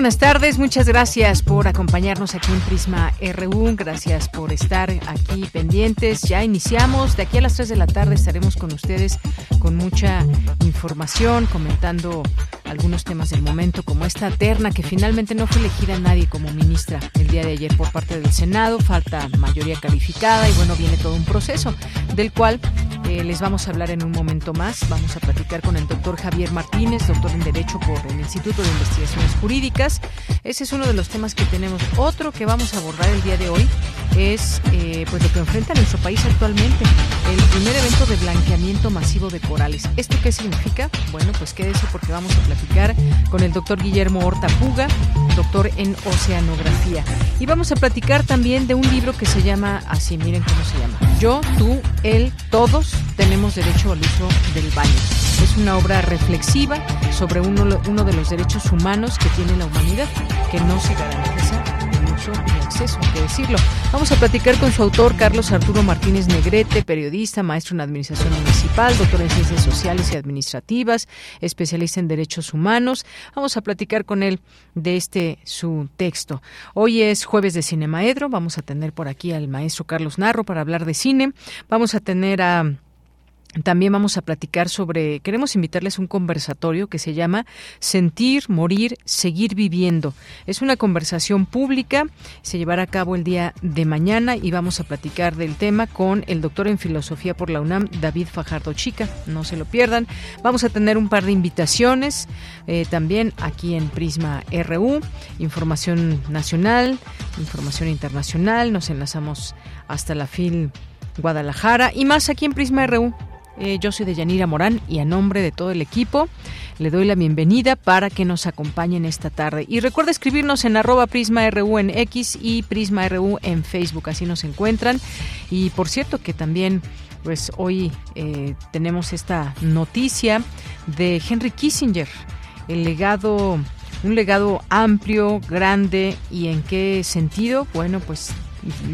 Buenas tardes, muchas gracias por acompañarnos aquí en Prisma RU, gracias por estar aquí pendientes. Ya iniciamos, de aquí a las 3 de la tarde estaremos con ustedes con mucha información, comentando algunos temas del momento, como esta terna que finalmente no fue elegida nadie como ministra el día de ayer por parte del Senado, falta mayoría calificada y bueno, viene todo un proceso del cual eh, les vamos a hablar en un momento más. Vamos a platicar con el doctor Javier Martínez, doctor en Derecho por el Instituto de Investigaciones Jurídicas. Ese es uno de los temas que tenemos. Otro que vamos a abordar el día de hoy es eh, pues lo que enfrenta nuestro país actualmente, el primer evento de blanqueamiento masivo de corales. ¿Esto qué significa? Bueno, pues quédese porque vamos a platicar con el doctor Guillermo Horta Puga, doctor en oceanografía. Y vamos a platicar también de un libro que se llama así, miren cómo se llama. Yo, tú, él, todos tenemos derecho al uso del baño. Es una obra reflexiva sobre uno, uno de los derechos humanos que tiene la humanidad, que no se garantiza el uso y acceso, hay que decirlo. Vamos a platicar con su autor, Carlos Arturo Martínez Negrete, periodista, maestro en administración municipal, doctor en ciencias sociales y administrativas, especialista en derechos humanos. Vamos a platicar con él de este su texto. Hoy es jueves de Cinemaedro. Vamos a tener por aquí al maestro Carlos Narro para hablar de cine. Vamos a tener a también vamos a platicar sobre, queremos invitarles un conversatorio que se llama Sentir, Morir, Seguir Viviendo. Es una conversación pública, se llevará a cabo el día de mañana y vamos a platicar del tema con el doctor en filosofía por la UNAM, David Fajardo Chica. No se lo pierdan. Vamos a tener un par de invitaciones eh, también aquí en Prisma RU, información nacional, información internacional. Nos enlazamos hasta la FIL Guadalajara y más aquí en Prisma RU. Eh, yo soy de Yanira Morán y a nombre de todo el equipo le doy la bienvenida para que nos acompañen esta tarde. Y recuerda escribirnos en arroba PrismaRU en X y PrismaRU en Facebook, así nos encuentran. Y por cierto que también pues hoy eh, tenemos esta noticia de Henry Kissinger, el legado, un legado amplio, grande y en qué sentido, bueno pues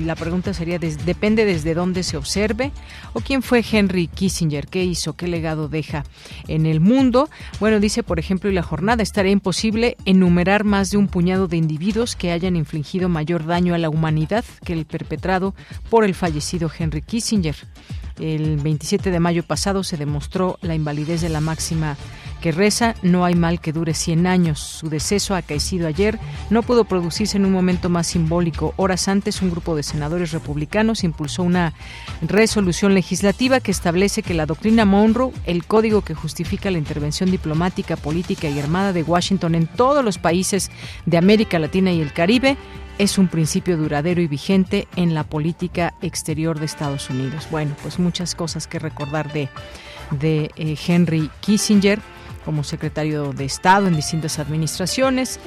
la pregunta sería, ¿depende desde dónde se observe? ¿O quién fue Henry Kissinger? ¿Qué hizo? ¿Qué legado deja en el mundo? Bueno, dice, por ejemplo, y la jornada, estaría imposible enumerar más de un puñado de individuos que hayan infligido mayor daño a la humanidad que el perpetrado por el fallecido Henry Kissinger. El 27 de mayo pasado se demostró la invalidez de la máxima que reza no hay mal que dure 100 años. Su deceso, acaecido ayer, no pudo producirse en un momento más simbólico. Horas antes, un grupo de senadores republicanos impulsó una resolución legislativa que establece que la doctrina Monroe, el código que justifica la intervención diplomática, política y armada de Washington en todos los países de América Latina y el Caribe, es un principio duradero y vigente en la política exterior de Estados Unidos. Bueno, pues muchas cosas que recordar de, de eh, Henry Kissinger como secretario de Estado en distintas administraciones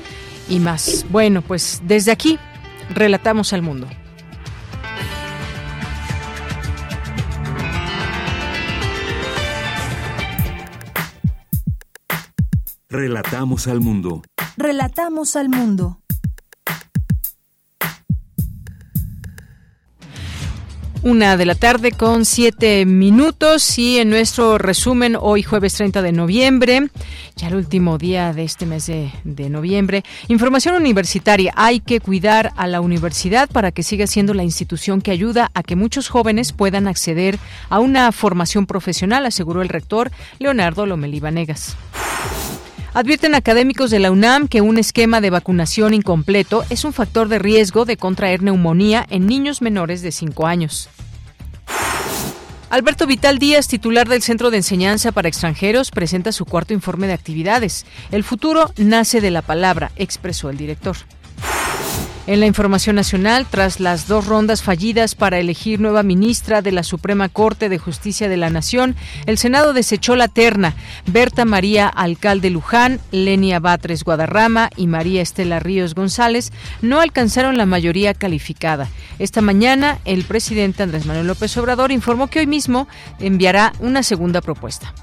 y más. Bueno, pues desde aquí relatamos al mundo. Relatamos al mundo. Relatamos al mundo. Una de la tarde con siete minutos y en nuestro resumen hoy jueves 30 de noviembre, ya el último día de este mes de, de, noviembre, información universitaria. Hay que cuidar a la universidad para que siga siendo la institución que ayuda a que muchos jóvenes puedan acceder a una formación profesional, aseguró el rector Leonardo Lomelí Vanegas. Advierten académicos de la UNAM que un esquema de vacunación incompleto es un factor de riesgo de contraer neumonía en niños menores de 5 años. Alberto Vital Díaz, titular del Centro de Enseñanza para Extranjeros, presenta su cuarto informe de actividades. El futuro nace de la palabra, expresó el director. En la información nacional, tras las dos rondas fallidas para elegir nueva ministra de la Suprema Corte de Justicia de la Nación, el Senado desechó la terna. Berta María Alcalde Luján, Lenia Batres Guadarrama y María Estela Ríos González no alcanzaron la mayoría calificada. Esta mañana, el presidente Andrés Manuel López Obrador informó que hoy mismo enviará una segunda propuesta.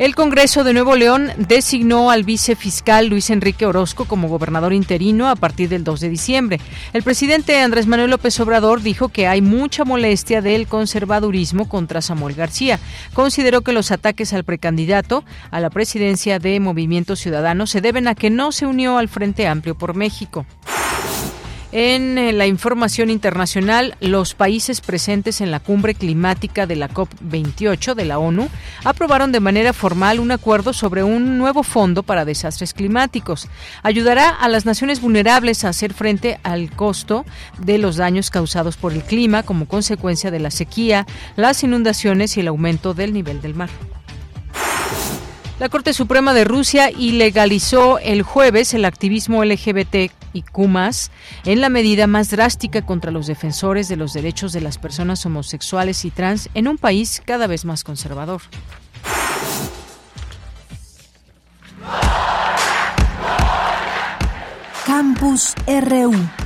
El Congreso de Nuevo León designó al vicefiscal Luis Enrique Orozco como gobernador interino a partir del 2 de diciembre. El presidente Andrés Manuel López Obrador dijo que hay mucha molestia del conservadurismo contra Samuel García. Consideró que los ataques al precandidato a la presidencia de Movimiento Ciudadano se deben a que no se unió al Frente Amplio por México. En eh, la información internacional, los países presentes en la cumbre climática de la COP28 de la ONU aprobaron de manera formal un acuerdo sobre un nuevo fondo para desastres climáticos. Ayudará a las naciones vulnerables a hacer frente al costo de los daños causados por el clima como consecuencia de la sequía, las inundaciones y el aumento del nivel del mar. La Corte Suprema de Rusia ilegalizó el jueves el activismo LGBT y Kumas en la medida más drástica contra los defensores de los derechos de las personas homosexuales y trans en un país cada vez más conservador. Campus RU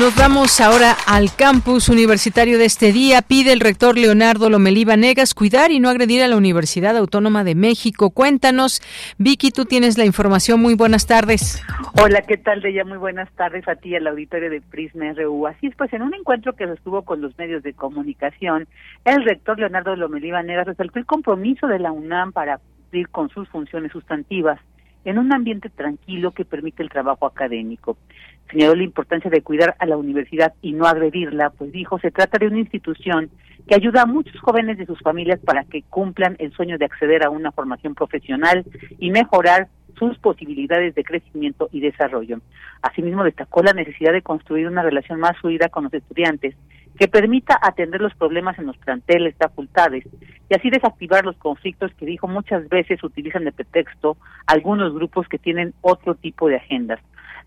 Nos vamos ahora al campus universitario de este día. Pide el rector Leonardo Lomelí Negas cuidar y no agredir a la Universidad Autónoma de México. Cuéntanos, Vicky, tú tienes la información. Muy buenas tardes. Hola, ¿qué tal, Deya? Muy buenas tardes a ti al auditorio de Prisma RU. Así es, pues en un encuentro que sostuvo con los medios de comunicación, el rector Leonardo Lomelí Negas resaltó el compromiso de la UNAM para cumplir con sus funciones sustantivas en un ambiente tranquilo que permite el trabajo académico. Señaló la importancia de cuidar a la universidad y no agredirla, pues dijo, se trata de una institución que ayuda a muchos jóvenes de sus familias para que cumplan el sueño de acceder a una formación profesional y mejorar sus posibilidades de crecimiento y desarrollo. Asimismo, destacó la necesidad de construir una relación más fluida con los estudiantes que permita atender los problemas en los planteles, facultades y así desactivar los conflictos que dijo muchas veces utilizan de pretexto algunos grupos que tienen otro tipo de agendas.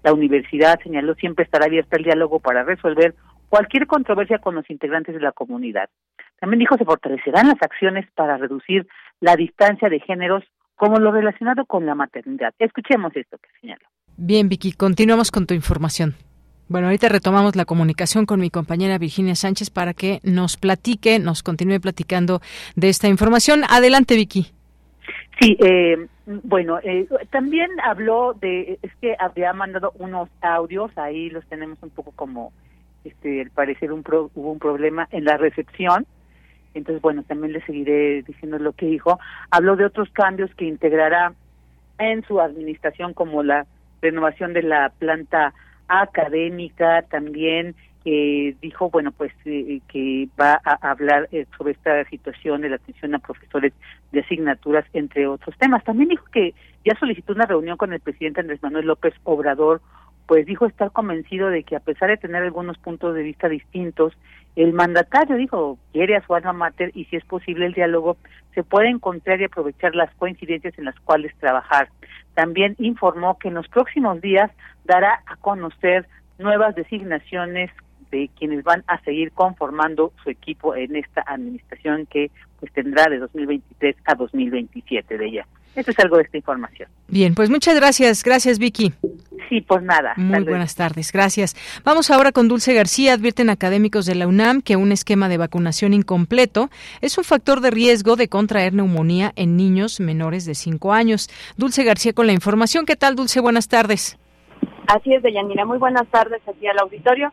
La universidad, señaló, siempre estará abierta al diálogo para resolver cualquier controversia con los integrantes de la comunidad. También dijo se fortalecerán las acciones para reducir la distancia de géneros como lo relacionado con la maternidad. Escuchemos esto que señaló. Bien, Vicky, continuamos con tu información. Bueno, ahorita retomamos la comunicación con mi compañera Virginia Sánchez para que nos platique, nos continúe platicando de esta información. Adelante, Vicky. Sí, eh, bueno, eh, también habló de, es que había mandado unos audios, ahí los tenemos un poco como, este, al parecer un hubo un problema en la recepción, entonces bueno, también le seguiré diciendo lo que dijo. Habló de otros cambios que integrará en su administración como la renovación de la planta académica también eh, dijo bueno pues eh, que va a hablar eh, sobre esta situación de la atención a profesores de asignaturas entre otros temas. También dijo que ya solicitó una reunión con el presidente Andrés Manuel López Obrador pues dijo estar convencido de que a pesar de tener algunos puntos de vista distintos el mandatario dijo quiere a su alma mater y si es posible el diálogo se puede encontrar y aprovechar las coincidencias en las cuales trabajar también informó que en los próximos días dará a conocer nuevas designaciones de quienes van a seguir conformando su equipo en esta administración que pues tendrá de 2023 a 2027 de ella. Eso es algo de esta información. Bien, pues muchas gracias. Gracias, Vicky. Sí, pues nada. Muy buenas tardes, gracias. Vamos ahora con Dulce García. Advierten académicos de la UNAM que un esquema de vacunación incompleto es un factor de riesgo de contraer neumonía en niños menores de 5 años. Dulce García con la información. ¿Qué tal, Dulce? Buenas tardes. Así es, Deyanira. Muy buenas tardes aquí al auditorio.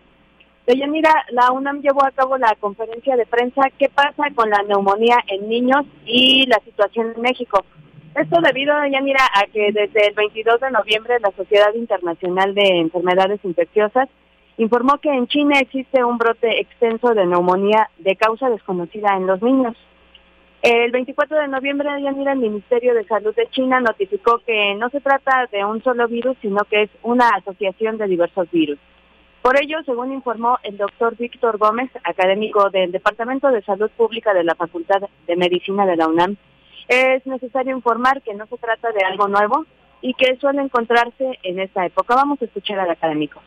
Deyanira, la UNAM llevó a cabo la conferencia de prensa ¿Qué pasa con la neumonía en niños y la situación en México? Esto debido, Deyanira, a que desde el 22 de noviembre la Sociedad Internacional de Enfermedades Infecciosas informó que en China existe un brote extenso de neumonía de causa desconocida en los niños. El 24 de noviembre, Yanira, el Ministerio de Salud de China notificó que no se trata de un solo virus, sino que es una asociación de diversos virus. Por ello, según informó el doctor Víctor Gómez, académico del Departamento de Salud Pública de la Facultad de Medicina de la UNAM, es necesario informar que no se trata de algo nuevo y que suele encontrarse en esta época. Vamos a escuchar al académico.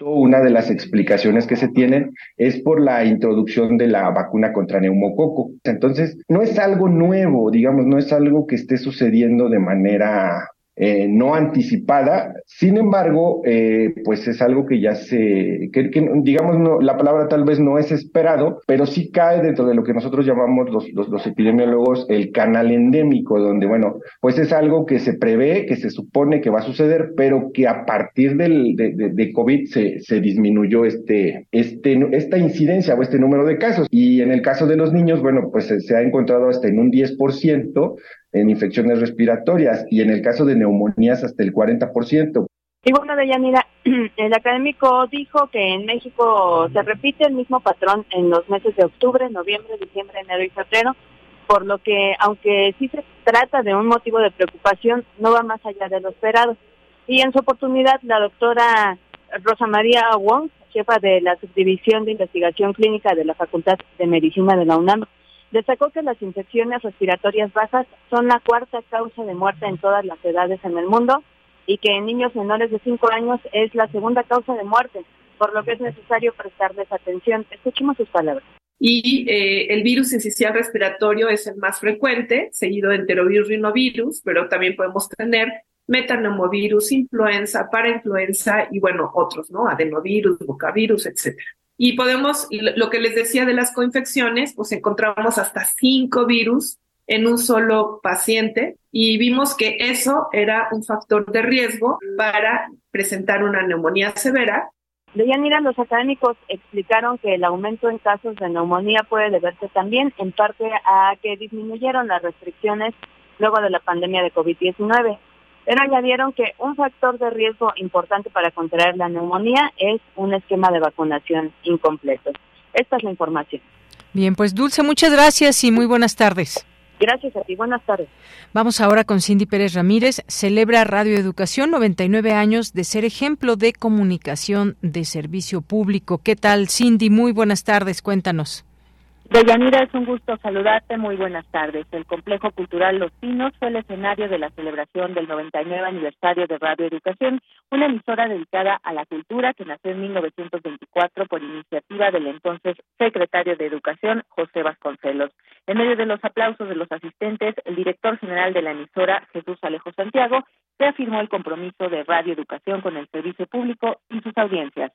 Una de las explicaciones que se tienen es por la introducción de la vacuna contra neumococo. Entonces, no es algo nuevo, digamos, no es algo que esté sucediendo de manera eh, no anticipada, sin embargo, eh, pues es algo que ya se, que, digamos, la palabra tal vez no es esperado, pero sí cae dentro de lo que nosotros llamamos los, epidemiólogos el canal endémico, donde, bueno, pues es algo que se prevé, que se supone que va a suceder, pero que a partir del, de, COVID se, se disminuyó este, este, esta incidencia o este número de casos. Y en el caso de los niños, bueno, pues se, se ha encontrado hasta en un 10% en infecciones respiratorias y en el caso de neumonías hasta el 40%. Y bueno, Deyanira, el académico dijo que en México se repite el mismo patrón en los meses de octubre, noviembre, diciembre, enero y febrero, por lo que, aunque sí se trata de un motivo de preocupación, no va más allá de lo esperado. Y en su oportunidad, la doctora Rosa María Wong, jefa de la Subdivisión de Investigación Clínica de la Facultad de Medicina de la UNAM, Destacó que las infecciones respiratorias bajas son la cuarta causa de muerte en todas las edades en el mundo y que en niños menores de 5 años es la segunda causa de muerte, por lo que es necesario prestarles atención. Escuchemos sus palabras. Y eh, el virus esencial respiratorio es el más frecuente, seguido de enterovirus rinovirus, pero también podemos tener metapneumovirus, influenza, parainfluenza y bueno, otros, ¿no? Adenovirus, bocavirus, etcétera. Y podemos, lo que les decía de las coinfecciones, pues encontramos hasta cinco virus en un solo paciente y vimos que eso era un factor de riesgo para presentar una neumonía severa. De Yanira, los académicos explicaron que el aumento en casos de neumonía puede deberse también en parte a que disminuyeron las restricciones luego de la pandemia de COVID-19 pero añadieron que un factor de riesgo importante para contraer la neumonía es un esquema de vacunación incompleto. Esta es la información. Bien, pues Dulce, muchas gracias y muy buenas tardes. Gracias a ti, buenas tardes. Vamos ahora con Cindy Pérez Ramírez. Celebra Radio Educación 99 años de ser ejemplo de comunicación de servicio público. ¿Qué tal, Cindy? Muy buenas tardes, cuéntanos. Deyanira, es un gusto saludarte. Muy buenas tardes. El Complejo Cultural Los Pinos fue el escenario de la celebración del 99 aniversario de Radio Educación, una emisora dedicada a la cultura que nació en 1924 por iniciativa del entonces secretario de Educación, José Vasconcelos. En medio de los aplausos de los asistentes, el director general de la emisora, Jesús Alejo Santiago, reafirmó el compromiso de Radio Educación con el servicio público y sus audiencias.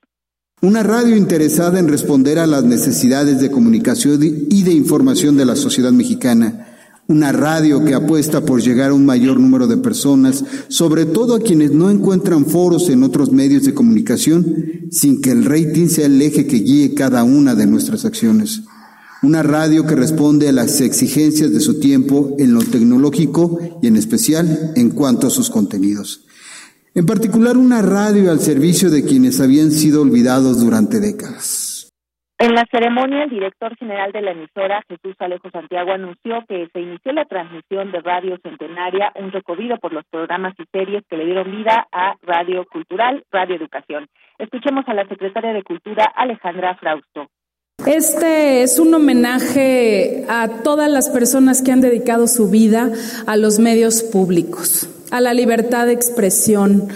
Una radio interesada en responder a las necesidades de comunicación y de información de la sociedad mexicana. Una radio que apuesta por llegar a un mayor número de personas, sobre todo a quienes no encuentran foros en otros medios de comunicación, sin que el rating sea el eje que guíe cada una de nuestras acciones. Una radio que responde a las exigencias de su tiempo en lo tecnológico y en especial en cuanto a sus contenidos en particular una radio al servicio de quienes habían sido olvidados durante décadas. En la ceremonia, el director general de la emisora, Jesús Alejo Santiago, anunció que se inició la transmisión de Radio Centenaria, un recorrido por los programas y series que le dieron vida a Radio Cultural, Radio Educación. Escuchemos a la secretaria de Cultura, Alejandra Frausto. Este es un homenaje a todas las personas que han dedicado su vida a los medios públicos a la libertad de expresión,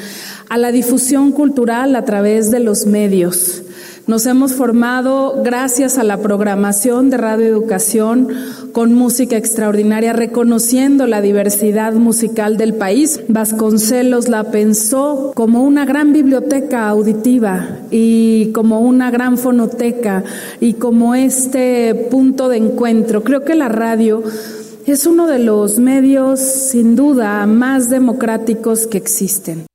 a la difusión cultural a través de los medios. Nos hemos formado gracias a la programación de Radio Educación con música extraordinaria, reconociendo la diversidad musical del país. Vasconcelos la pensó como una gran biblioteca auditiva y como una gran fonoteca y como este punto de encuentro. Creo que la radio es uno de los medios sin duda más democráticos que existen.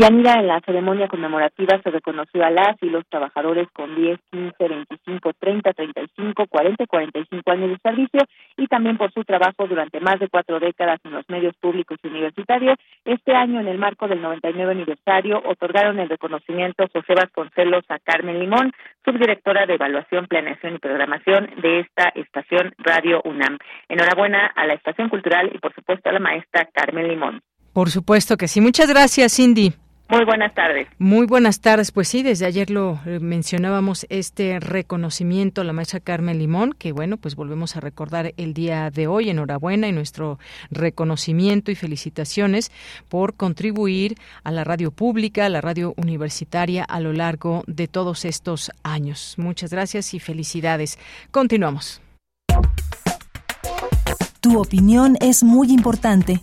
Yanira, en la ceremonia conmemorativa se reconoció a las y los trabajadores con 10, 15, 25, 30, 35, 40 y 45 años de servicio y también por su trabajo durante más de cuatro décadas en los medios públicos y universitarios. Este año, en el marco del 99 aniversario, otorgaron el reconocimiento José Vasconcelos a Carmen Limón, subdirectora de Evaluación, Planeación y Programación de esta estación Radio UNAM. Enhorabuena a la Estación Cultural y, por supuesto, a la maestra Carmen Limón. Por supuesto que sí. Muchas gracias, Cindy. Muy buenas tardes. Muy buenas tardes. Pues sí, desde ayer lo eh, mencionábamos este reconocimiento a la maestra Carmen Limón, que bueno, pues volvemos a recordar el día de hoy. Enhorabuena y nuestro reconocimiento y felicitaciones por contribuir a la radio pública, a la radio universitaria a lo largo de todos estos años. Muchas gracias y felicidades. Continuamos. Tu opinión es muy importante.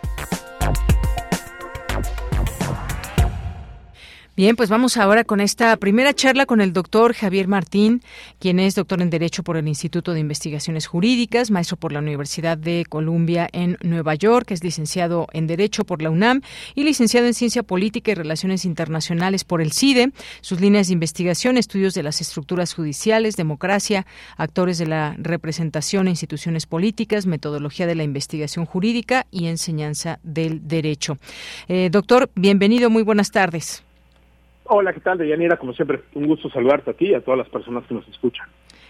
Bien, pues vamos ahora con esta primera charla con el doctor Javier Martín, quien es doctor en Derecho por el Instituto de Investigaciones Jurídicas, maestro por la Universidad de Columbia en Nueva York, es licenciado en Derecho por la UNAM y licenciado en Ciencia Política y Relaciones Internacionales por el CIDE. Sus líneas de investigación, estudios de las estructuras judiciales, democracia, actores de la representación e instituciones políticas, metodología de la investigación jurídica y enseñanza del derecho. Eh, doctor, bienvenido, muy buenas tardes. Hola, ¿qué tal, Deyanira? Como siempre, un gusto saludarte a ti y a todas las personas que nos escuchan.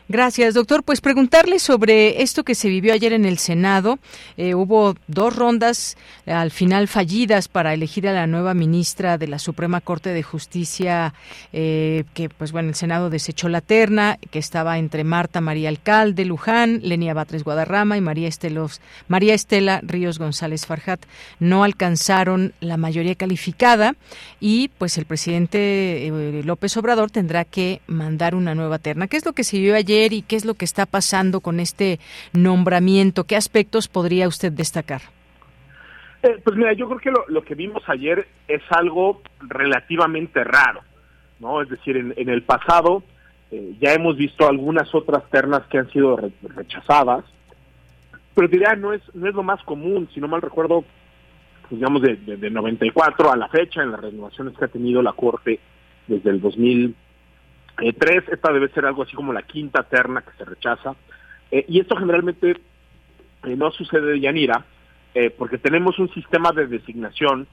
Gracias, doctor. Pues preguntarle sobre esto que se vivió ayer en el Senado. Eh, hubo dos rondas eh, al final fallidas para elegir a la nueva ministra de la Suprema Corte de Justicia, eh, que pues bueno, el Senado desechó la terna, que estaba entre Marta María Alcalde Luján, Lenia Batres Guadarrama y María, Estelos, María Estela Ríos González Farjat. No alcanzaron la mayoría calificada y pues el presidente López Obrador tendrá que mandar una nueva terna. ¿Qué es lo que se vio ayer? Y qué es lo que está pasando con este nombramiento? ¿Qué aspectos podría usted destacar? Eh, pues mira, yo creo que lo, que vimos ayer es algo relativamente raro, ¿no? Es decir, en, el pasado eh, ya hemos visto algunas otras ternas que han sido rechazadas, pero diría no es no es lo más común, si no mal recuerdo, pues digamos de, de, de 94 a la fecha en las renovaciones que ha tenido la Corte desde el 2000 eh, tres, esta debe ser algo así como la quinta terna que se rechaza. Eh, y esto generalmente eh, no sucede de Yanira, porque tenemos un sistema de designación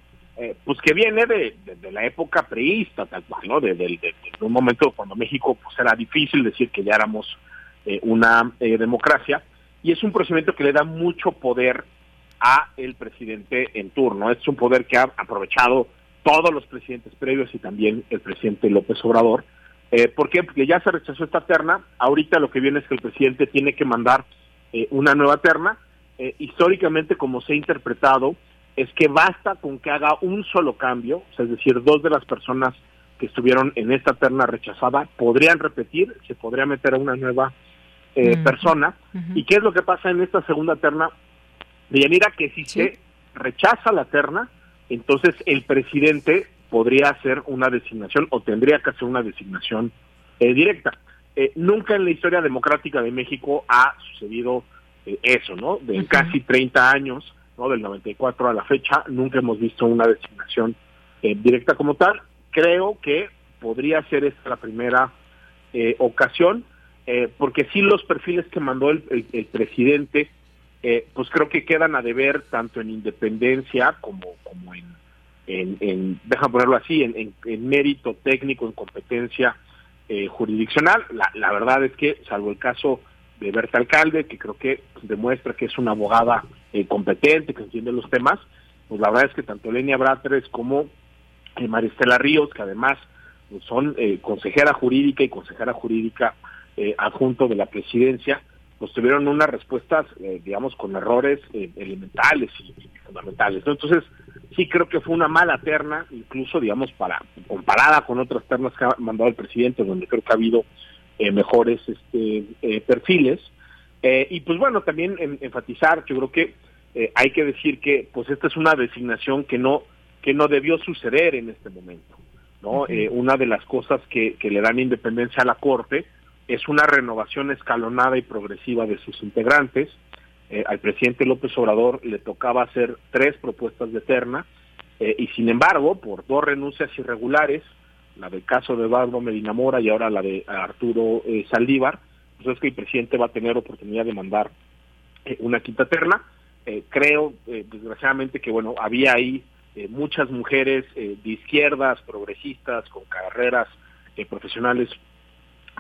pues que viene de, la época preísta, tal cual, ¿no? De, un momento cuando México pues era difícil decir que ya éramos una democracia, y es un procedimiento que le da mucho poder a el presidente en turno. Es un poder que ha aprovechado todos los presidentes previos y también el presidente López Obrador, eh, ¿Por qué? Porque ya se rechazó esta terna. Ahorita lo que viene es que el presidente tiene que mandar eh, una nueva terna. Eh, históricamente, como se ha interpretado, es que basta con que haga un solo cambio, es decir, dos de las personas que estuvieron en esta terna rechazada podrían repetir, se podría meter a una nueva mm. persona. ¿Y qué es lo que pasa en esta segunda terna? De Yanira, que si se rechaza la terna, entonces el presidente podría hacer una designación o tendría que hacer una designación eh, directa. Eh, nunca en la historia democrática de México ha sucedido eh, eso, ¿no? De casi 30 años, ¿no? Del 94 a la fecha, nunca hemos visto una designación directa como tal. Creo que podría ser esta la primera ocasión, porque sí los perfiles que mandó el, el presidente, pues creo que quedan a deber tanto en independencia como, como en en, en deja ponerlo así, en, en, mérito técnico, en competencia eh, jurisdiccional. La, la, verdad es que, salvo el caso de Berta Alcalde, que creo que demuestra que es una abogada eh, competente, que entiende los temas, pues la verdad es que tanto Lenia Bratres como eh, Maristela Ríos, que además son eh, consejera jurídica y consejera jurídica eh, adjunto de la presidencia, pues tuvieron unas respuestas, eh, digamos, con errores eh, elementales y, fundamentales. Entonces, sí creo que fue una mala terna, incluso, digamos, para comparada con otras ternas que ha mandado el presidente, donde creo que ha habido eh, mejores este, perfiles. y pues bueno, también enfatizar, yo creo que hay que decir que pues esta es una designación que no que no debió suceder en este momento. no Una de las cosas que, que le dan independencia a la Corte, es una renovación escalonada y progresiva de sus integrantes. eh, al presidente López Obrador le tocaba hacer tres propuestas de terna eh, y sin embargo, por dos renuncias irregulares, la del caso de Eduardo Medina Mora y ahora la de Arturo eh, Saldívar, pues es que el presidente va a tener oportunidad de mandar una quinta terna. creo, desgraciadamente, que bueno, había ahí muchas mujeres de izquierdas, progresistas, con carreras profesionales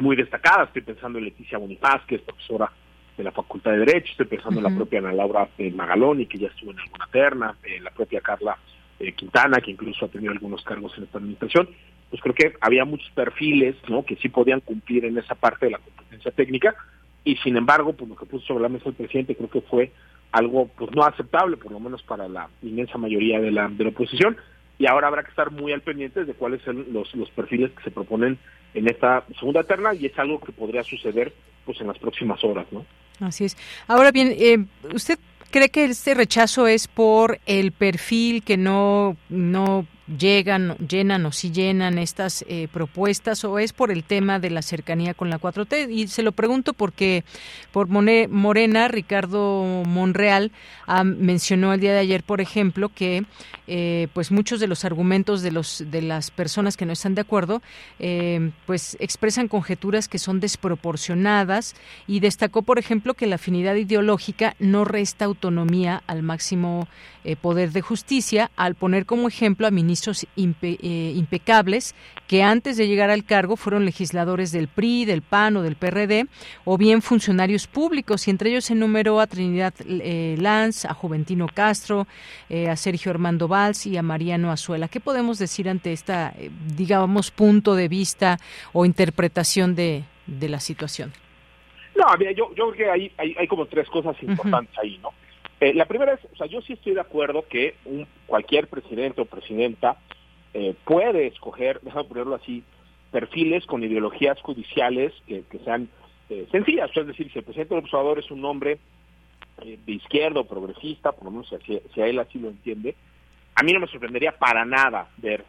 muy destacadas. Estoy pensando en Leticia Bonifaz, que es profesora de la Facultad de Derecho, estoy pensando en la propia Ana Laura eh, Magaloni, que ya estuvo en alguna terna, en la propia Carla eh, Quintana, que incluso ha tenido algunos cargos en esta administración, pues creo que había muchos perfiles ¿no? que sí podían cumplir en esa parte de la competencia técnica, y sin embargo, pues lo que puso sobre la mesa el presidente creo que fue algo pues no aceptable, por lo menos para la inmensa mayoría de la, de la oposición, y ahora habrá que estar muy al pendiente de cuáles son los, los perfiles que se proponen en esta segunda terna, y es algo que podría suceder pues en las próximas horas, ¿no? Así es. Ahora bien, eh, ¿usted cree que este rechazo es por el perfil que no, no llegan, llenan o si llenan estas eh, propuestas o es por el tema de la cercanía con la 4T? Y se lo pregunto porque por Morena, Ricardo Monreal mencionó el día de ayer, por ejemplo, que eh, pues muchos de los argumentos de los de las personas que no están de acuerdo eh, pues expresan conjeturas que son desproporcionadas y destacó, por ejemplo, que la afinidad ideológica no resta autonomía al máximo poder de justicia al poner como ejemplo a ministros eh, impecables que antes de llegar al cargo fueron legisladores del PRI, del PAN o del PRD, o bien funcionarios públicos, y entre ellos se enumeró a Trinidad eh, Lanz, a Juventino Castro, eh, a Sergio Armando Valls y a Mariano Azuela. ¿Qué podemos decir ante esta, digamos, punto de vista o interpretación de, la situación? No, yo, yo creo que hay, hay, como tres cosas importantes ahí, ¿no? Eh, la primera es, o sea, yo sí estoy de acuerdo que un, cualquier presidente o presidenta eh, puede escoger, déjame ponerlo así, perfiles con ideologías judiciales que, sean eh, sencillas. es decir, si el presidente del observador es un hombre de izquierda o progresista, por lo menos si, si, a él así lo entiende, a mí no me sorprendería para nada ver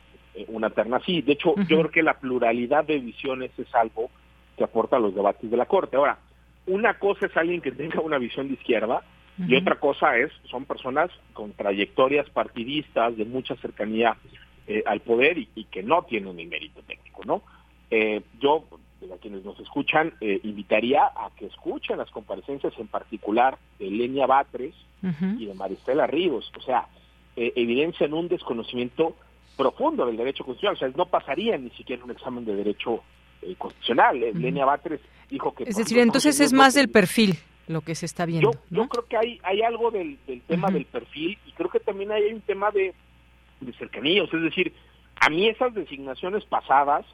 una terna así. De hecho, yo creo que la pluralidad de visiones es algo que aporta a los debates de la Corte. Ahora, una cosa es alguien que tenga una visión de izquierda y otra cosa es, son personas con trayectorias partidistas de mucha cercanía eh, al poder y, que no tienen el mérito técnico, ¿no? Eh, yo, a quienes nos escuchan, eh, invitaría a que escuchen las comparecencias en particular de Lenia Batres y de Maristela Ríos, o sea, evidencian un desconocimiento profundo del derecho constitucional, o sea, no pasaría ni siquiera un examen de derecho constitucional. Lenia Batres dijo que... Es decir, entonces es más del perfil lo que se está viendo. Yo, yo creo que hay, hay algo del, tema del perfil y creo que también hay un tema de, de cercanías, es decir, a mí esas designaciones pasadas,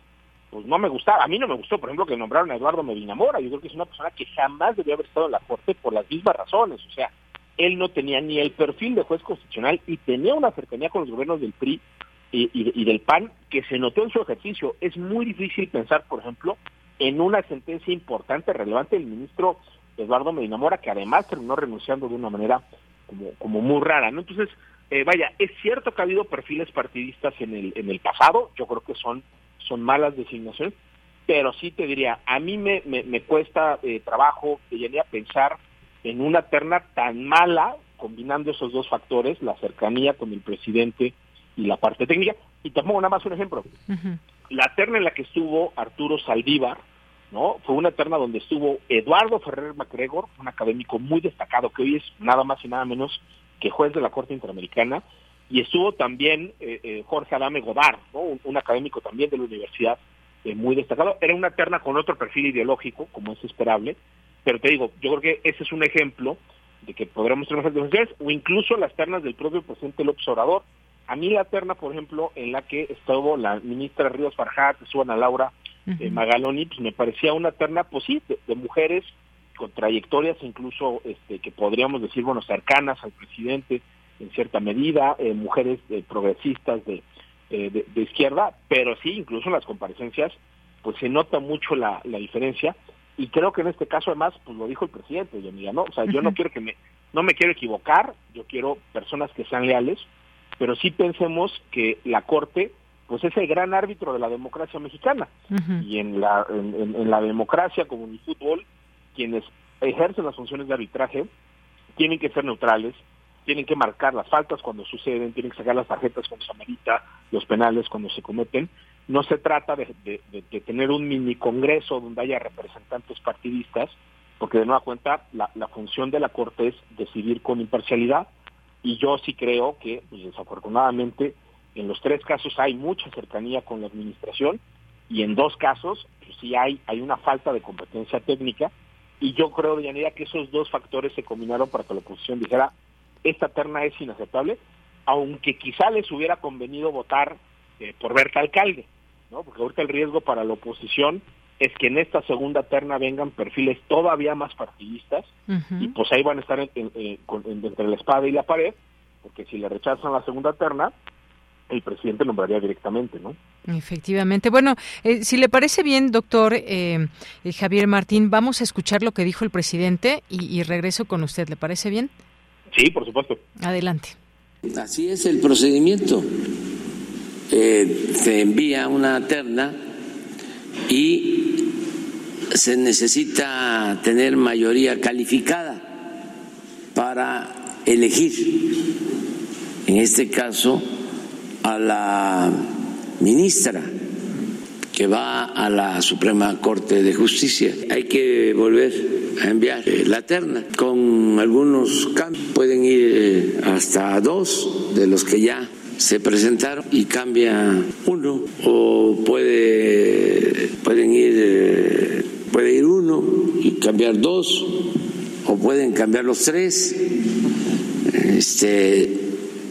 pues no me gustaba. A mí no me gustó, por ejemplo, que nombraron a Eduardo Medina Mora. Yo creo que es una persona que jamás debió haber estado en la Corte por las mismas razones. O sea, él no tenía ni el perfil de juez constitucional y tenía una cercanía con los gobiernos del PRI y, y, del PAN que se notó en su ejercicio. Es muy difícil pensar, por ejemplo, en una sentencia importante, relevante del ministro Eduardo Medina Mora, que además terminó renunciando de una manera como, como muy rara, ¿no? Entonces, eh, vaya, es cierto que ha habido perfiles partidistas en el, en el pasado, yo creo que son, son malas designaciones, pero sí te diría, a mí me, me, cuesta eh, trabajo, a pensar en una terna tan mala, combinando esos dos factores, la cercanía con el presidente y la parte técnica. Y te pongo nada más un ejemplo. La terna en la que estuvo Arturo Saldívar, ¿no? Fue una terna donde estuvo Eduardo Ferrer MacGregor, un académico muy destacado que hoy es nada más y nada menos que juez de la Corte Interamericana, y estuvo también eh, eh, Jorge Adame Godard, un, académico también de la universidad eh, muy destacado. Era una terna con otro perfil ideológico, como es esperable, pero te digo, yo creo que ese es un ejemplo de que podremos tener más defensores, o incluso las ternas del propio presidente López Obrador. A mí la terna, por ejemplo, en la que estuvo la ministra Ríos Farjat, Laura Magaloni, pues me parecía una terna, pues sí, de, mujeres con trayectorias incluso este, que podríamos decir, bueno, cercanas al presidente en cierta medida, eh, mujeres eh, progresistas eh, de, de, izquierda, pero sí, incluso en las comparecencias, pues se nota mucho la, la diferencia. Y creo que en este caso además, pues lo dijo el presidente, yo ¿no? O sea, yo no quiero que me, no me quiero equivocar, yo quiero personas que sean leales, pero sí pensemos que la Corte pues es el gran árbitro de la democracia mexicana. Y en la, en, la democracia como en el fútbol, quienes ejercen las funciones de arbitraje, tienen que ser neutrales, tienen que marcar las faltas cuando suceden, tienen que sacar las tarjetas cuando se amerita, los penales cuando se cometen. No se trata de, tener un mini congreso donde haya representantes partidistas, porque de nueva cuenta la, función de la Corte es decidir con imparcialidad y yo sí creo que pues, desafortunadamente en los tres casos hay mucha cercanía con la administración y en dos casos pues, sí hay, hay una falta de competencia técnica y yo creo, Yanira, que esos dos factores se combinaron para que la oposición dijera esta terna es inaceptable, aunque quizá les hubiera convenido votar eh, por Berta Alcalde, ¿no? Porque ahorita el riesgo para la oposición es que en esta segunda terna vengan perfiles todavía más partidistas y pues ahí van a estar entre la espada y la pared, porque si le rechazan la segunda terna, el presidente nombraría directamente, ¿no? Efectivamente. Bueno, eh, si le parece bien, doctor eh, Javier Martín, vamos a escuchar lo que dijo el presidente y regreso con usted. ¿Le parece bien? Sí, por supuesto. Adelante. Así es el procedimiento. Eh, se envía una terna y se necesita tener mayoría calificada para elegir, en este caso, a la ministra que va a la Suprema Corte de Justicia. Hay que volver a enviar eh, la terna con algunos cambios. Pueden ir eh, hasta dos de los que ya se presentaron y cambia uno o puede pueden ir eh, puede ir uno y cambiar dos o pueden cambiar los tres este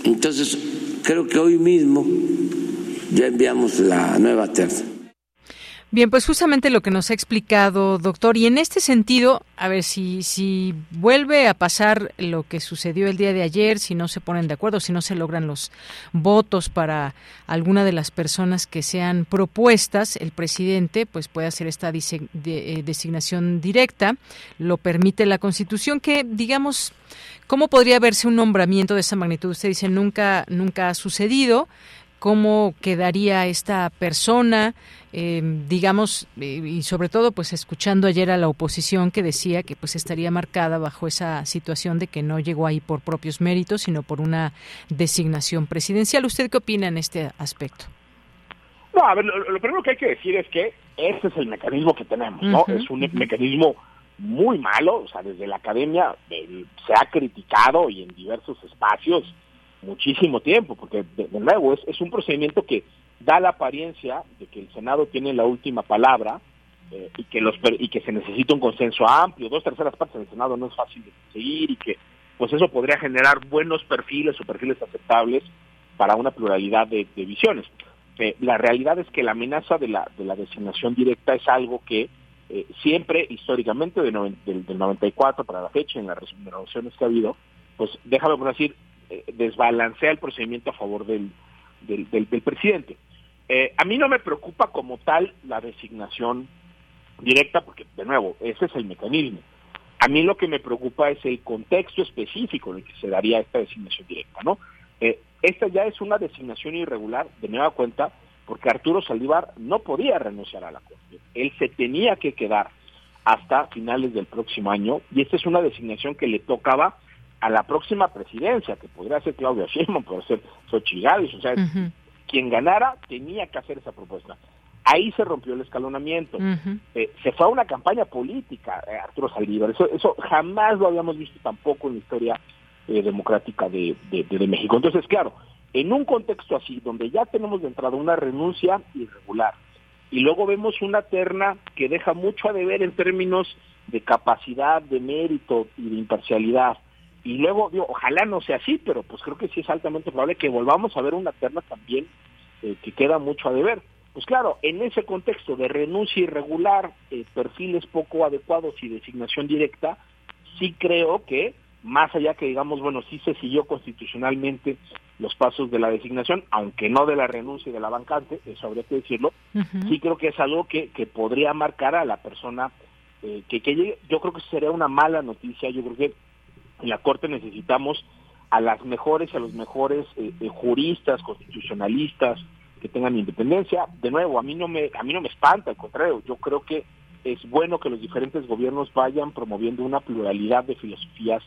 entonces creo que hoy mismo ya enviamos la nueva terna Bien, pues justamente lo que nos ha explicado, doctor, y en este sentido, a ver si, si vuelve a pasar lo que sucedió el día de ayer, si no se ponen de acuerdo, si no se logran los votos para alguna de las personas que sean propuestas, el presidente pues puede hacer esta eh, designación directa, lo permite la Constitución, que digamos, ¿cómo podría verse un nombramiento de esa magnitud? Usted dice nunca, nunca ha sucedido, cómo quedaría esta persona, eh, digamos, eh, y sobre todo, pues escuchando ayer a la oposición que decía que pues estaría marcada bajo esa situación de que no llegó ahí por propios méritos, sino por una designación presidencial. ¿Usted qué opina en este aspecto? No, a ver, lo, primero que hay que decir es que ese es el mecanismo que tenemos, ¿no? es un mecanismo muy malo, o sea, desde la academia se ha criticado y en diversos espacios muchísimo tiempo, porque de, nuevo es, es, un procedimiento que da la apariencia de que el Senado tiene la última palabra eh, y que los y que se necesita un consenso amplio, dos terceras partes del Senado no es fácil de conseguir y que pues eso podría generar buenos perfiles o perfiles aceptables para una pluralidad de, visiones. Eh, la realidad es que la amenaza de la, de la designación directa es algo que eh, siempre históricamente de del, del, 94 para la fecha en las resoluciones que ha habido, pues déjame decir, desbalancea el procedimiento a favor del, del, presidente. Eh, a mí no me preocupa como tal la designación directa, porque de nuevo, ese es el mecanismo. A mí lo que me preocupa es el contexto específico en el que se daría esta designación directa, ¿no? Eh, esta ya es una designación irregular, de nueva cuenta, porque Arturo Saldívar no podía renunciar a la Corte. Él se tenía que quedar hasta finales del próximo año y esta es una designación que le tocaba a la próxima presidencia, que podría ser Claudia Sheinbaum, podría ser Xochitl o sea, quien ganara tenía que hacer esa propuesta. Ahí se rompió el escalonamiento. Eh, se fue a una campaña política, eh, Arturo Saldívar. Eso, eso jamás lo habíamos visto tampoco en la historia eh, democrática de, de, México. Entonces, claro, en un contexto así, donde ya tenemos de entrada una renuncia irregular, y luego vemos una terna que deja mucho a deber en términos de capacidad, de mérito y de imparcialidad, y luego, digo, ojalá no sea así, pero pues creo que sí es altamente probable que volvamos a ver una terna también eh, que queda mucho a deber. Pues claro, en ese contexto de renuncia irregular, eh, perfiles poco adecuados y designación directa, sí creo que, más allá que digamos, bueno, sí se siguió constitucionalmente los pasos de la designación, aunque no de la renuncia y de la bancante, eso habría que decirlo, sí creo que es algo que, que podría marcar a la persona eh, que, que llegue. Yo creo que sería una mala noticia, yo creo que en la Corte necesitamos a las mejores y a los mejores eh, eh, juristas, constitucionalistas que tengan independencia. De nuevo, a mí no me a mí no me espanta, al contrario, yo creo que es bueno que los diferentes gobiernos vayan promoviendo una pluralidad de filosofías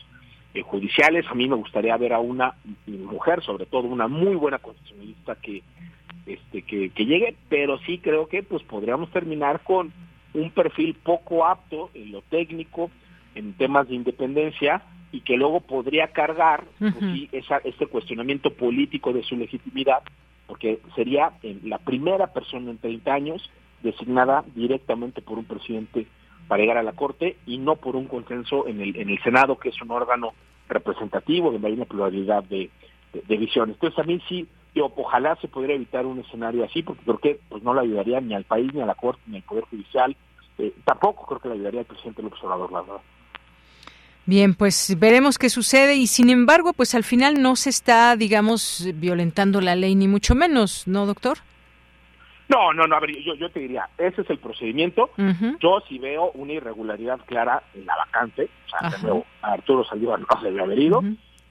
eh, judiciales. A mí me gustaría ver a una mujer, sobre todo una muy buena constitucionalista que, este, que, que llegue, pero sí creo que pues podríamos terminar con un perfil poco apto en lo técnico, en temas de independencia, y que luego podría cargar pues, esa, este cuestionamiento político de su legitimidad, porque sería eh, la primera persona en 30 años designada directamente por un presidente para llegar a la Corte y no por un consenso en el, en el Senado, que es un órgano representativo, donde hay una pluralidad de, de, visiones. Entonces, a mí sí, yo, ojalá se pudiera evitar un escenario así, porque creo que pues, no le ayudaría ni al país, ni a la Corte, ni al Poder Judicial. Eh, tampoco creo que le ayudaría al presidente López Obrador, la verdad. Bien, pues veremos qué sucede y sin embargo, pues al final no se está, digamos, violentando la ley ni mucho menos, ¿no, doctor? No, no, no, a ver, yo, yo te diría, ese es el procedimiento. Yo sí veo una irregularidad clara en la vacante, o sea, veo a Arturo Saldívar no se debe haber ido,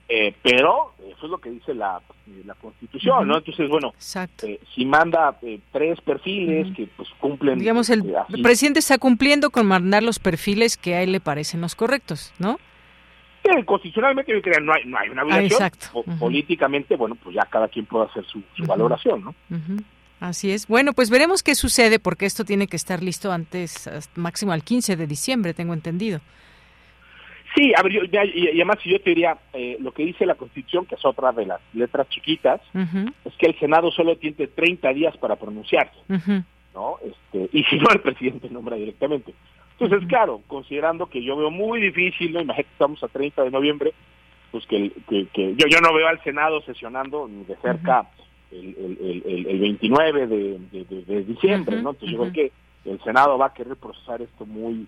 eh, pero eso es lo que dice la, la Constitución, ¿no? Entonces, bueno, eh, si manda eh, tres perfiles que pues cumplen... Digamos, el presidente está cumpliendo con mandar los perfiles que a él le parecen los correctos, ¿no? Constitucionalmente yo creo no hay, no hay una violación. Políticamente, bueno, pues ya cada quien puede hacer su, valoración, ¿no? Así es. Bueno, pues veremos qué sucede porque esto tiene que estar listo antes, máximo al 15 de diciembre, tengo entendido. Sí, a ver, yo, y, además si yo te diría, eh, lo que dice la Constitución, que es otra de las letras chiquitas, es que el Senado solo tiene 30 días para pronunciarse, ¿no? Este, y si no, el presidente nombra directamente. Entonces, claro, considerando que yo veo muy difícil, ¿no? Imagínate que estamos a 30 de noviembre, pues que, que, que yo, yo no veo al Senado sesionando ni de cerca el, el, el, 29 de, de, diciembre, ¿no? Entonces yo creo que el Senado va a querer procesar esto muy,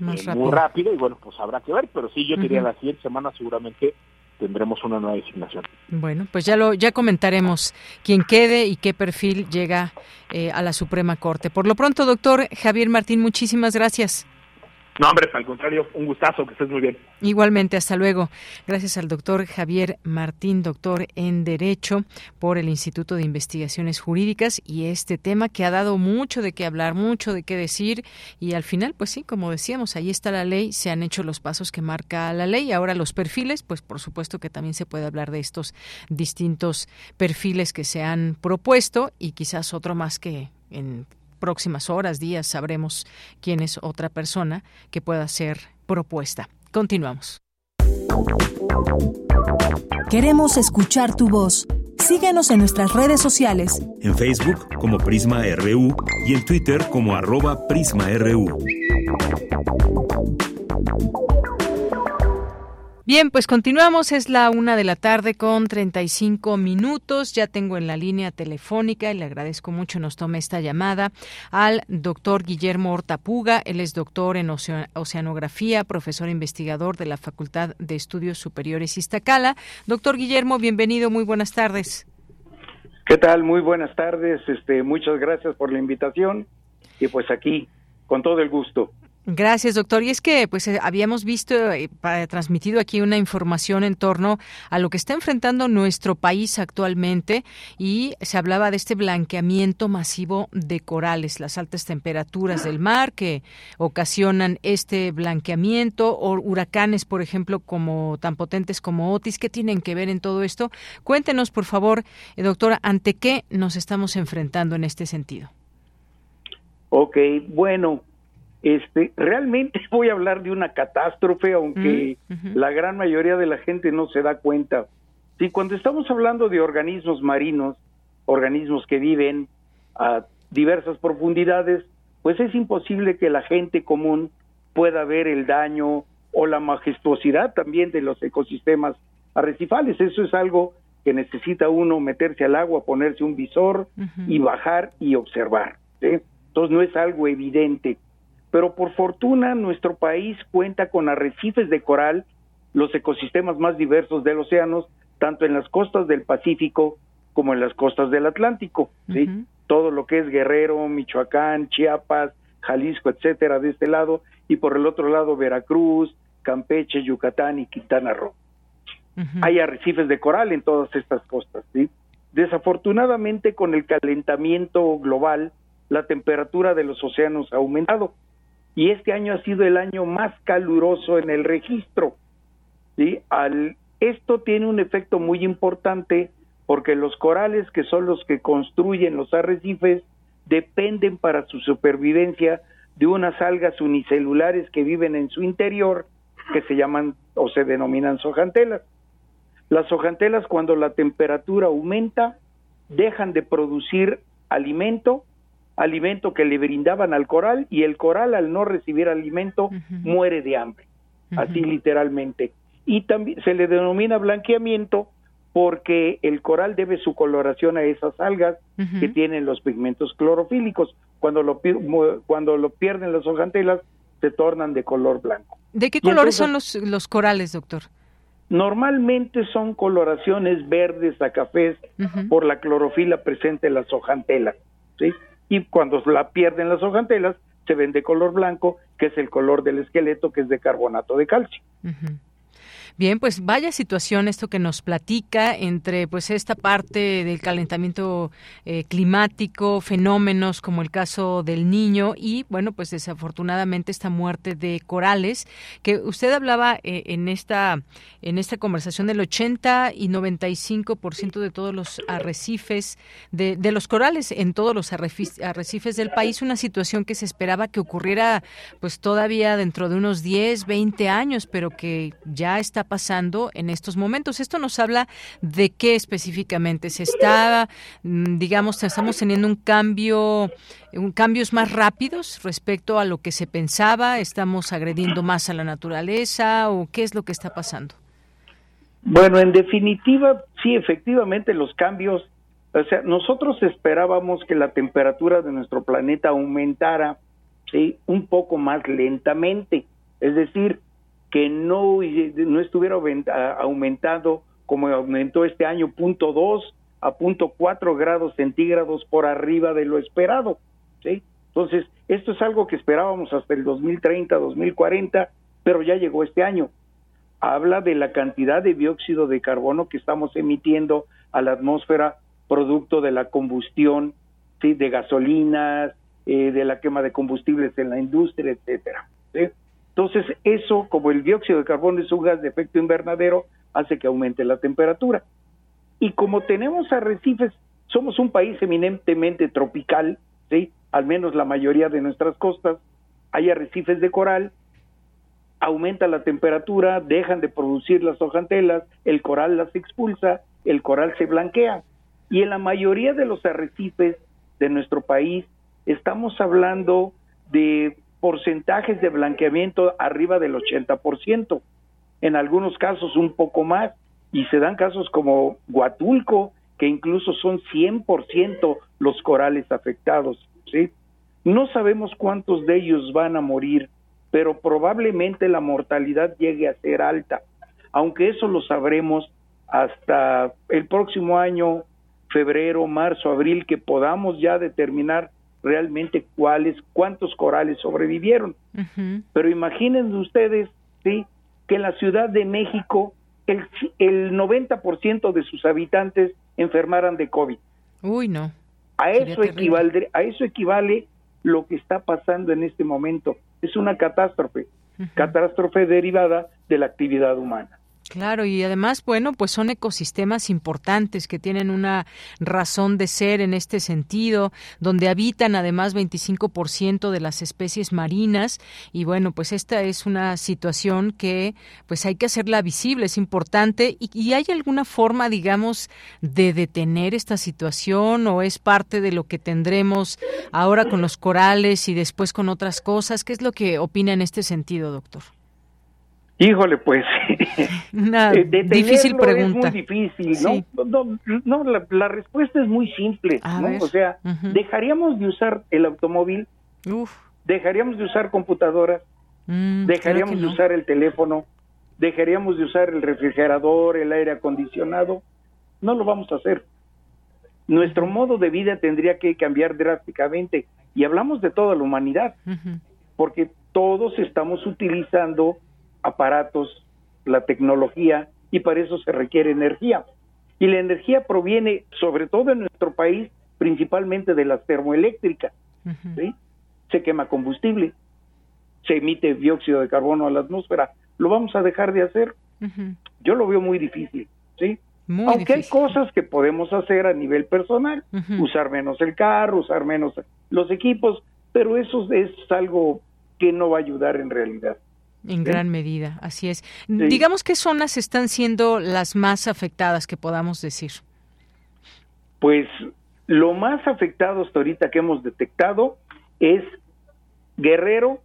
eh, muy rápido y bueno, pues habrá que ver, pero sí, yo diría la siguiente semana seguramente tendremos una nueva designación. Bueno, pues ya lo ya comentaremos quién quede y qué perfil llega eh, a la Suprema Corte. Por lo pronto, doctor Javier Martín, muchísimas gracias. No, hombre, al contrario, un gustazo, que estés muy bien. Igualmente, hasta luego. Gracias al doctor Javier Martín, doctor en Derecho por el Instituto de Investigaciones Jurídicas y este tema que ha dado mucho de qué hablar, mucho de qué decir y al final, pues sí, como decíamos, ahí está la ley, se han hecho los pasos que marca la ley. Ahora los perfiles, pues por supuesto que también se puede hablar de estos distintos perfiles que se han propuesto y quizás otro más que en próximas horas, días, sabremos quién es otra persona que pueda ser propuesta. Continuamos. Queremos escuchar tu voz. Síguenos en nuestras redes sociales. En Facebook como Prisma RU y en Twitter como arroba PrismaRU. Bien, pues continuamos. Es la una de la tarde con 35 minutos. Ya tengo en la línea telefónica y le agradezco mucho nos tome esta llamada al doctor Guillermo Hortapuga. Él es doctor en oceanografía, profesor investigador de la Facultad de Estudios Superiores Iztacala. Doctor Guillermo, bienvenido. Muy buenas tardes. ¿Qué tal? Muy buenas tardes. Este, muchas gracias por la invitación y pues aquí con todo el gusto. Gracias, doctor. Y es que pues eh, habíamos visto, eh, transmitido aquí una información en torno a lo que está enfrentando nuestro país actualmente y se hablaba de este blanqueamiento masivo de corales, las altas temperaturas del mar que ocasionan este blanqueamiento o huracanes, por ejemplo, como tan potentes como Otis, ¿qué tienen que ver en todo esto? Cuéntenos, por favor, eh, doctora, ante qué nos estamos enfrentando en este sentido. Ok, bueno, este, realmente voy a hablar de una catástrofe, aunque la gran mayoría de la gente no se da cuenta. Sí, cuando estamos hablando de organismos marinos, organismos que viven a diversas profundidades, pues es imposible que la gente común pueda ver el daño o la majestuosidad también de los ecosistemas arrecifales. Eso es algo que necesita uno meterse al agua, ponerse un visor y bajar y observar. Entonces no es algo evidente pero por fortuna nuestro país cuenta con arrecifes de coral, los ecosistemas más diversos del océano, tanto en las costas del Pacífico como en las costas del Atlántico, ¿sí? Todo lo que es Guerrero, Michoacán, Chiapas, Jalisco, etcétera, de este lado, y por el otro lado Veracruz, Campeche, Yucatán y Quintana Roo. Hay arrecifes de coral en todas estas costas, ¿sí? Desafortunadamente, con el calentamiento global, la temperatura de los océanos ha aumentado y este año ha sido el año más caluroso en el registro. esto tiene un efecto muy importante porque los corales, que son los que construyen los arrecifes, dependen para su supervivencia de unas algas unicelulares que viven en su interior, que se llaman o se denominan sojantelas. Las sojantelas, cuando la temperatura aumenta, dejan de producir alimento, alimento que le brindaban al coral, y el coral, al no recibir alimento, muere de hambre, así literalmente. Y también se le denomina blanqueamiento porque el coral debe su coloración a esas algas que tienen los pigmentos clorofílicos. Cuando lo, cuando lo pierden las hojantelas, se tornan de color blanco. ¿De qué colores son los, los corales, doctor? Normalmente son coloraciones verdes a cafés por la clorofila presente en las hojantelas. ¿sí? Y cuando la pierden las hojantelas, se ven de color blanco, que es el color del esqueleto, que es de carbonato de calcio. Bien, pues vaya situación esto que nos platica entre pues esta parte del calentamiento eh, climático, fenómenos como el caso del niño y bueno, pues desafortunadamente esta muerte de corales que usted hablaba eh, en esta en esta conversación del 80 y 95% de todos los arrecifes de, de los corales en todos los arrecifes del país, una situación que se esperaba que ocurriera pues todavía dentro de unos 10, 20 años, pero que ya está pasando en estos momentos. Esto nos habla de qué específicamente se está, mm, digamos, estamos teniendo un cambio, un cambios más rápidos respecto a lo que se pensaba, estamos agrediendo más a la naturaleza o qué es lo que está pasando. Bueno, en definitiva, sí, efectivamente los cambios, o sea, nosotros esperábamos que la temperatura de nuestro planeta aumentara, un poco más lentamente, es decir, que no, no estuviera aumentando como aumentó este año, punto dos a punto cuatro grados centígrados por arriba de lo esperado. ¿sí? Entonces, esto es algo que esperábamos hasta el 2030, 2040, pero ya llegó este año. Habla de la cantidad de dióxido de carbono que estamos emitiendo a la atmósfera producto de la combustión ¿sí? de gasolinas, eh, de la quema de combustibles en la industria, etcétera. ¿sí? Entonces, eso, como el dióxido de carbono es un gas de efecto invernadero, hace que aumente la temperatura. Y como tenemos arrecifes, somos un país eminentemente tropical, ¿sí? Al menos la mayoría de nuestras costas, hay arrecifes de coral, aumenta la temperatura, dejan de producir las hojantelas, el coral las expulsa, el coral se blanquea. Y en la mayoría de los arrecifes de nuestro país estamos hablando de porcentajes de blanqueamiento arriba del 80%, en algunos casos un poco más, y se dan casos como Huatulco, que incluso son 100% los corales afectados, ¿sí? No sabemos cuántos de ellos van a morir, pero probablemente la mortalidad llegue a ser alta, aunque eso lo sabremos hasta el próximo año, febrero, marzo, abril, que podamos ya determinar realmente cuáles, cuántos corales sobrevivieron. Pero imaginen ustedes, sí, que en la Ciudad de México el, el 90% de sus habitantes enfermaran de COVID. Uy, no. A eso equivale, a eso equivale lo que está pasando en este momento. Es una catástrofe, catástrofe derivada de la actividad humana. Claro, y además, bueno, pues son ecosistemas importantes que tienen una razón de ser en este sentido, donde habitan además 25% de las especies marinas y bueno, pues esta es una situación que pues hay que hacerla visible, es importante y, y hay alguna forma, digamos, de detener esta situación o es parte de lo que tendremos ahora con los corales y después con otras cosas. ¿Qué es lo que opina en este sentido, doctor? Híjole, pues. Una difícil pregunta. Es muy difícil, ¿no? No, la, respuesta es muy simple, ¿no? O sea, dejaríamos de usar el automóvil, dejaríamos de usar computadoras, mm, dejaríamos de usar el teléfono, dejaríamos de usar el refrigerador, el aire acondicionado. No lo vamos a hacer. Nuestro modo de vida tendría que cambiar drásticamente. Y hablamos de toda la humanidad, porque todos estamos utilizando aparatos, la tecnología, y para eso se requiere energía. Y la energía proviene, sobre todo en nuestro país, principalmente de las termoeléctricas. Se quema combustible, se emite dióxido de carbono a la atmósfera. ¿Lo vamos a dejar de hacer? Yo lo veo muy difícil, ¿sí? Aunque hay cosas que podemos hacer a nivel personal, usar menos el carro, usar menos los equipos, pero eso es algo que no va a ayudar en realidad. En gran medida, así es. Digamos qué zonas están siendo las más afectadas que podamos decir. Pues lo más afectado hasta ahorita que hemos detectado es Guerrero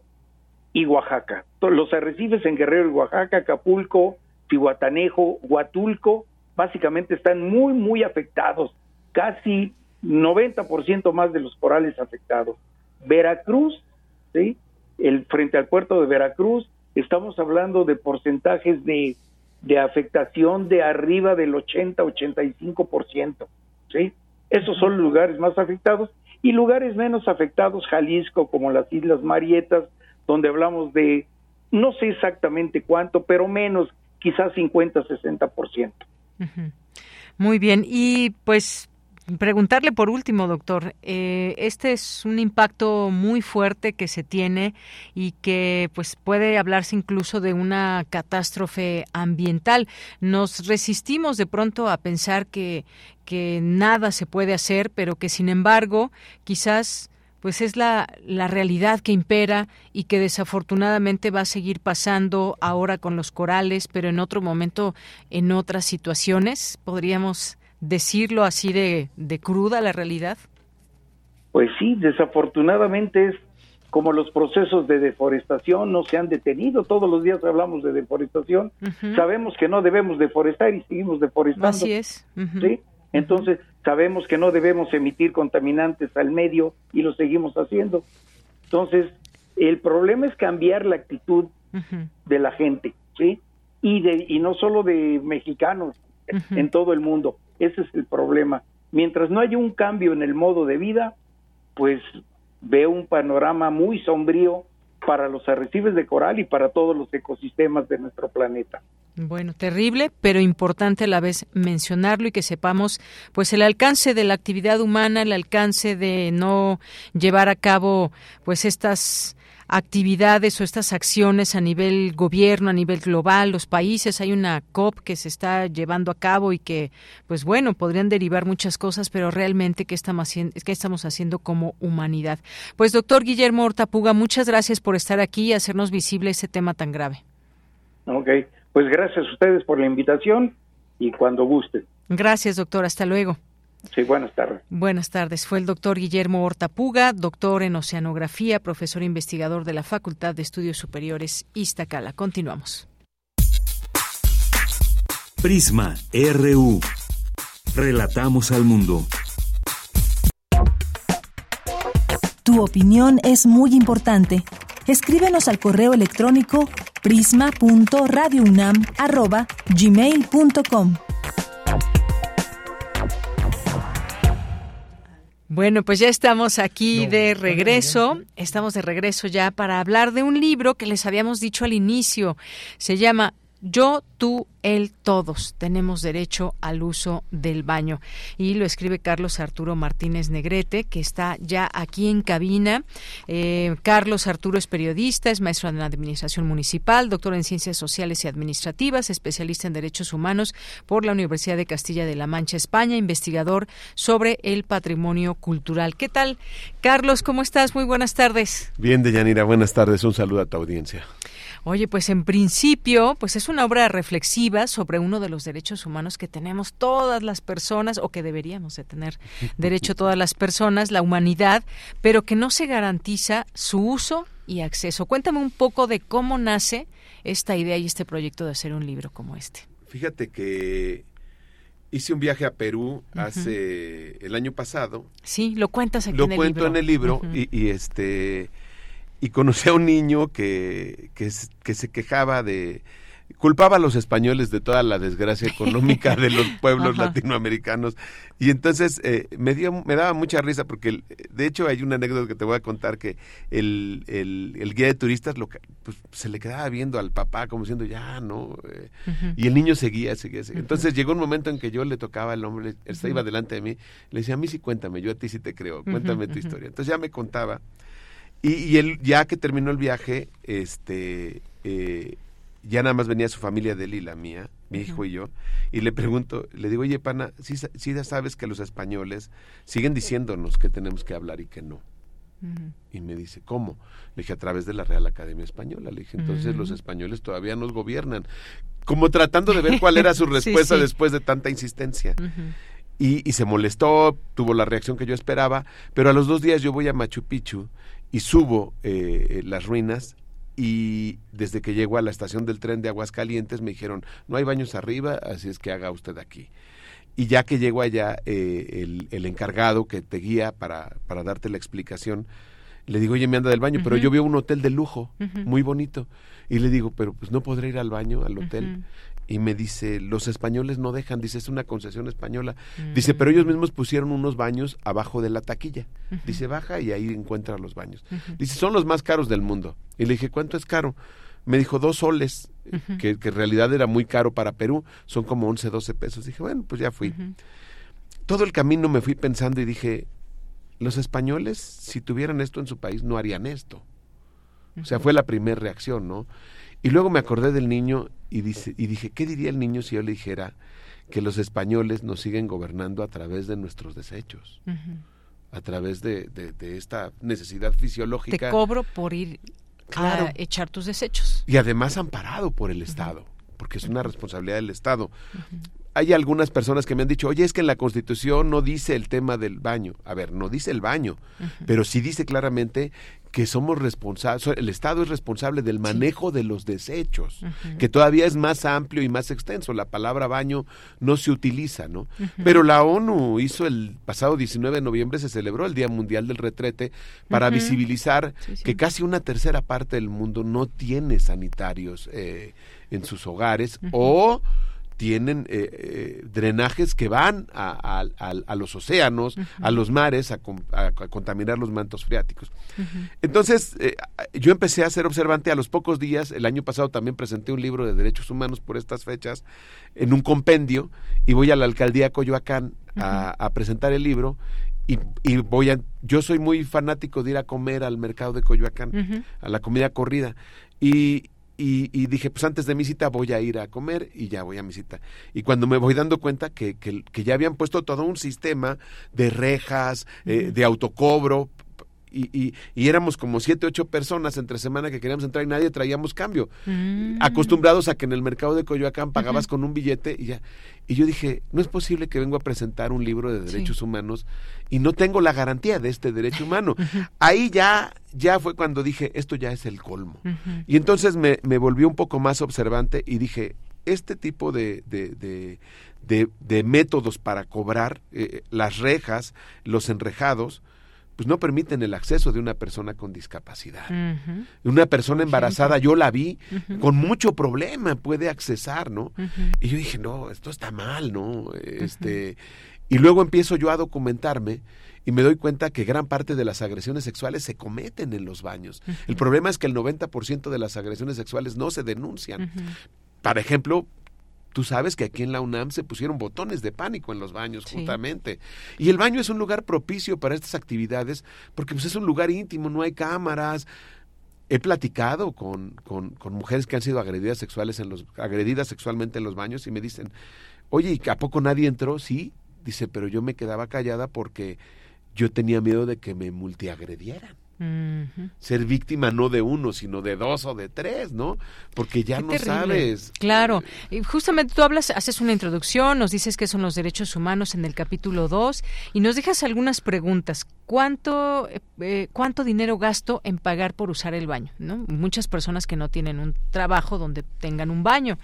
y Oaxaca. Los arrecifes en Guerrero y Oaxaca, Acapulco, Tihuatanejo, Huatulco, básicamente están muy, muy afectados. Casi 90% más de los corales afectados. Veracruz, ¿sí? El, frente al puerto de Veracruz, estamos hablando de porcentajes de, de afectación de arriba del 80-85%, ¿sí? Esos son los lugares más afectados y lugares menos afectados, Jalisco, como las Islas Marietas, donde hablamos de, no sé exactamente cuánto, pero menos, quizás 50-60%. Muy bien, y pues Preguntarle por último, doctor, eh, este es un impacto muy fuerte que se tiene y que pues puede hablarse incluso de una catástrofe ambiental. Nos resistimos de pronto a pensar que, que nada se puede hacer, pero que sin embargo quizás pues es la, la realidad que impera y que desafortunadamente va a seguir pasando ahora con los corales, pero en otro momento en otras situaciones. Podríamos decirlo así de, de cruda la realidad? Pues sí, desafortunadamente es como los procesos de deforestación no se han detenido. Todos los días hablamos de deforestación. Sabemos que no debemos deforestar y seguimos deforestando. Así es. ¿sí? Entonces, sabemos que no debemos emitir contaminantes al medio y lo seguimos haciendo. Entonces, el problema es cambiar la actitud de la gente, ¿sí? Y, de, y no solo de mexicanos, en todo el mundo. Ese es el problema. Mientras no haya un cambio en el modo de vida, pues veo un panorama muy sombrío para los arrecifes de coral y para todos los ecosistemas de nuestro planeta. Bueno, terrible, pero importante a la vez mencionarlo y que sepamos pues el alcance de la actividad humana, el alcance de no llevar a cabo pues estas actividades o estas acciones a nivel gobierno, a nivel global, los países. Hay una COP que se está llevando a cabo y que, pues bueno, podrían derivar muchas cosas, pero realmente, ¿qué estamos haciendo, qué estamos haciendo como humanidad? Pues, doctor Guillermo Ortapuga, muchas gracias por estar aquí y hacernos visible ese tema tan grave. Ok, pues gracias a ustedes por la invitación y cuando guste. Gracias, doctor. Hasta luego. Sí, buenas tardes. Buenas tardes. Fue el doctor Guillermo Hortapuga, doctor en oceanografía, profesor investigador de la Facultad de Estudios Superiores Iztacala. Continuamos. Prisma RU. Relatamos al mundo. Tu opinión es muy importante. Escríbenos al correo electrónico prisma.radiounam@gmail.com. Bueno, pues ya estamos aquí de regreso. Estamos de regreso ya para hablar de un libro que les habíamos dicho al inicio. Se llama yo, tú, él, todos tenemos derecho al uso del baño. Y lo escribe Carlos Arturo Martínez Negrete, que está ya aquí en cabina. Eh, Carlos Arturo es periodista, es maestro en Administración Municipal, doctor en Ciencias Sociales y Administrativas, especialista en Derechos Humanos por la Universidad de Castilla de la Mancha, España, investigador sobre el patrimonio cultural. ¿Qué tal? Carlos, ¿cómo estás? Muy buenas tardes. Bien, Deyanira, buenas tardes. Un saludo a tu audiencia. Oye, pues en principio, pues es una obra reflexiva sobre uno de los derechos humanos que tenemos todas las personas o que deberíamos de tener derecho todas las personas, la humanidad, pero que no se garantiza su uso y acceso. Cuéntame un poco de cómo nace esta idea y este proyecto de hacer un libro como este. Fíjate que hice un viaje a Perú hace el año pasado. Sí, lo cuentas aquí en el libro. Lo cuento en el libro y este y conocí a un niño que, que, que se quejaba de culpaba a los españoles de toda la desgracia económica de los pueblos latinoamericanos. Y entonces eh, me dio me daba mucha risa porque de hecho hay una anécdota que te voy a contar que el, el, guía de turistas lo, pues, se le quedaba viendo al papá como diciendo ya no eh", y el niño seguía seguía, seguía. entonces llegó un momento en que yo le tocaba al hombre él iba delante de mí le decía a mí sí cuéntame yo a ti sí te creo cuéntame tu historia entonces ya me contaba y, él, ya que terminó el viaje, este, eh, ya nada más venía su familia de Lila, mía, mi hijo y yo, y le pregunto, le digo, oye, pana, si ¿sí, ya sabes que los españoles siguen diciéndonos que tenemos que hablar y que no. Y me dice, ¿cómo? Le dije, a través de la Real Academia Española. Le dije, entonces los españoles todavía nos gobiernan. Como tratando de ver cuál era su respuesta después de tanta insistencia. y, se molestó, tuvo la reacción que yo esperaba, pero a los dos días yo voy a Machu Picchu y subo eh, las ruinas y desde que llego a la estación del tren de Aguascalientes me dijeron, no hay baños arriba, así es que haga usted aquí. Y ya que llego allá, eh, el, encargado que te guía para, para darte la explicación, le digo, oye, me anda del baño, pero yo veo un hotel de lujo, muy bonito. Y le digo, pero pues no podré ir al baño, al hotel y me dice, los españoles no dejan, dice, es una concesión española. Dice, pero ellos mismos pusieron unos baños abajo de la taquilla. Dice, baja y ahí encuentra los baños. Dice, son los más caros del mundo. Y le dije, ¿cuánto es caro? Me dijo, dos soles, que, en realidad era muy caro para Perú, son como 11, 12 pesos. Dije, bueno, pues ya fui. Todo el camino me fui pensando y dije, los españoles, si tuvieran esto en su país, no harían esto. O sea, fue la primera reacción, ¿no? Y luego me acordé del niño y, dice, y dije, ¿qué diría el niño si yo le dijera que los españoles nos siguen gobernando a través de nuestros desechos? A través de, de, esta necesidad fisiológica. Te cobro por ir a echar tus desechos. Y además amparado por el Estado, porque es una responsabilidad del Estado hay algunas personas que me han dicho, oye, es que en la Constitución no dice el tema del baño. A ver, no dice el baño, pero sí dice claramente que somos responsables, el Estado es responsable del manejo de los desechos, que todavía es más amplio y más extenso. La palabra baño no se utiliza, ¿no? Pero la ONU hizo el pasado 19 de noviembre, se celebró el Día Mundial del Retrete para visibilizar que casi una tercera parte del mundo no tiene sanitarios eh, en sus hogares o tienen eh, eh, drenajes que van a, los océanos, a los mares, a, contaminar los mantos freáticos. Entonces, eh, yo empecé a ser observante a los pocos días, el año pasado también presenté un libro de derechos humanos por estas fechas, en un compendio, y voy a la alcaldía Coyoacán a, presentar el libro, y, y, voy a, yo soy muy fanático de ir a comer al mercado de Coyoacán, a la comida corrida, y, y, dije, pues antes de mi cita voy a ir a comer y ya voy a mi cita. Y cuando me voy dando cuenta que, que, ya habían puesto todo un sistema de rejas, eh, de autocobro, y, y, éramos como siete, ocho personas entre semana que queríamos entrar y nadie traíamos cambio. Mm. Acostumbrados a que en el mercado de Coyoacán pagabas con un billete y ya. Y yo dije, no es posible que vengo a presentar un libro de derechos humanos y no tengo la garantía de este derecho humano. Ahí ya, ya fue cuando dije, esto ya es el colmo. Y entonces me, me volví un poco más observante y dije, este tipo de, de, de, métodos para cobrar, eh, las rejas, los enrejados, pues no permiten el acceso de una persona con discapacidad. Una persona embarazada, yo la vi, con mucho problema puede accesar, ¿no? Y yo dije, no, esto está mal, ¿no? Este, y luego empiezo yo a documentarme y me doy cuenta que gran parte de las agresiones sexuales se cometen en los baños. El problema es que el 90% de las agresiones sexuales no se denuncian. Por ejemplo, Tú sabes que aquí en la UNAM se pusieron botones de pánico en los baños, justamente. Y el baño es un lugar propicio para estas actividades porque pues, es un lugar íntimo, no hay cámaras. He platicado con, con, con mujeres que han sido agredidas, sexuales en los, agredidas sexualmente en los baños y me dicen, oye, ¿y a poco nadie entró? Sí, dice, pero yo me quedaba callada porque yo tenía miedo de que me multiagredieran. Ser víctima no de uno, sino de dos o de tres, ¿no? Porque ya no sabes. Claro. Y justamente tú hablas, haces una introducción, nos dices qué son los derechos humanos en el capítulo 2 y nos dejas algunas preguntas. ¿Cuánto, eh, eh, ¿Cuánto dinero gasto en pagar por usar el baño? ¿no? Muchas personas que no tienen un trabajo donde tengan un baño.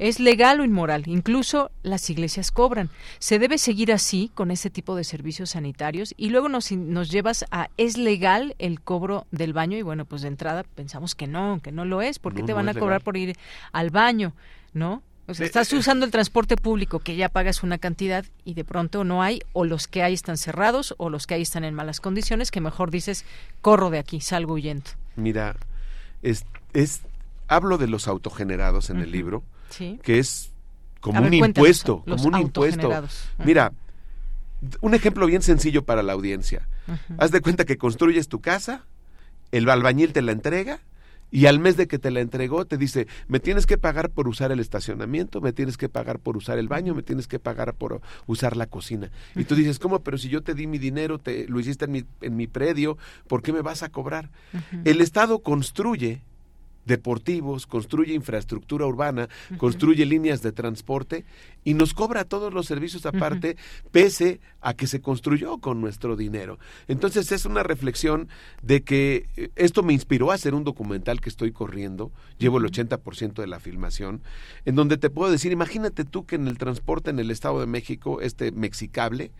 ¿Es legal o inmoral? Incluso las iglesias cobran. ¿Se debe seguir así con ese tipo de servicios sanitarios? Y luego nos, nos llevas a ¿es legal el cobro del baño y bueno, pues de entrada pensamos que no, que no lo es, ¿por qué te van a cobrar por ir al baño? ¿No? O sea, estás usando el transporte público que ya pagas una cantidad y de pronto no hay, o los que hay están cerrados, o los que hay están en malas condiciones, que mejor dices, corro de aquí, salgo huyendo. Mira, es, es hablo de los autogenerados en el libro, que es como un impuesto, como un impuesto. Mira, un ejemplo bien sencillo para la audiencia. Haz de cuenta que construyes tu casa, el albañil te la entrega y al mes de que te la entregó te dice, me tienes que pagar por usar el estacionamiento, me tienes que pagar por usar el baño, me tienes que pagar por usar la cocina. Y tú dices, ¿cómo? Pero si yo te di mi dinero, te lo hiciste en mi, en mi predio, ¿por qué me vas a cobrar? El Estado construye deportivos, construye infraestructura urbana, construye líneas de transporte y nos cobra todos los servicios aparte, pese a que se construyó con nuestro dinero. Entonces es una reflexión de que eh, esto me inspiró a hacer un documental que estoy corriendo, llevo el 80% de la filmación, en donde te puedo decir, imagínate tú que en el transporte en el Estado de México, este Mexicable,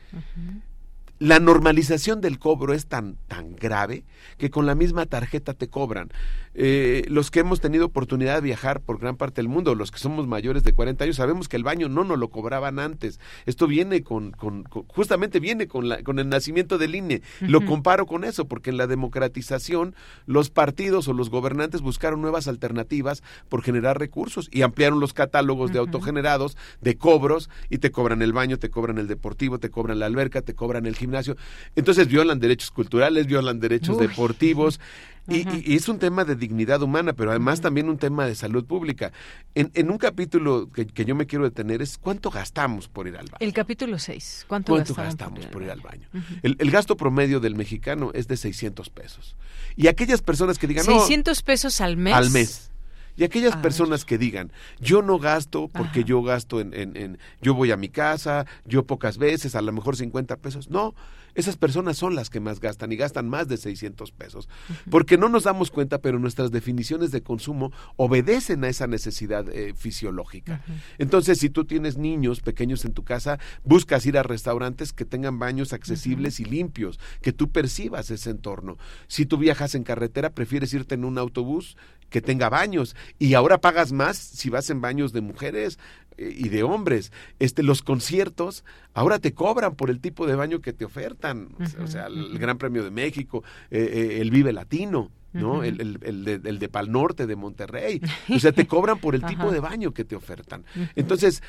la normalización del cobro es tan, tan grave que con la misma tarjeta te cobran. Eh, los que hemos tenido oportunidad de viajar por gran parte del mundo, los que somos mayores de 40 años, sabemos que el baño no nos lo cobraban antes. Esto viene con, con, justamente viene con, la, con el nacimiento del INE. Lo comparo con eso, porque en la democratización los partidos o los gobernantes buscaron nuevas alternativas por generar recursos y ampliaron los catálogos de autogenerados, de cobros, y te cobran el baño, te cobran el deportivo, te cobran la alberca, te cobran el gimnasio. Entonces violan derechos culturales, violan derechos deportivos. Y, es un tema de dignidad humana, pero además también un tema de salud pública. En, un capítulo que, yo me quiero detener es cuánto gastamos por ir al baño. El capítulo 6, ¿cuánto, gastamos por ir al baño? el, gasto promedio del mexicano es de 600 pesos. Y aquellas personas que digan... 600 pesos al mes. Al mes. Y aquellas personas que digan, yo no gasto porque yo gasto en, en, en, yo voy a mi casa, yo pocas veces, a lo mejor 50 pesos. No, esas personas son las que más gastan y gastan más de 600 pesos. Porque no nos damos cuenta, pero nuestras definiciones de consumo obedecen a esa necesidad eh, fisiológica. Entonces, si tú tienes niños pequeños en tu casa, buscas ir a restaurantes que tengan baños accesibles y limpios, que tú percibas ese entorno. Si tú viajas en carretera, prefieres irte en un autobús que tenga baños y ahora pagas más si vas en baños de mujeres eh, y de hombres. Este, los conciertos ahora te cobran por el tipo de baño que te ofertan. o sea, el Gran Premio de México, eh, eh, el Vive Latino. ¿no? el, el, el, de, el, de, Pal Norte, de Monterrey. O sea, te cobran por el tipo de baño que te ofertan. Entonces,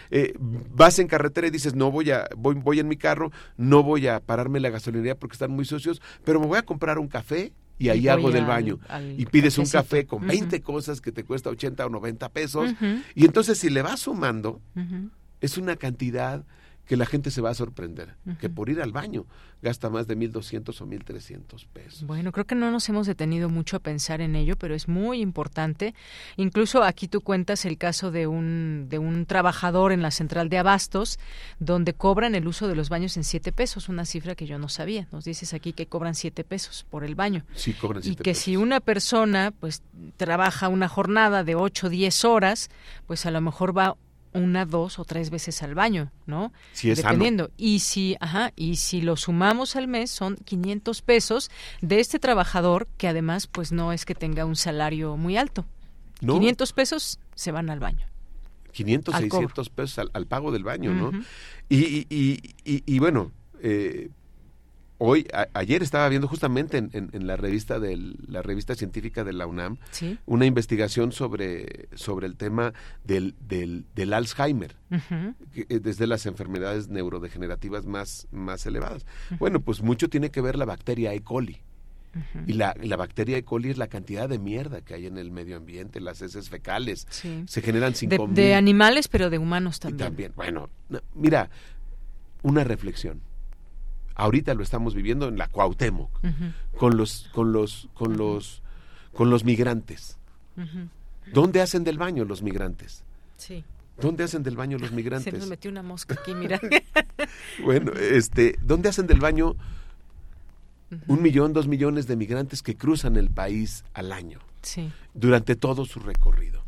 vas en carretera y dices, no voy a, voy, voy en mi carro, no voy a pararme en la gasolinería porque están muy sucios, pero me voy a comprar un café y ahí hago del baño. y pides un café con 20 cosas que te cuesta 80 o 90 pesos. Y entonces si le vas sumando, es una cantidad que la gente se va a sorprender, que por ir al baño gasta más de 1.200 o 1.300 pesos. Bueno, creo que no nos hemos detenido mucho a pensar en ello, pero es muy importante. Incluso aquí tú cuentas el caso de un, de un trabajador en la central de abastos, donde cobran el uso de los baños en 7 pesos, una cifra que yo no sabía. Nos dices aquí que cobran 7 pesos por el baño. Sí, cobran Y que si una persona pues trabaja una jornada de 8 o 10 horas, pues a lo mejor va una, dos o tres veces al baño, ¿no? Sí, es Dependiendo. Y si, ajá, y si lo sumamos al mes son 500 pesos de este trabajador que además pues no es que tenga un salario muy alto. 500 pesos se van al baño. 500, 600 pesos al, pago del baño, ¿no? y, y, y, y, bueno, eh, hoy, ayer estaba viendo justamente en, la revista del, la revista científica de la UNAM una investigación sobre, sobre el tema del, del, Alzheimer, eh, desde las enfermedades neurodegenerativas más, más elevadas. Bueno, pues mucho tiene que ver la bacteria E. coli. Y la, la, bacteria E. coli es la cantidad de mierda que hay en el medio ambiente, las heces fecales. Se generan cinco de, de animales, pero de humanos también. también. Bueno, mira, una reflexión ahorita lo estamos viviendo en la Cuauhtémoc, con los, con los, con los, con los migrantes. ¿Dónde hacen del baño los migrantes? Sí. ¿Dónde hacen del baño los migrantes? Se nos metió una mosca aquí, mira. bueno, este, ¿dónde hacen del baño un millón, dos millones de migrantes que cruzan el país al año? Sí. Durante todo su recorrido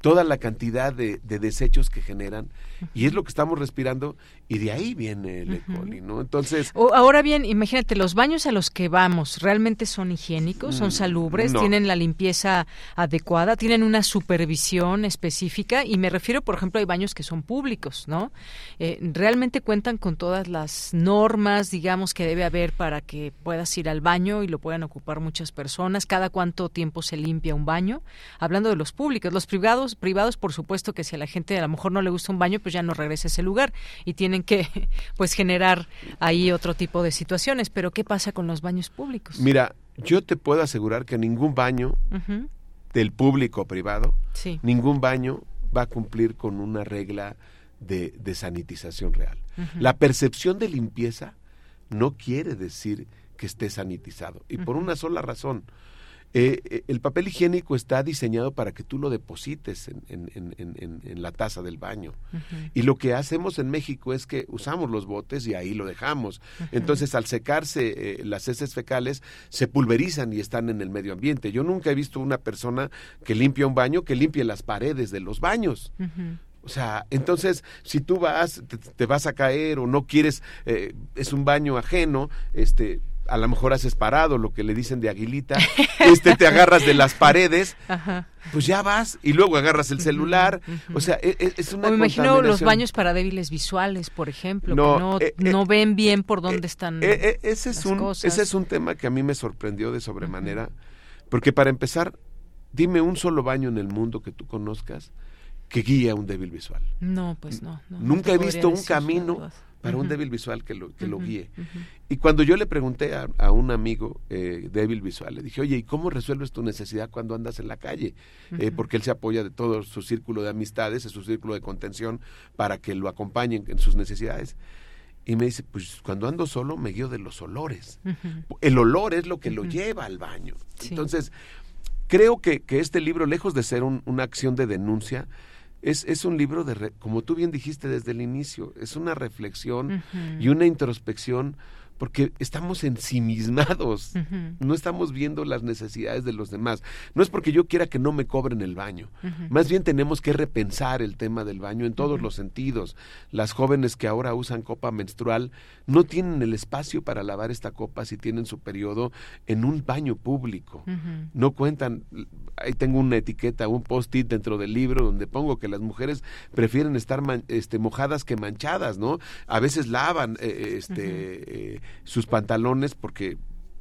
toda la cantidad de, desechos que generan y es lo que estamos respirando y de ahí viene el E. coli, ¿no? Entonces... ahora bien, imagínate, los baños a los que vamos, ¿realmente son higiénicos, son mm, salubres, tienen la limpieza adecuada, tienen una supervisión específica? Y me refiero, por ejemplo, hay baños que son públicos, ¿no? Eh, ¿Realmente cuentan con todas las normas, digamos, que debe haber para que puedas ir al baño y lo puedan ocupar muchas personas? ¿Cada cuánto tiempo se limpia un baño? Hablando de los públicos, los privados, privados, por supuesto que si a la gente a lo mejor no le gusta un baño, pues ya no regresa a ese lugar y tienen que pues generar ahí otro tipo de situaciones. Pero ¿qué pasa con los baños públicos? Mira, yo te puedo asegurar que ningún baño del público privado, ningún baño va a cumplir con una regla de, de sanitización real. La percepción de limpieza no quiere decir que esté sanitizado. Y por una sola razón. Eh, eh, el papel higiénico está diseñado para que tú lo deposites en, la taza del baño. Y lo que hacemos en México es que usamos los botes y ahí lo dejamos. Entonces, al secarse eh, las heces fecales, se pulverizan y están en el medio ambiente. Yo nunca he visto una persona que limpia un baño que limpie las paredes de los baños. O sea, entonces, si tú vas, te, vas a caer o no quieres, es un baño ajeno, este, a lo mejor haces parado, lo que le dicen de aguilita, este te agarras de las paredes, pues ya vas y luego agarras el celular, o sea, e, e, es, una o me imagino los baños para débiles visuales, por ejemplo, no, que no, eh, no eh, ven bien por dónde eh, están ese es un ese es un tema que a mí me sorprendió de sobremanera, porque para empezar, dime un solo baño en el mundo que tú conozcas que guía a un débil visual. No, pues no. Nunca he visto un camino para un débil visual que lo, que lo guíe. Y cuando yo le pregunté a, un amigo eh, débil visual, le dije, oye, ¿y cómo resuelves tu necesidad cuando andas en la calle? Eh, porque él se apoya de todo su círculo de amistades, es su círculo de contención, para que lo acompañen en sus necesidades. Y me dice, pues cuando ando solo me guío de los olores. El olor es lo que lo lleva al baño. Entonces, creo que, que, este libro, lejos de ser una acción de denuncia, es, es un libro de, como tú bien dijiste desde el inicio, es una reflexión y una introspección porque estamos ensimismados, no estamos viendo las necesidades de los demás. No es porque yo quiera que no me cobren el baño, más bien tenemos que repensar el tema del baño en todos los sentidos. Las jóvenes que ahora usan copa menstrual no tienen el espacio para lavar esta copa si tienen su periodo en un baño público. No cuentan, ahí tengo una etiqueta, un post-it dentro del libro donde pongo que las mujeres prefieren estar este, mojadas que manchadas, ¿no? A veces lavan, eh, eh, este... Eh, sus pantalones porque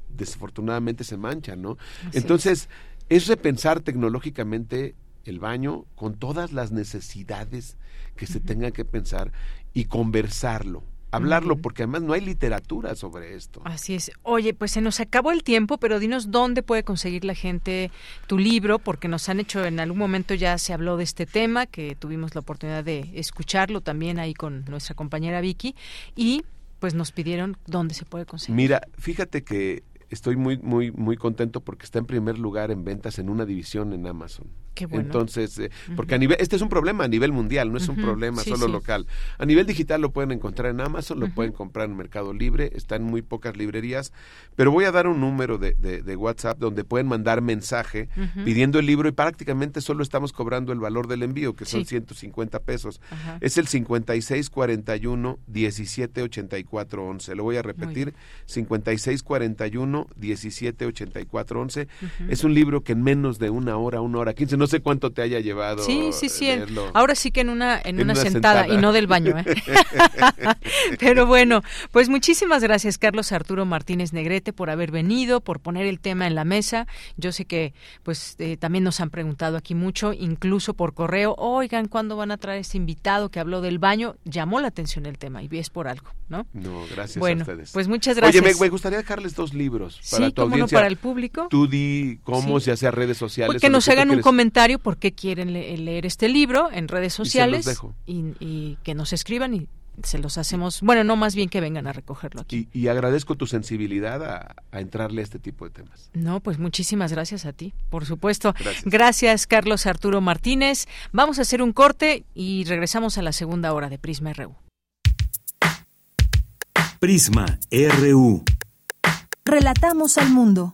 desafortunadamente se manchan, ¿no? Entonces, es. repensar tecnológicamente el baño con todas las necesidades que se tengan que pensar y conversarlo hablarlo, porque además no hay literatura sobre esto. Así es. Oye, pues se nos acabó el tiempo, pero dinos dónde puede conseguir la gente tu libro, porque nos han hecho, en algún momento ya se habló de este tema, que tuvimos la oportunidad de escucharlo también ahí con nuestra compañera Vicky, y pues nos pidieron dónde se puede conseguir. Mira, fíjate que estoy muy muy muy contento porque está en primer lugar en ventas en una división en Amazon. Entonces, eh, porque a nivel, este es un problema a nivel mundial, no es un problema solo local. A nivel digital lo pueden encontrar en Amazon, lo pueden comprar en Mercado Libre, está en muy pocas librerías, pero voy a dar un número de, de, WhatsApp donde pueden mandar mensaje pidiendo el libro y prácticamente solo estamos cobrando el valor del envío, que son 150 pesos. Es el 5641 178411. Lo voy a repetir, 5641 178411. Es un libro que en menos de una hora, una hora quince, no sé cuánto te haya llevado. Sí, sí, sí. ahora sí que en una, en, una, sentada, y no del baño. ¿eh? Pero bueno, pues muchísimas gracias, Carlos Arturo Martínez Negrete, por haber venido, por poner el tema en la mesa. Yo sé que pues eh, también nos han preguntado aquí mucho, incluso por correo, oigan, ¿cuándo van a traer este invitado que habló del baño? Llamó la atención el tema y es por algo, ¿no? No, gracias bueno, a ustedes. Pues muchas gracias. Oye, me, gustaría dejarles dos libros para tu audiencia. para el público. Tú di cómo, se hace a redes sociales. Que nos hagan un comentario por qué quieren leer este libro en redes sociales y, que nos escriban y se los hacemos, bueno, no más bien que vengan a recogerlo aquí. Y, agradezco tu sensibilidad a, entrarle a este tipo de temas. No, pues muchísimas gracias a ti, por supuesto. Gracias. gracias, Carlos Arturo Martínez. Vamos a hacer un corte y regresamos a la segunda hora de Prisma RU. Prisma RU. Relatamos al mundo.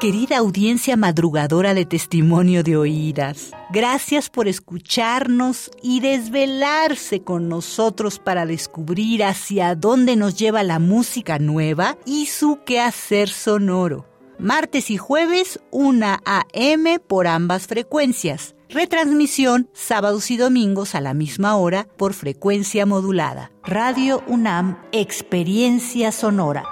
Querida audiencia madrugadora de testimonio de oídas, gracias por escucharnos y desvelarse con nosotros para descubrir hacia dónde nos lleva la música nueva y su quehacer sonoro. Martes y jueves, 1 a.m. por ambas frecuencias. Retransmisión sábados y domingos a la misma hora por frecuencia modulada. Radio UNAM, Experiencia Sonora.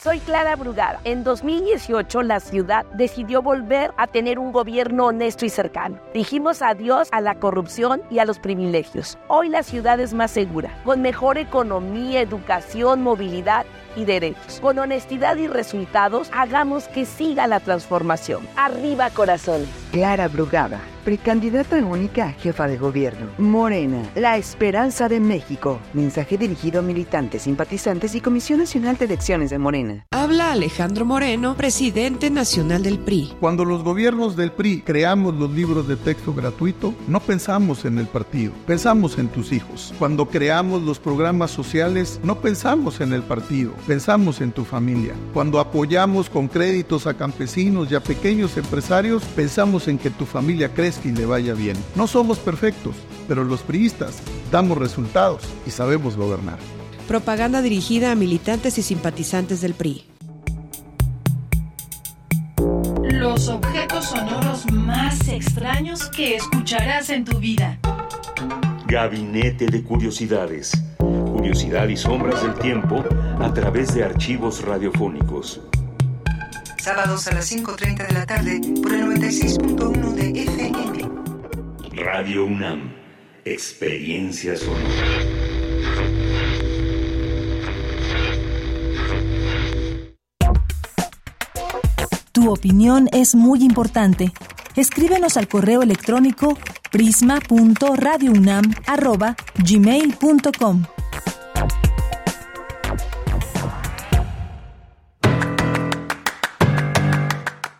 Soy Clara Brugada. En 2018 la ciudad decidió volver a tener un gobierno honesto y cercano. Dijimos adiós a la corrupción y a los privilegios. Hoy la ciudad es más segura, con mejor economía, educación, movilidad y derechos. Con honestidad y resultados, hagamos que siga la transformación. Arriba corazones. Clara Brugada, precandidata única a jefa de gobierno. Morena, la esperanza de México. Mensaje dirigido a militantes, simpatizantes y Comisión Nacional de Elecciones de Morena. Habla Alejandro Moreno, presidente nacional del PRI. Cuando los gobiernos del PRI creamos los libros de texto gratuito, no pensamos en el partido, pensamos en tus hijos. Cuando creamos los programas sociales, no pensamos en el partido, pensamos en tu familia. Cuando apoyamos con créditos a campesinos y a pequeños empresarios, pensamos en que tu familia crezca y le vaya bien. No somos perfectos, pero los priistas damos resultados y sabemos gobernar. Propaganda dirigida a militantes y simpatizantes del PRI. Los objetos sonoros más extraños que escucharás en tu vida. Gabinete de Curiosidades. Curiosidad y sombras del tiempo a través de archivos radiofónicos. Sábados a las 5.30 de la tarde por el 96.1 de FM. Radio UNAM. Experiencia sonora. Tu opinión es muy importante. Escríbenos al correo electrónico prisma.radiounam@gmail.com.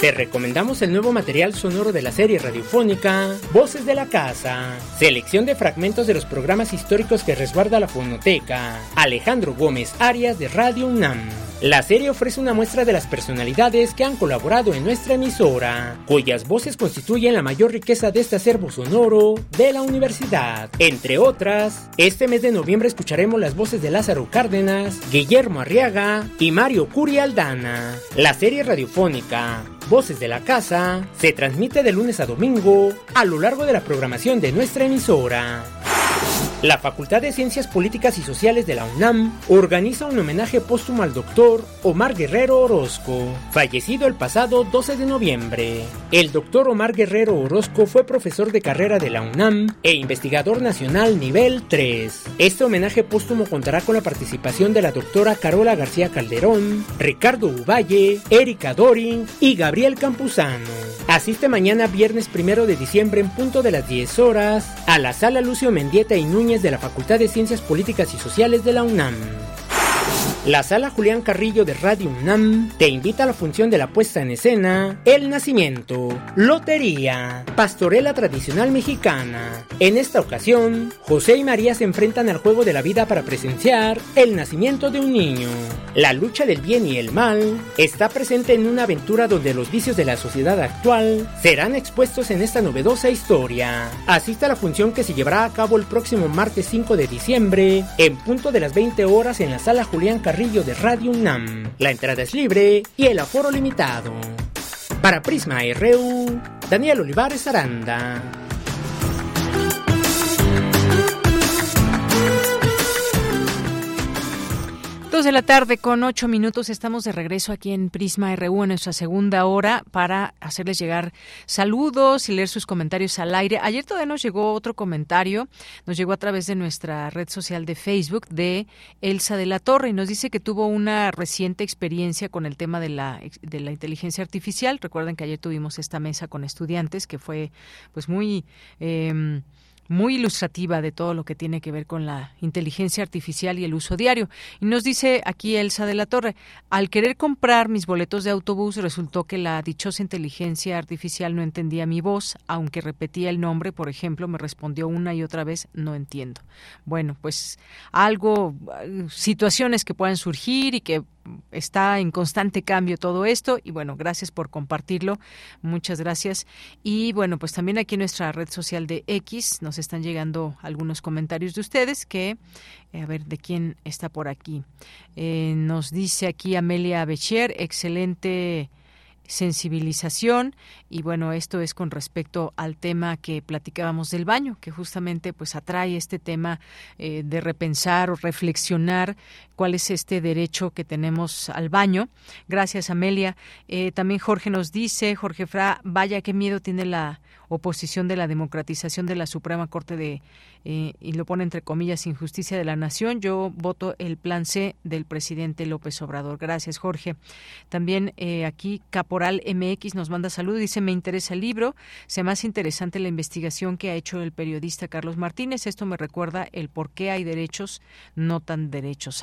Te recomendamos el nuevo material sonoro de la serie radiofónica Voces de la Casa, selección de fragmentos de los programas históricos que resguarda la fonoteca Alejandro Gómez Arias de Radio UNAM. La serie ofrece una muestra de las personalidades que han colaborado en nuestra emisora, cuyas voces constituyen la mayor riqueza de este acervo sonoro de la universidad. Entre otras, este mes de noviembre escucharemos las voces de Lázaro Cárdenas, Guillermo Arriaga y Mario Curi Aldana. La serie radiofónica Voces de la Casa se transmite de lunes a domingo a lo largo de la programación de nuestra emisora. La Facultad de Ciencias Políticas y Sociales de la UNAM organiza un homenaje póstumo al doctor Omar Guerrero Orozco, fallecido el pasado 12 de noviembre. El doctor Omar Guerrero Orozco fue profesor de carrera de la UNAM e investigador nacional nivel 3. Este homenaje póstumo contará con la participación de la doctora Carola García Calderón, Ricardo Uvalle, Erika Doring y Gabriel Campuzano. Asiste mañana viernes primero de diciembre en punto de las 10 horas a la sala Lucio Mendieta y Núñez de la Facultad de Ciencias Políticas y Sociales de la UNAM. La sala Julián Carrillo de Radio UNAM te invita a la función de la puesta en escena El Nacimiento, Lotería, Pastorela Tradicional Mexicana. En esta ocasión, José y María se enfrentan al juego de la vida para presenciar el nacimiento de un niño. La lucha del bien y el mal está presente en una aventura donde los vicios de la sociedad actual serán expuestos en esta novedosa historia. Asista a la función que se llevará a cabo el próximo martes 5 de diciembre, en punto de las 20 horas en la sala Julián Carrillo de Radio UNAM. La entrada es libre y el aforo limitado. Para Prisma RU, Daniel Olivares Aranda. De la tarde con ocho minutos estamos de regreso aquí en Prisma RU en nuestra segunda hora para hacerles llegar saludos y leer sus comentarios al aire. Ayer todavía nos llegó otro comentario, nos llegó a través de nuestra red social de Facebook de Elsa de la Torre y nos dice que tuvo una reciente experiencia con el tema de la, de la inteligencia artificial. Recuerden que ayer tuvimos esta mesa con estudiantes que fue pues muy... Eh, muy ilustrativa de todo lo que tiene que ver con la inteligencia artificial y el uso diario. Y nos dice aquí Elsa de la Torre, al querer comprar mis boletos de autobús resultó que la dichosa inteligencia artificial no entendía mi voz, aunque repetía el nombre, por ejemplo, me respondió una y otra vez, no entiendo. Bueno, pues algo, situaciones que puedan surgir y que está en constante cambio todo esto y bueno, gracias por compartirlo, muchas gracias. Y bueno, pues también aquí en nuestra red social de X nos están llegando algunos comentarios de ustedes que, eh, a ver, ¿de quién está por aquí? Eh, nos dice aquí Amelia Becher, excelente sensibilización y bueno esto es con respecto al tema que platicábamos del baño que justamente pues atrae este tema eh, de repensar o reflexionar cuál es este derecho que tenemos al baño gracias Amelia eh, también Jorge nos dice Jorge Fra vaya qué miedo tiene la oposición de la democratización de la Suprema Corte de, eh, y lo pone entre comillas, injusticia de la nación. Yo voto el plan C del presidente López Obrador. Gracias, Jorge. También eh, aquí Caporal MX nos manda salud. Dice, me interesa el libro. Se más interesante la investigación que ha hecho el periodista Carlos Martínez. Esto me recuerda el por qué hay derechos, no tan derechos.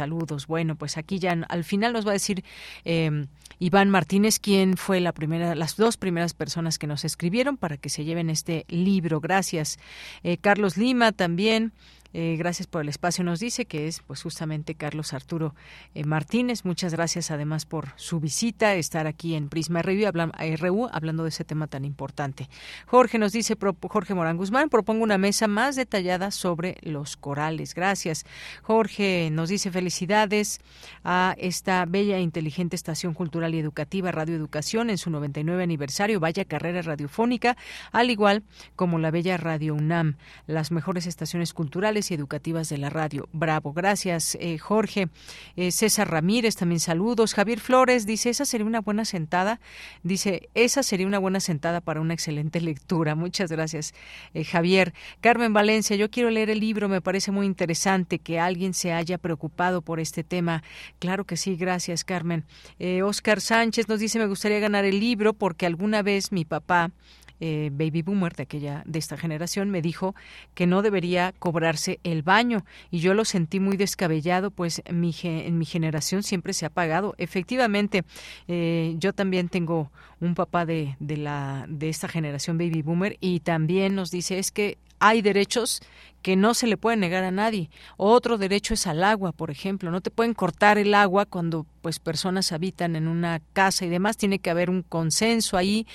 Bueno, pues aquí ya al final nos va a decir eh, Iván Martínez quién fue la primera, las dos primeras personas que nos escribieron para que se lleve en este libro. Gracias. Eh, Carlos Lima también. Eh, gracias por el espacio, nos dice que es pues justamente Carlos Arturo eh, Martínez. Muchas gracias además por su visita, estar aquí en Prisma RU, RU hablando de ese tema tan importante. Jorge nos dice, Jorge Morán Guzmán, propongo una mesa más detallada sobre los corales. Gracias. Jorge nos dice felicidades a esta bella e inteligente estación cultural y educativa Radio Educación en su 99 aniversario. Vaya carrera radiofónica, al igual como la bella Radio UNAM, las mejores estaciones culturales y educativas de la radio. Bravo, gracias eh, Jorge. Eh, César Ramírez, también saludos. Javier Flores dice, esa sería una buena sentada. Dice, esa sería una buena sentada para una excelente lectura. Muchas gracias, eh, Javier. Carmen Valencia, yo quiero leer el libro, me parece muy interesante que alguien se haya preocupado por este tema. Claro que sí, gracias, Carmen. Oscar Sánchez nos dice, me gustaría ganar el libro porque alguna vez mi papá eh, baby boomer de aquella de esta generación me dijo que no debería cobrarse el baño. Y yo lo sentí muy descabellado pues mi, en mi generación siempre se ha pagado. Efectivamente eh, yo también tengo un papá de, de la de esta generación baby boomer y también nos dice es que hay derechos que no se le pueden negar a nadie. Otro derecho es al agua, por ejemplo. No te pueden cortar el agua cuando pues personas habitan en una casa y demás. Tiene que haber un consenso ahí.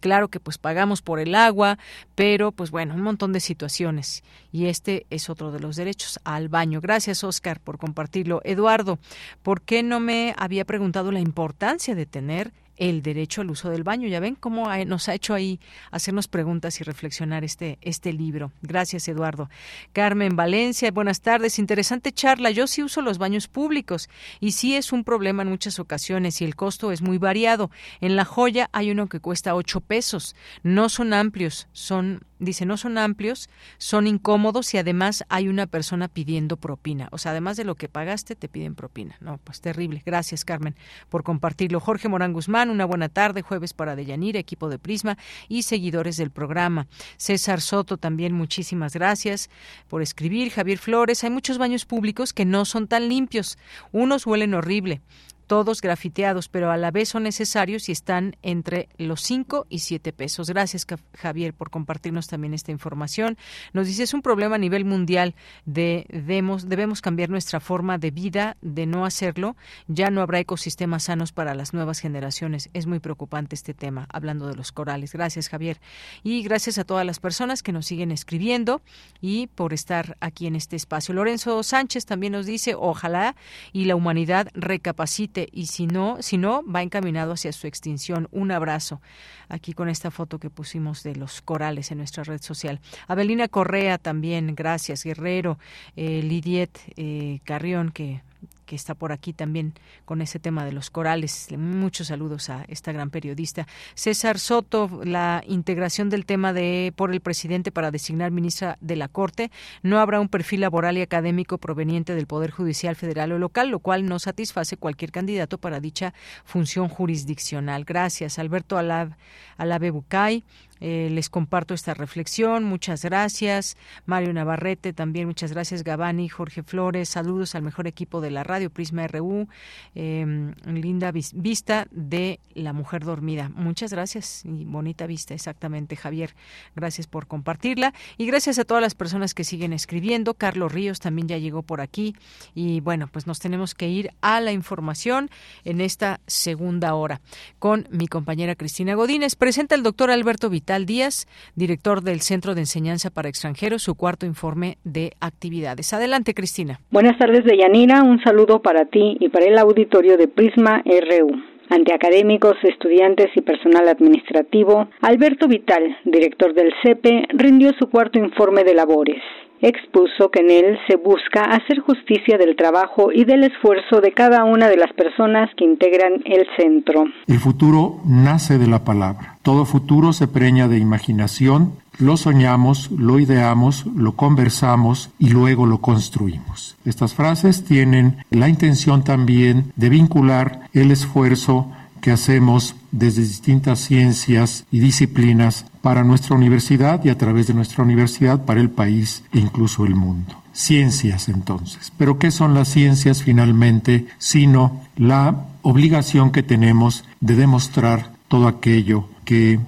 Claro que pues pagamos por el agua, pero pues bueno, un montón de situaciones. Y este es otro de los derechos al baño. Gracias, Oscar, por compartirlo. Eduardo, ¿por qué no me había preguntado la importancia de tener el derecho al uso del baño. Ya ven cómo nos ha hecho ahí hacernos preguntas y reflexionar este, este libro. Gracias, Eduardo. Carmen Valencia, buenas tardes. Interesante charla. Yo sí uso los baños públicos y sí es un problema en muchas ocasiones y el costo es muy variado. En La Joya hay uno que cuesta ocho pesos. No son amplios, son dice, no son amplios, son incómodos y además hay una persona pidiendo propina. O sea, además de lo que pagaste, te piden propina. No, pues terrible. Gracias, Carmen, por compartirlo. Jorge Morán Guzmán, una buena tarde, jueves para Deyanira, equipo de Prisma y seguidores del programa. César Soto también, muchísimas gracias por escribir. Javier Flores, hay muchos baños públicos que no son tan limpios. Unos huelen horrible todos grafiteados, pero a la vez son necesarios y están entre los 5 y 7 pesos. Gracias, Javier, por compartirnos también esta información. Nos dice, es un problema a nivel mundial, de, debemos, debemos cambiar nuestra forma de vida, de no hacerlo, ya no habrá ecosistemas sanos para las nuevas generaciones. Es muy preocupante este tema, hablando de los corales. Gracias, Javier. Y gracias a todas las personas que nos siguen escribiendo y por estar aquí en este espacio. Lorenzo Sánchez también nos dice, ojalá y la humanidad recapacite y si no, si no, va encaminado hacia su extinción. Un abrazo aquí con esta foto que pusimos de los corales en nuestra red social. Abelina Correa también, gracias. Guerrero, eh, Lidiet eh, Carrión, que que está por aquí también con ese tema de los corales. Muchos saludos a esta gran periodista. César Soto, la integración del tema de por el presidente para designar ministra de la Corte. No habrá un perfil laboral y académico proveniente del Poder Judicial federal o local, lo cual no satisface cualquier candidato para dicha función jurisdiccional. Gracias, Alberto Alabe Bucay. Eh, les comparto esta reflexión. Muchas gracias. Mario Navarrete, también muchas gracias. Gabani, Jorge Flores, saludos al mejor equipo de la radio Prisma RU. Em, linda vista de la mujer dormida. Muchas gracias y bonita vista, exactamente, Javier. Gracias por compartirla y gracias a todas las personas que siguen escribiendo. Carlos Ríos también ya llegó por aquí y bueno, pues nos tenemos que ir a la información en esta segunda hora con mi compañera Cristina Godínez. Presenta el doctor Alberto Vital Tal Díaz, director del Centro de Enseñanza para Extranjeros, su cuarto informe de actividades. Adelante, Cristina. Buenas tardes, Deyanira. Un saludo para ti y para el auditorio de Prisma RU. Ante académicos, estudiantes y personal administrativo, Alberto Vital, director del CEPE, rindió su cuarto informe de labores expuso que en él se busca hacer justicia del trabajo y del esfuerzo de cada una de las personas que integran el centro. El futuro nace de la palabra. Todo futuro se preña de imaginación, lo soñamos, lo ideamos, lo conversamos y luego lo construimos. Estas frases tienen la intención también de vincular el esfuerzo que hacemos desde distintas ciencias y disciplinas para nuestra universidad y a través de nuestra universidad para el país e incluso el mundo. Ciencias entonces. Pero ¿qué son las ciencias finalmente sino la obligación que tenemos de demostrar todo aquello que.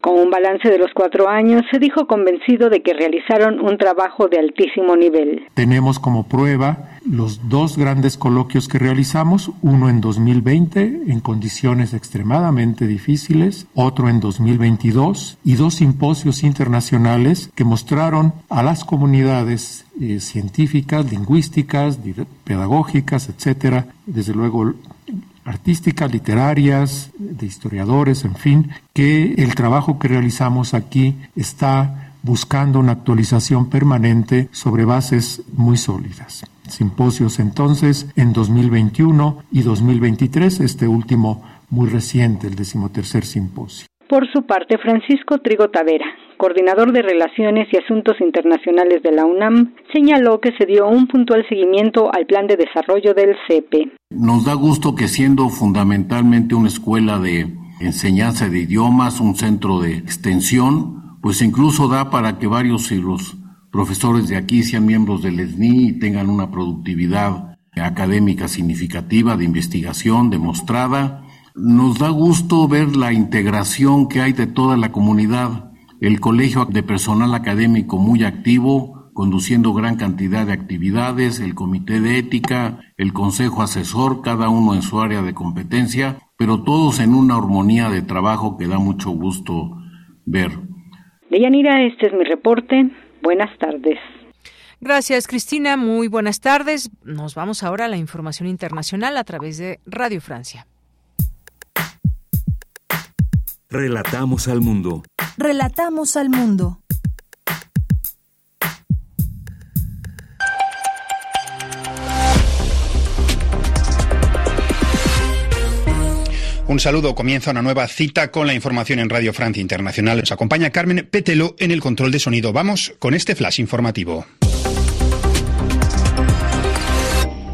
Con un balance de los cuatro años, se dijo convencido de que realizaron un trabajo de altísimo nivel. Tenemos como prueba los dos grandes coloquios que realizamos, uno en 2020 en condiciones extremadamente difíciles, otro en 2022, y dos simposios internacionales que mostraron a las comunidades eh, científicas, lingüísticas, pedagógicas, etcétera, desde luego artísticas, literarias, de historiadores, en fin, que el trabajo que realizamos aquí está buscando una actualización permanente sobre bases muy sólidas. Simposios entonces en 2021 y 2023, este último muy reciente, el decimotercer simposio. Por su parte, Francisco Trigo Tavera, coordinador de Relaciones y Asuntos Internacionales de la UNAM, señaló que se dio un puntual seguimiento al plan de desarrollo del CEPE. Nos da gusto que siendo fundamentalmente una escuela de enseñanza de idiomas, un centro de extensión, pues incluso da para que varios de los profesores de aquí sean miembros del ESNI y tengan una productividad académica significativa de investigación demostrada. Nos da gusto ver la integración que hay de toda la comunidad el colegio de personal académico muy activo, conduciendo gran cantidad de actividades, el comité de ética, el consejo asesor, cada uno en su área de competencia, pero todos en una armonía de trabajo que da mucho gusto ver. Deyanira, este es mi reporte. Buenas tardes. Gracias, Cristina. Muy buenas tardes. Nos vamos ahora a la información internacional a través de Radio Francia. Relatamos al mundo. Relatamos al mundo. Un saludo, comienza una nueva cita con la información en Radio Francia Internacional. Nos acompaña Carmen Petelo en el control de sonido. Vamos con este flash informativo.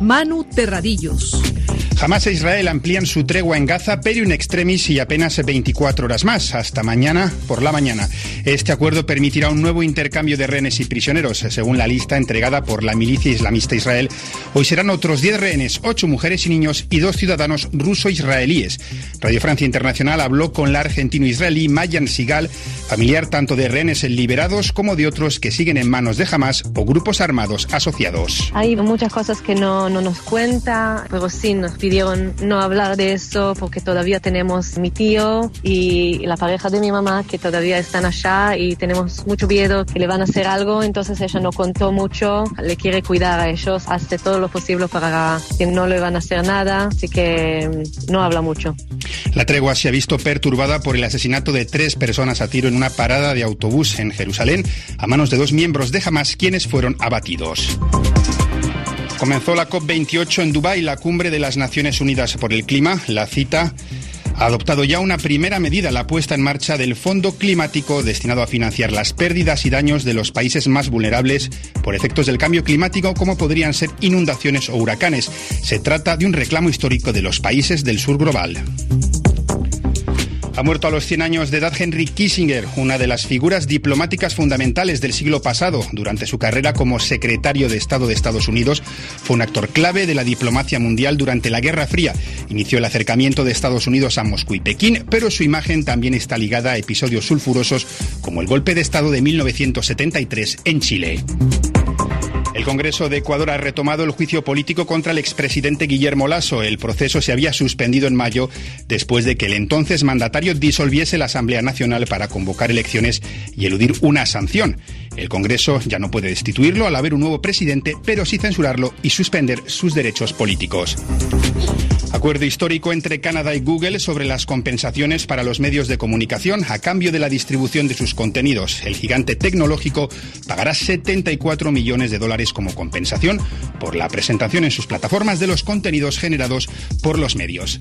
Manu Terradillos. Hamas e Israel amplían su tregua en Gaza, pero in extremis y apenas 24 horas más, hasta mañana por la mañana. Este acuerdo permitirá un nuevo intercambio de rehenes y prisioneros, según la lista entregada por la milicia islamista Israel. Hoy serán otros 10 rehenes, 8 mujeres y niños y 2 ciudadanos ruso-israelíes. Radio Francia Internacional habló con la argentino-israelí Mayan Sigal, familiar tanto de rehenes liberados como de otros que siguen en manos de Hamas o grupos armados asociados. Hay muchas cosas que no, no nos cuenta, pero sí nos pide no hablar de eso porque todavía tenemos mi tío y la pareja de mi mamá que todavía están allá y tenemos mucho miedo que le van a hacer algo, entonces ella no contó mucho, le quiere cuidar a ellos, hace todo lo posible para que no le van a hacer nada, así que mm, no habla mucho. La tregua se ha visto perturbada por el asesinato de tres personas a tiro en una parada de autobús en Jerusalén a manos de dos miembros de Hamas quienes fueron abatidos. Comenzó la COP28 en Dubái, la cumbre de las Naciones Unidas por el Clima. La cita ha adoptado ya una primera medida, la puesta en marcha del Fondo Climático destinado a financiar las pérdidas y daños de los países más vulnerables por efectos del cambio climático, como podrían ser inundaciones o huracanes. Se trata de un reclamo histórico de los países del sur global. Ha muerto a los 100 años de edad Henry Kissinger, una de las figuras diplomáticas fundamentales del siglo pasado. Durante su carrera como secretario de Estado de Estados Unidos, fue un actor clave de la diplomacia mundial durante la Guerra Fría. Inició el acercamiento de Estados Unidos a Moscú y Pekín, pero su imagen también está ligada a episodios sulfurosos como el golpe de Estado de 1973 en Chile. El Congreso de Ecuador ha retomado el juicio político contra el expresidente Guillermo Lasso. El proceso se había suspendido en mayo después de que el entonces mandatario disolviese la Asamblea Nacional para convocar elecciones y eludir una sanción. El Congreso ya no puede destituirlo al haber un nuevo presidente, pero sí censurarlo y suspender sus derechos políticos. Acuerdo histórico entre Canadá y Google sobre las compensaciones para los medios de comunicación a cambio de la distribución de sus contenidos. El gigante tecnológico pagará 74 millones de dólares como compensación por la presentación en sus plataformas de los contenidos generados por los medios.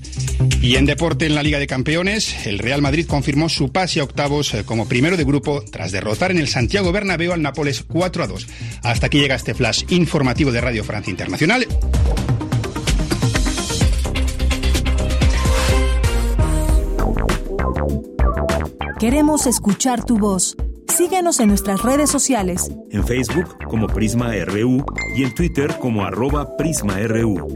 Y en deporte en la Liga de Campeones, el Real Madrid confirmó su pase a octavos eh, como primero de grupo tras derrotar en el Santiago Bernabéu al Nápoles 4 a 2. Hasta aquí llega este flash informativo de Radio Francia Internacional. Queremos escuchar tu voz. Síguenos en nuestras redes sociales. En Facebook como Prisma RU y en Twitter como arroba PrismaRU.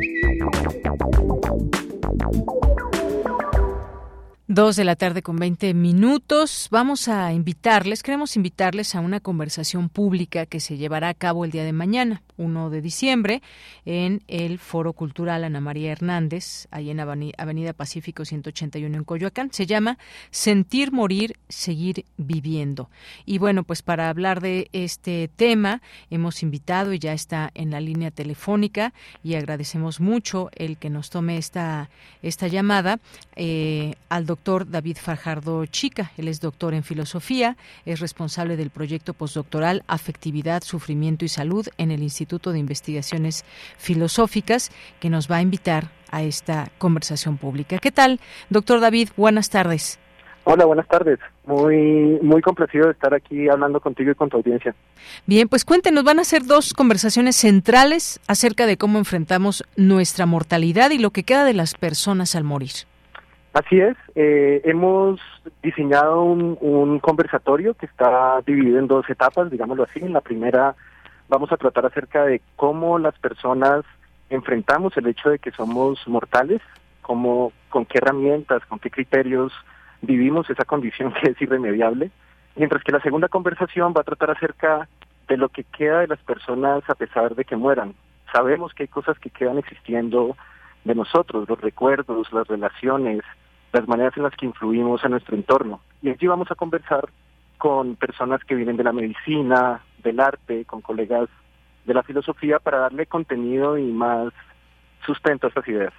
Dos de la tarde con 20 minutos. Vamos a invitarles, queremos invitarles a una conversación pública que se llevará a cabo el día de mañana. 1 de diciembre en el Foro Cultural Ana María Hernández, ahí en Avenida Pacífico 181 en Coyoacán. Se llama Sentir, Morir, Seguir Viviendo. Y bueno, pues para hablar de este tema hemos invitado y ya está en la línea telefónica y agradecemos mucho el que nos tome esta, esta llamada eh, al doctor David Fajardo Chica. Él es doctor en filosofía, es responsable del proyecto postdoctoral Afectividad, Sufrimiento y Salud en el Instituto Instituto de Investigaciones Filosóficas, que nos va a invitar a esta conversación pública. ¿Qué tal, doctor David? Buenas tardes. Hola, buenas tardes. Muy, muy complacido de estar aquí hablando contigo y con tu audiencia. Bien, pues cuéntenos, van a ser dos conversaciones centrales acerca de cómo enfrentamos nuestra mortalidad y lo que queda de las personas al morir. Así es, eh, hemos diseñado un, un, conversatorio que está dividido en dos etapas, digámoslo así. En la primera vamos a tratar acerca de cómo las personas enfrentamos el hecho de que somos mortales, cómo, con qué herramientas, con qué criterios vivimos esa condición que es irremediable, mientras que la segunda conversación va a tratar acerca de lo que queda de las personas a pesar de que mueran. Sabemos que hay cosas que quedan existiendo de nosotros, los recuerdos, las relaciones, las maneras en las que influimos en nuestro entorno. Y aquí vamos a conversar con personas que vienen de la medicina, del arte, con colegas de la filosofía para darle contenido y más sustento a estas ideas.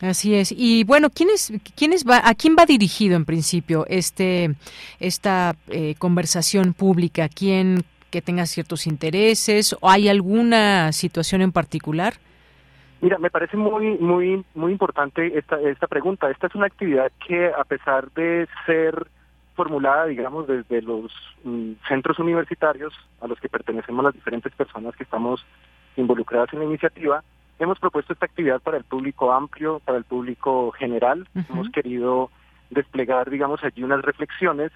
Así es. Y bueno, ¿quién es, quién es va, ¿a quién va dirigido en principio este esta eh, conversación pública? ¿Quién que tenga ciertos intereses o hay alguna situación en particular? Mira, me parece muy muy muy importante esta esta pregunta. Esta es una actividad que a pesar de ser formulada, digamos, desde los mm, centros universitarios a los que pertenecemos las diferentes personas que estamos involucradas en la iniciativa, hemos propuesto esta actividad para el público amplio, para el público general. Hemos querido desplegar, digamos, allí unas reflexiones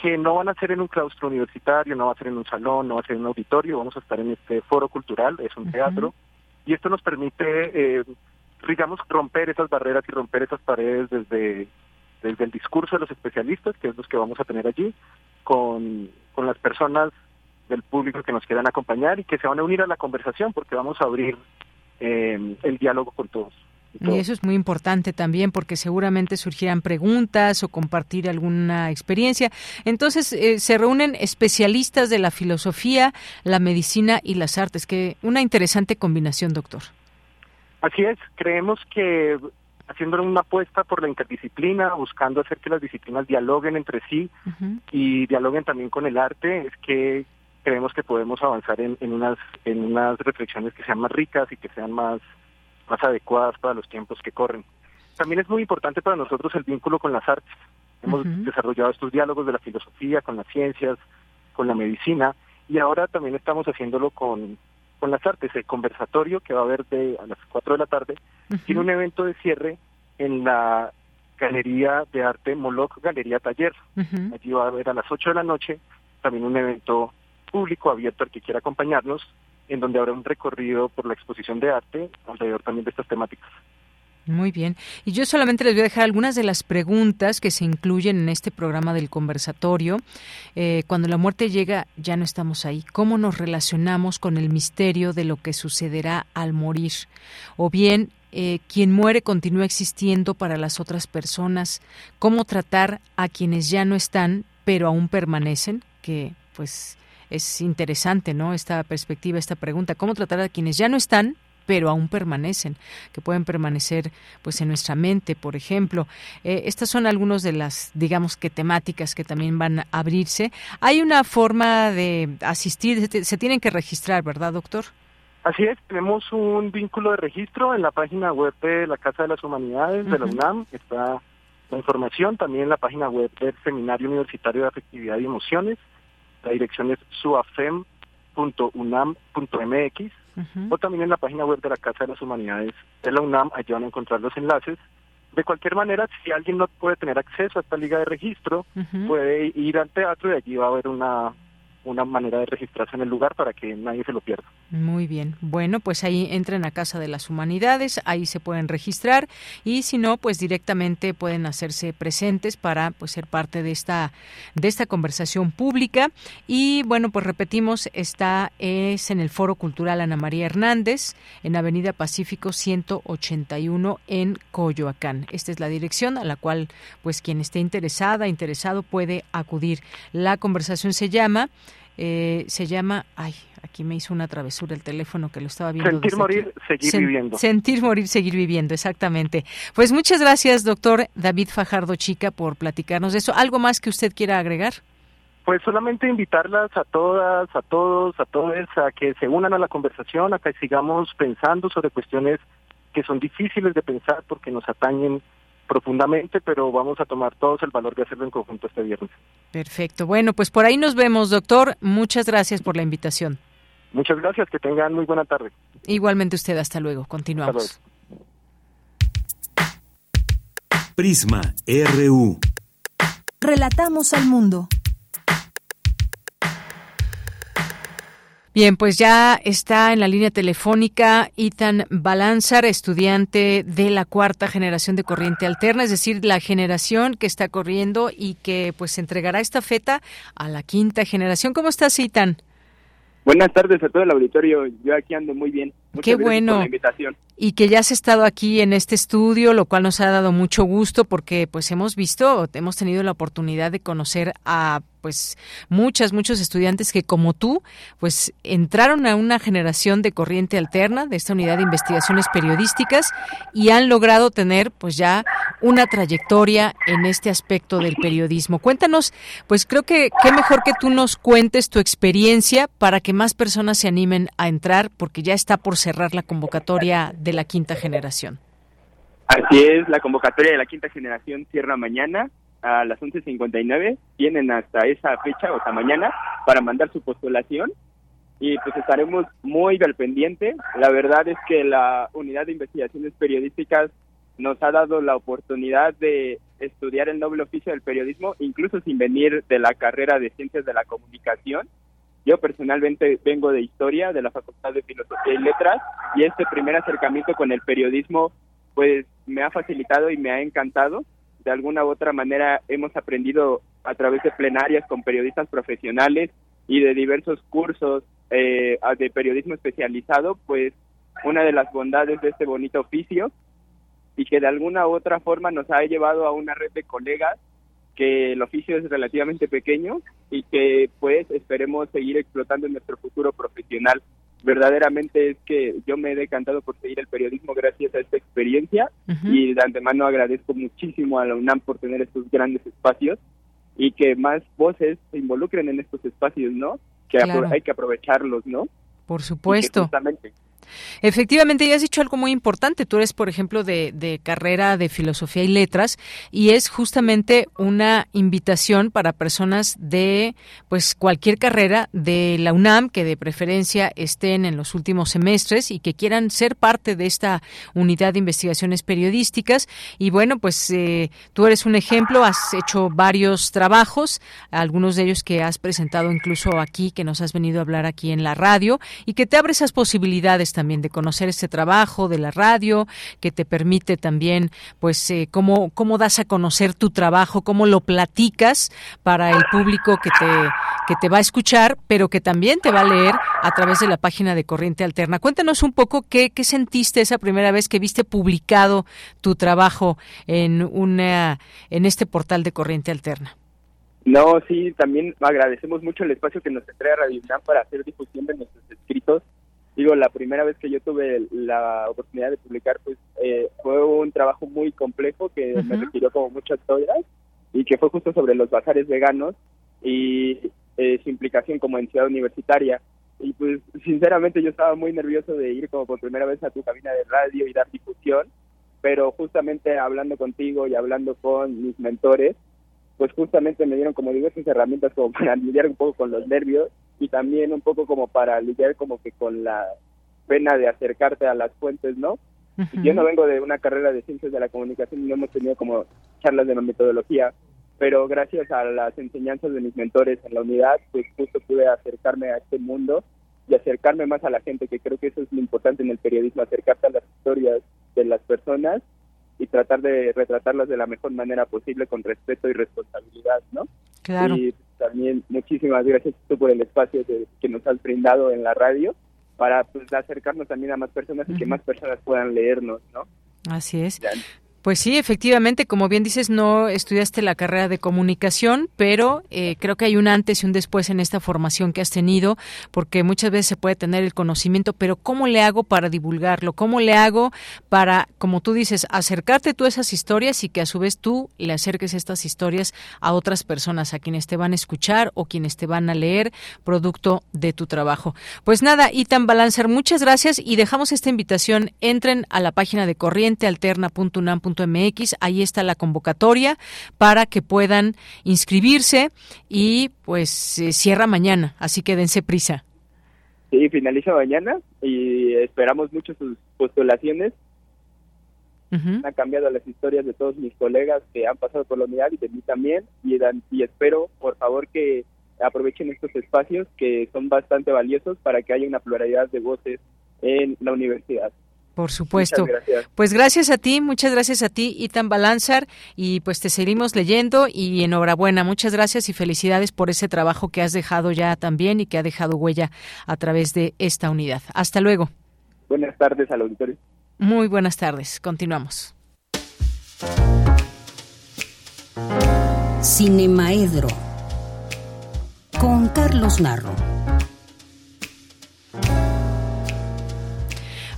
que no van a ser en un claustro universitario, no va a ser en un salón, no va a ser en un auditorio, vamos a estar en este foro cultural, es un teatro, y esto nos permite, eh, digamos, romper esas barreras y romper esas paredes desde desde el discurso de los especialistas, que es los que vamos a tener allí, con, con las personas del público que nos quieran acompañar y que se van a unir a la conversación porque vamos a abrir eh, el diálogo con todos. Y eso es muy importante también porque seguramente surgirán preguntas o compartir alguna experiencia. Entonces, eh, se reúnen especialistas de la filosofía, la medicina y las artes, que una interesante combinación, doctor. Así es, creemos que haciendo una apuesta por la interdisciplina, buscando hacer que las disciplinas dialoguen entre sí y dialoguen también con el arte, es que creemos que podemos avanzar en, unas en unas reflexiones que sean más ricas y que sean más más adecuadas para los tiempos que corren. También es muy importante para nosotros el vínculo con las artes. Hemos desarrollado estos diálogos de la filosofía, con las ciencias, con la medicina y ahora también estamos haciéndolo con con las artes. El conversatorio que va a haber de a las 4 de la tarde tiene un evento de cierre en la Galería de Arte Moloch Galería Taller. Allí va a haber a las 8 de la noche también un evento público abierto al que quiera acompañarnos, en donde habrá un recorrido por la exposición de arte alrededor también de estas temáticas. Muy bien. Y yo solamente les voy a dejar algunas de las preguntas que se incluyen en este programa del conversatorio. Eh, cuando la muerte llega, ya no estamos ahí. ¿Cómo nos relacionamos con el misterio de lo que sucederá al morir? O bien, eh, quien muere continúa existiendo para las otras personas. ¿Cómo tratar a quienes ya no están, pero aún permanecen? Que, pues, es interesante, ¿no? Esta perspectiva, esta pregunta. ¿Cómo tratar a quienes ya no están, pero aún permanecen, que pueden permanecer pues en nuestra mente, por ejemplo. Eh, estas son algunas de las, digamos que temáticas que también van a abrirse. Hay una forma de asistir, se tienen que registrar, ¿verdad, doctor? Así es, tenemos un vínculo de registro en la página web de la Casa de las Humanidades de la UNAM, está la información, también en la página web del Seminario Universitario de Afectividad y Emociones, la dirección es suafem.unam.mx o también en la página web de la Casa de las Humanidades de la UNAM, allí van a encontrar los enlaces. De cualquier manera, si alguien no puede tener acceso a esta liga de registro, puede ir al teatro y allí va a haber una una manera de registrarse en el lugar para que nadie se lo pierda. Muy bien. Bueno, pues ahí entren a Casa de las Humanidades, ahí se pueden registrar y si no, pues directamente pueden hacerse presentes para pues ser parte de esta de esta conversación pública y bueno, pues repetimos, está es en el Foro Cultural Ana María Hernández en Avenida Pacífico 181 en Coyoacán. Esta es la dirección a la cual pues quien esté interesada, interesado puede acudir. La conversación se llama eh, se llama, ay, aquí me hizo una travesura el teléfono que lo estaba viendo. Sentir morir, seguir viviendo. Sentir morir, seguir viviendo, exactamente. Pues muchas gracias, doctor David Fajardo Chica, por platicarnos de eso. ¿Algo más que usted quiera agregar? Pues solamente invitarlas a todas, a todos, a todos a que se unan a la conversación, a que sigamos pensando sobre cuestiones que son difíciles de pensar porque nos atañen profundamente, pero vamos a tomar todos el valor de hacerlo en conjunto este viernes. Perfecto. Bueno, pues por ahí nos vemos, doctor. Muchas gracias por la invitación. Muchas gracias, que tengan muy buena tarde. Igualmente usted, hasta luego. Continuamos. Prisma RU. Relatamos al mundo. Bien, pues ya está en la línea telefónica Ethan Balanzar, estudiante de la cuarta generación de corriente alterna, es decir, la generación que está corriendo y que pues entregará esta feta a la quinta generación. ¿Cómo estás, Ethan? Buenas tardes a todo el auditorio. Yo aquí ando muy bien. Muchas Qué bueno. Por la invitación. Y que ya has estado aquí en este estudio, lo cual nos ha dado mucho gusto porque pues hemos visto, hemos tenido la oportunidad de conocer a pues muchas, muchos estudiantes que como tú, pues entraron a una generación de corriente alterna de esta unidad de investigaciones periodísticas y han logrado tener pues ya una trayectoria en este aspecto del periodismo. Cuéntanos, pues creo que qué mejor que tú nos cuentes tu experiencia para que más personas se animen a entrar porque ya está por cerrar la convocatoria de la quinta generación. Así es, la convocatoria de la quinta generación cierra mañana a las 11.59. Tienen hasta esa fecha, o hasta mañana, para mandar su postulación y pues estaremos muy al pendiente. La verdad es que la unidad de investigaciones periodísticas nos ha dado la oportunidad de estudiar el noble oficio del periodismo, incluso sin venir de la carrera de ciencias de la comunicación. Yo personalmente vengo de historia, de la Facultad de Filosofía y Letras, y este primer acercamiento con el periodismo, pues me ha facilitado y me ha encantado. De alguna u otra manera hemos aprendido a través de plenarias con periodistas profesionales y de diversos cursos eh, de periodismo especializado, pues una de las bondades de este bonito oficio y que de alguna u otra forma nos ha llevado a una red de colegas que el oficio es relativamente pequeño y que pues esperemos seguir explotando en nuestro futuro profesional. Verdaderamente es que yo me he decantado por seguir el periodismo gracias a esta experiencia y de antemano agradezco muchísimo a la UNAM por tener estos grandes espacios y que más voces se involucren en estos espacios, ¿no? Que hay que aprovecharlos, ¿no? Por supuesto. Efectivamente, ya has dicho algo muy importante. Tú eres, por ejemplo, de, carrera de filosofía y letras y es justamente una invitación para personas de pues cualquier carrera de la UNAM que de preferencia estén en los últimos semestres y que quieran ser parte de esta unidad de investigaciones periodísticas. Y bueno, pues eh, tú eres un ejemplo, has hecho varios trabajos, algunos de ellos que has presentado incluso aquí, que nos has venido a hablar aquí en la radio y que te abre esas posibilidades también de conocer este trabajo de la radio, que te permite también, pues, eh, cómo, cómo das a conocer tu trabajo, cómo lo platicas para el público que te, que te va a escuchar, pero que también te va a leer a través de la página de Corriente Alterna. Cuéntanos un poco qué, qué sentiste esa primera vez que viste publicado tu trabajo en, una, en este portal de Corriente Alterna. No, sí, también agradecemos mucho el espacio que nos entrega Radio UNAM para hacer difusión de nuestros escritos digo, la primera vez que yo tuve la oportunidad de publicar, pues eh, fue un trabajo muy complejo que me requirió como muchas horas y que fue justo sobre los bazares veganos y eh, su implicación como entidad universitaria. Y pues sinceramente yo estaba muy nervioso de ir como por primera vez a tu cabina de radio y dar difusión, pero justamente hablando contigo y hablando con mis mentores, pues justamente me dieron como diversas herramientas como para lidiar un poco con los nervios y también un poco como para lidiar como que con la pena de acercarte a las fuentes, ¿no? Yo no vengo de una carrera de ciencias de la comunicación y no hemos tenido como charlas de metodología, pero gracias a las enseñanzas de mis mentores en la unidad, pues justo pude acercarme a este mundo y acercarme más a la gente, que creo que eso es lo importante en el periodismo, acercarte a las historias de las personas y tratar de retratarlas de la mejor manera posible con respeto y responsabilidad, ¿no? Claro. Y también muchísimas gracias por el espacio que nos has brindado en la radio para pues, acercarnos también a más personas y que más personas puedan leernos, ¿no? Así es. Pues sí, efectivamente, como bien dices, no estudiaste la carrera de comunicación, pero eh, creo que hay un antes y un después en esta formación que has tenido, porque muchas veces se puede tener el conocimiento, pero ¿cómo le hago para divulgarlo? ¿Cómo le hago para, como tú dices, acercarte tú a esas historias y que a su vez tú le acerques estas historias a otras personas, a quienes te van a escuchar o quienes te van a leer, producto de tu trabajo? Pues nada, Itan Balancer, muchas gracias y dejamos esta invitación. Entren a la página de corrientealterna.unam mx Ahí está la convocatoria para que puedan inscribirse y pues cierra mañana, así que dense prisa. Sí, finaliza mañana y esperamos mucho sus postulaciones. Han cambiado las historias de todos mis colegas que han pasado por la unidad y de mí también. Y, y espero, por favor, que aprovechen estos espacios que son bastante valiosos para que haya una pluralidad de voces en la universidad. Por supuesto. Pues gracias a ti, muchas gracias a ti, Itan Balanzar, y pues te seguimos leyendo y enhorabuena, muchas gracias y felicidades por ese trabajo que has dejado ya también y que ha dejado huella a través de esta unidad. Hasta luego. Buenas tardes al auditorio. Muy buenas tardes, continuamos. Cinemaedro con Carlos Narro.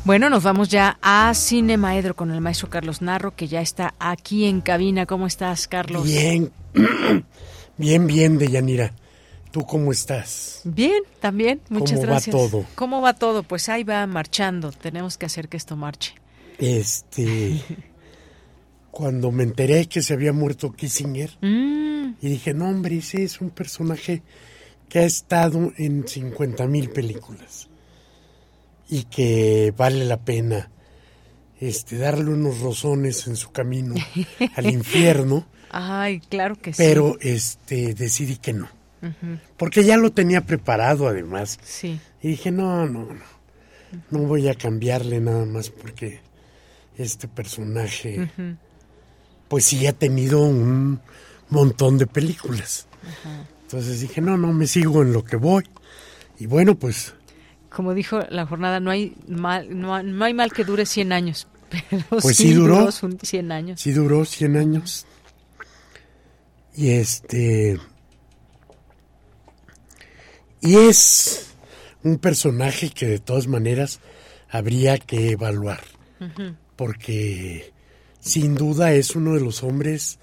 Bueno, nos vamos ya a Cine Maedro con el maestro Carlos Narro, que ya está aquí en cabina. ¿Cómo estás, Carlos? Bien, bien, bien, Deyanira. ¿Tú cómo estás? Bien, también. Muchas ¿Cómo gracias. ¿Cómo va todo? ¿Cómo va todo? Pues ahí va marchando. Tenemos que hacer que esto marche. Este, cuando me enteré que se había muerto Kissinger, Mm. y dije, no, hombre, ese es un personaje que ha estado en 50 mil películas y que vale la pena este, darle unos rozones en su camino al infierno, Ay, claro que sí. pero este, decidí que no. Porque ya lo tenía preparado además. Sí. Y dije, no, no, no. No voy a cambiarle nada más porque este personaje, pues sí ha tenido un montón de películas. Ajá. Entonces dije, no, no, me sigo en lo que voy. Y bueno, pues Como dijo la jornada, no hay mal, no, ha- no hay mal que dure 100 años. Pero Pues sí duró. su- 100 años. sí duró 100 años. Y este... Y es un personaje que de todas maneras habría que evaluar. Porque sin duda es uno de los hombres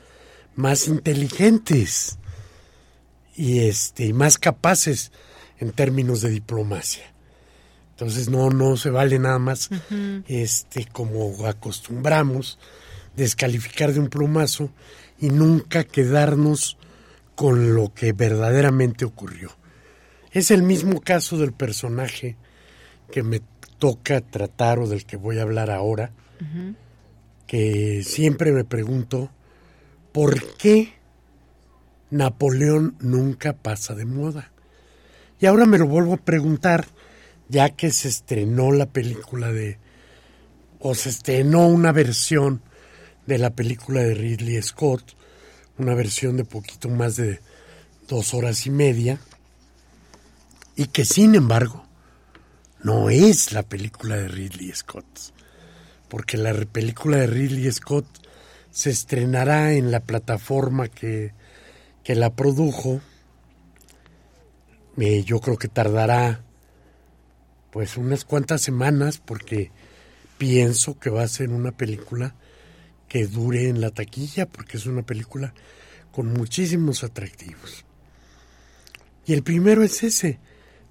más inteligentes y este y más capaces en términos de diplomacia. Entonces no no se vale nada más este como acostumbramos descalificar de un plumazo y nunca quedarnos con lo que verdaderamente ocurrió. Es el mismo caso del personaje que me toca tratar o del que voy a hablar ahora, que siempre me pregunto por qué Napoleón nunca pasa de moda. Y ahora me lo vuelvo a preguntar, ya que se estrenó la película de, o se estrenó una versión de la película de Ridley Scott, una versión de poquito más de dos horas y media, y que sin embargo no es la película de Ridley Scott, porque la película de Ridley Scott se estrenará en la plataforma que, que la produjo. Eh, yo creo que tardará pues unas cuantas semanas porque pienso que va a ser una película que dure en la taquilla porque es una película con muchísimos atractivos. Y el primero es ese,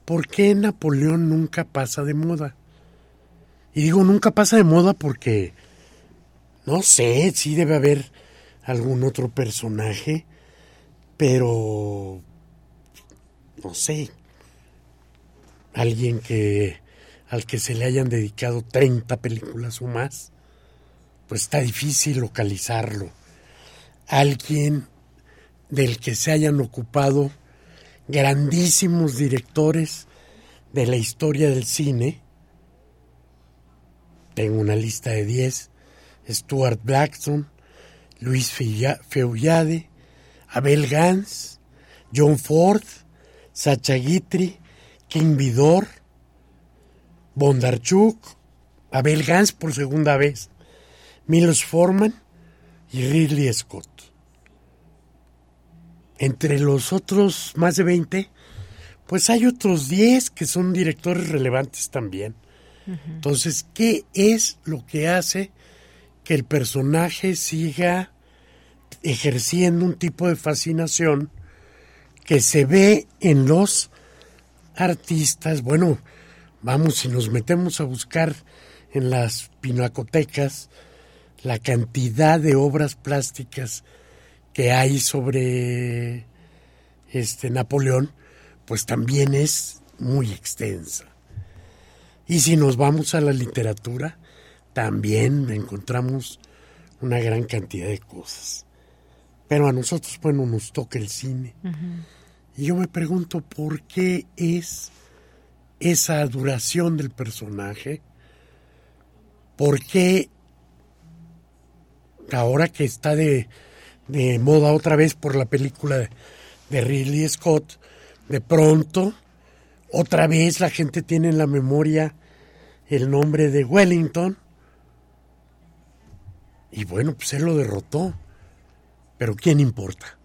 ¿por qué Napoleón nunca pasa de moda? Y digo nunca pasa de moda porque, no sé, sí debe haber algún otro personaje, pero, no sé, alguien que al que se le hayan dedicado 30 películas o más, pues está difícil localizarlo. Alguien del que se hayan ocupado grandísimos directores de la historia del cine. Tengo una lista de 10. Stuart Blackstone, Luis Feuilla- Feuillade, Abel Gans, John Ford, Sacha Guitry, King Vidor, Bondarchuk, Abel Gans por segunda vez, Milos Forman y Ridley Scott. Entre los otros más de 20, pues hay otros 10 que son directores relevantes también. Entonces, ¿qué es lo que hace que el personaje siga ejerciendo un tipo de fascinación que se ve en los artistas? Bueno, vamos, si nos metemos a buscar en las pinacotecas la cantidad de obras plásticas que hay sobre este Napoleón, pues también es muy extensa. Y si nos vamos a la literatura, también encontramos una gran cantidad de cosas. Pero a nosotros, bueno, nos toca el cine. Y yo me pregunto por qué es esa duración del personaje, por qué ahora que está de, moda otra vez por la película de, de Ridley Scott, de pronto otra vez la gente tiene en la memoria el nombre de Wellington. Y bueno, pues él lo derrotó. Pero ¿quién importa?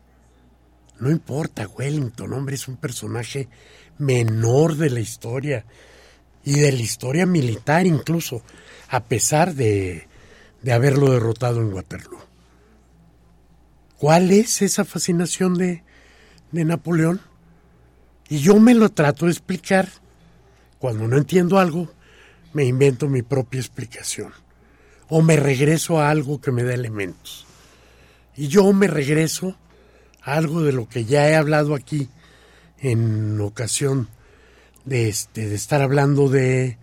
No importa, Wellington, hombre, es un personaje menor de la historia y de la historia militar incluso, a pesar de, de haberlo derrotado en Waterloo. ¿Cuál es esa fascinación de, de Napoleón? Y yo me lo trato de explicar. Cuando no entiendo algo, me invento mi propia explicación. o me regreso a algo que me da elementos. Y yo me regreso algo de lo que ya he hablado aquí en ocasión de, este, de estar hablando de,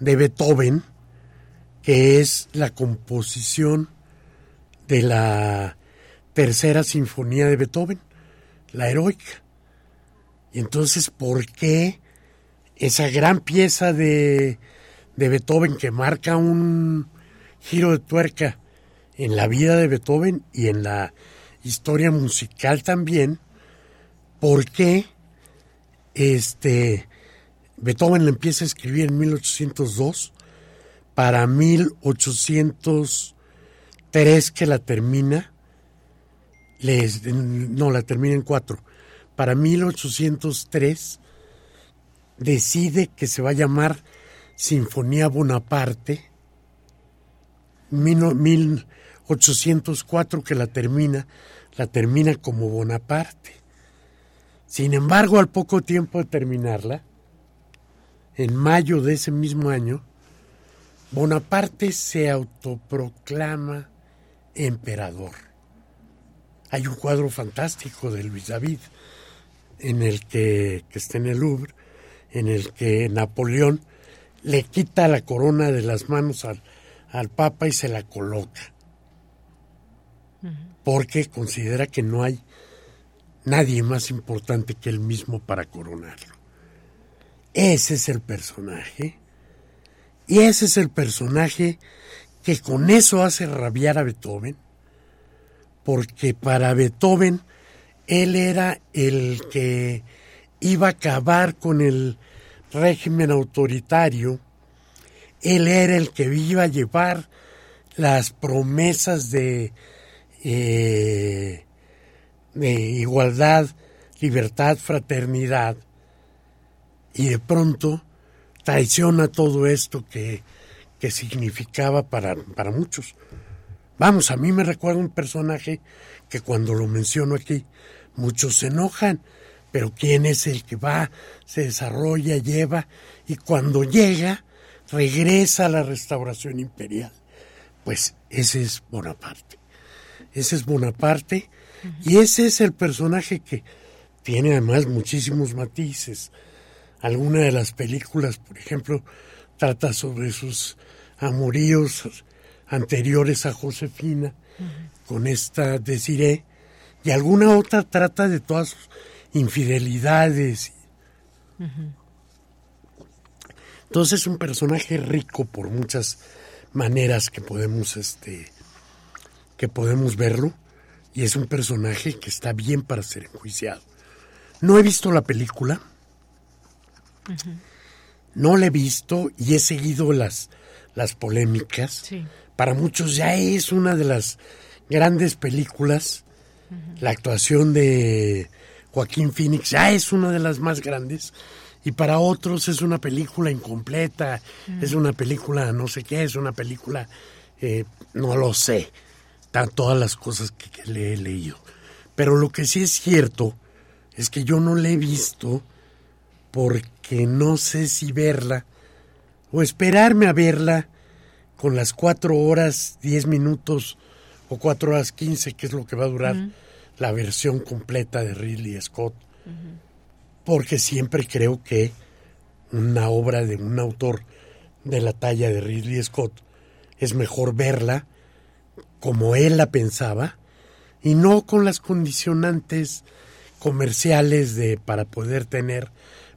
de Beethoven, que es la composición de la tercera sinfonía de Beethoven, la heroica. Y entonces, ¿por qué esa gran pieza de, de Beethoven que marca un giro de tuerca en la vida de Beethoven y en la historia musical también, ¿por qué este, Beethoven la empieza a escribir en 1802 para 1803 que la termina, les, no, la termina en cuatro, para 1803 decide que se va a llamar Sinfonía Bonaparte, 1804 que la termina, la termina como Bonaparte. Sin embargo, al poco tiempo de terminarla, en mayo de ese mismo año, Bonaparte se autoproclama emperador. Hay un cuadro fantástico de Luis David en el que, que está en el Louvre, en el que Napoleón le quita la corona de las manos al, al Papa y se la coloca. Porque considera que no hay nadie más importante que él mismo para coronarlo. Ese es el personaje. Y ese es el personaje que con eso hace rabiar a Beethoven, porque para Beethoven él era el que iba a acabar con el régimen autoritario, él era el que iba a llevar las promesas de, eh, igualdad, libertad, fraternidad, y de pronto traiciona todo esto que, que significaba para, para muchos. Vamos, a mí me recuerda un personaje que cuando lo menciono aquí, muchos se enojan, pero quién es el que va, se desarrolla, lleva, y cuando llega, regresa a la restauración imperial. Pues ese es Bonaparte. Ese es Bonaparte, y ese es el personaje que tiene además muchísimos matices. Alguna de las películas, por ejemplo, trata sobre sus amoríos anteriores a Josefina con esta Desiree y alguna otra trata de todas sus infidelidades. Entonces es un personaje rico por muchas maneras que podemos este que podemos verlo y es un personaje que está bien para ser enjuiciado. No he visto la película, no la he visto y he seguido las, las polémicas. Para muchos ya es una de las grandes películas. La actuación de Joaquín Phoenix ya es una de las más grandes. Y para otros es una película incompleta, es una película no sé qué, es una película, eh, no lo sé, todas las cosas que, que le he leído. Pero lo que sí es cierto es que yo no le he visto porque no sé si verla o esperarme a verla con las cuatro horas diez minutos o cuatro horas quince, que es lo que va a durar la versión completa de Ridley Scott. Porque siempre creo que una obra de un autor de la talla de Ridley Scott es mejor verla como él la pensaba y no con las condicionantes comerciales de para poder tener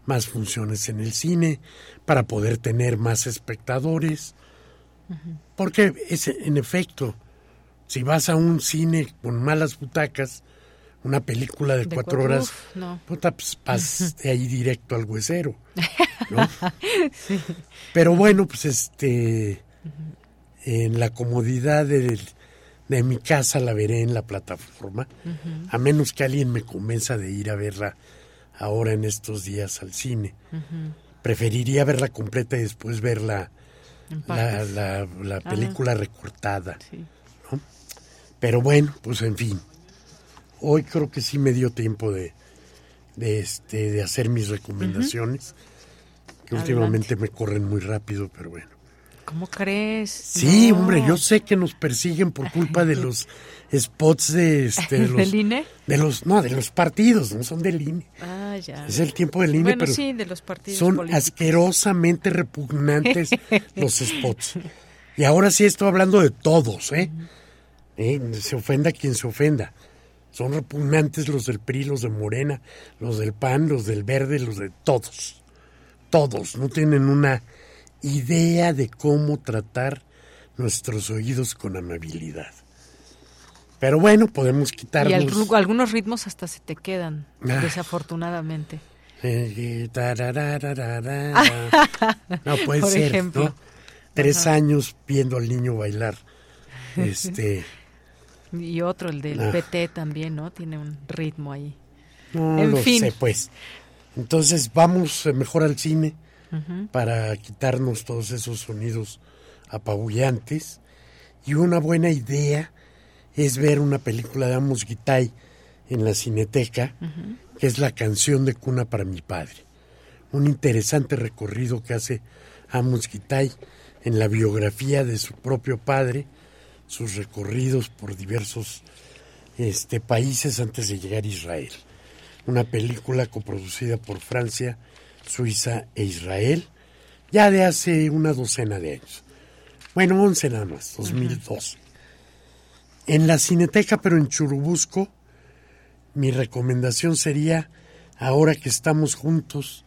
más funciones en el cine, para poder tener más espectadores. Porque es, en efecto, si vas a un cine con malas butacas, una película de, cuatro, horas, puta, pues vas de ahí directo al huesero. Pero bueno, pues este, en la comodidad de, de, mi casa la veré en la plataforma, a menos que alguien me convenza de ir a verla ahora en estos días al cine. Preferiría verla completa y después ver la, la, película recortada. Pero bueno, pues en fin. Hoy creo que sí me dio tiempo de, de, este, de hacer mis recomendaciones, que últimamente me corren muy rápido, pero bueno. ¿Cómo crees? Sí, hombre, yo sé que nos persiguen por culpa de los spots de este de los, ¿Del INE? De los no, de los partidos, no son del INE. Ah, ya. Es el tiempo del INE, bueno, pero sí, de los partidos son políticos. asquerosamente repugnantes los spots. Y ahora sí estoy hablando de todos, ¿eh? ¿Eh? Se ofenda quien se ofenda. Son repugnantes los del PRI, los de Morena, los del PAN, los del Verde, los de todos. Todos. No tienen una idea de cómo tratar nuestros oídos con amabilidad. Pero bueno, podemos Y quitarnos... al- algunos ritmos hasta se te quedan, Ah. desafortunadamente. Eh. No puede Por ser, ejemplo. ¿no? Tres Ajá. años viendo al niño bailar. Este, Y otro, el del Ah. PT también, ¿no? Tiene un ritmo ahí. no en lo fin. sé, pues. Entonces vamos mejor al cine Para quitarnos todos esos sonidos apabullantes. Y una buena idea es ver una película de Amos Gitay en la Cineteca, que es la canción de cuna para mi padre. Un interesante recorrido que hace Amos Gitay en la biografía de su propio padre, sus recorridos por diversos este, países antes de llegar a Israel. Una película coproducida por Francia, Suiza e Israel, ya de hace una docena de años. Bueno, once nada más, 2002. En la Cineteca, pero en Churubusco, mi recomendación sería, ahora que estamos juntos,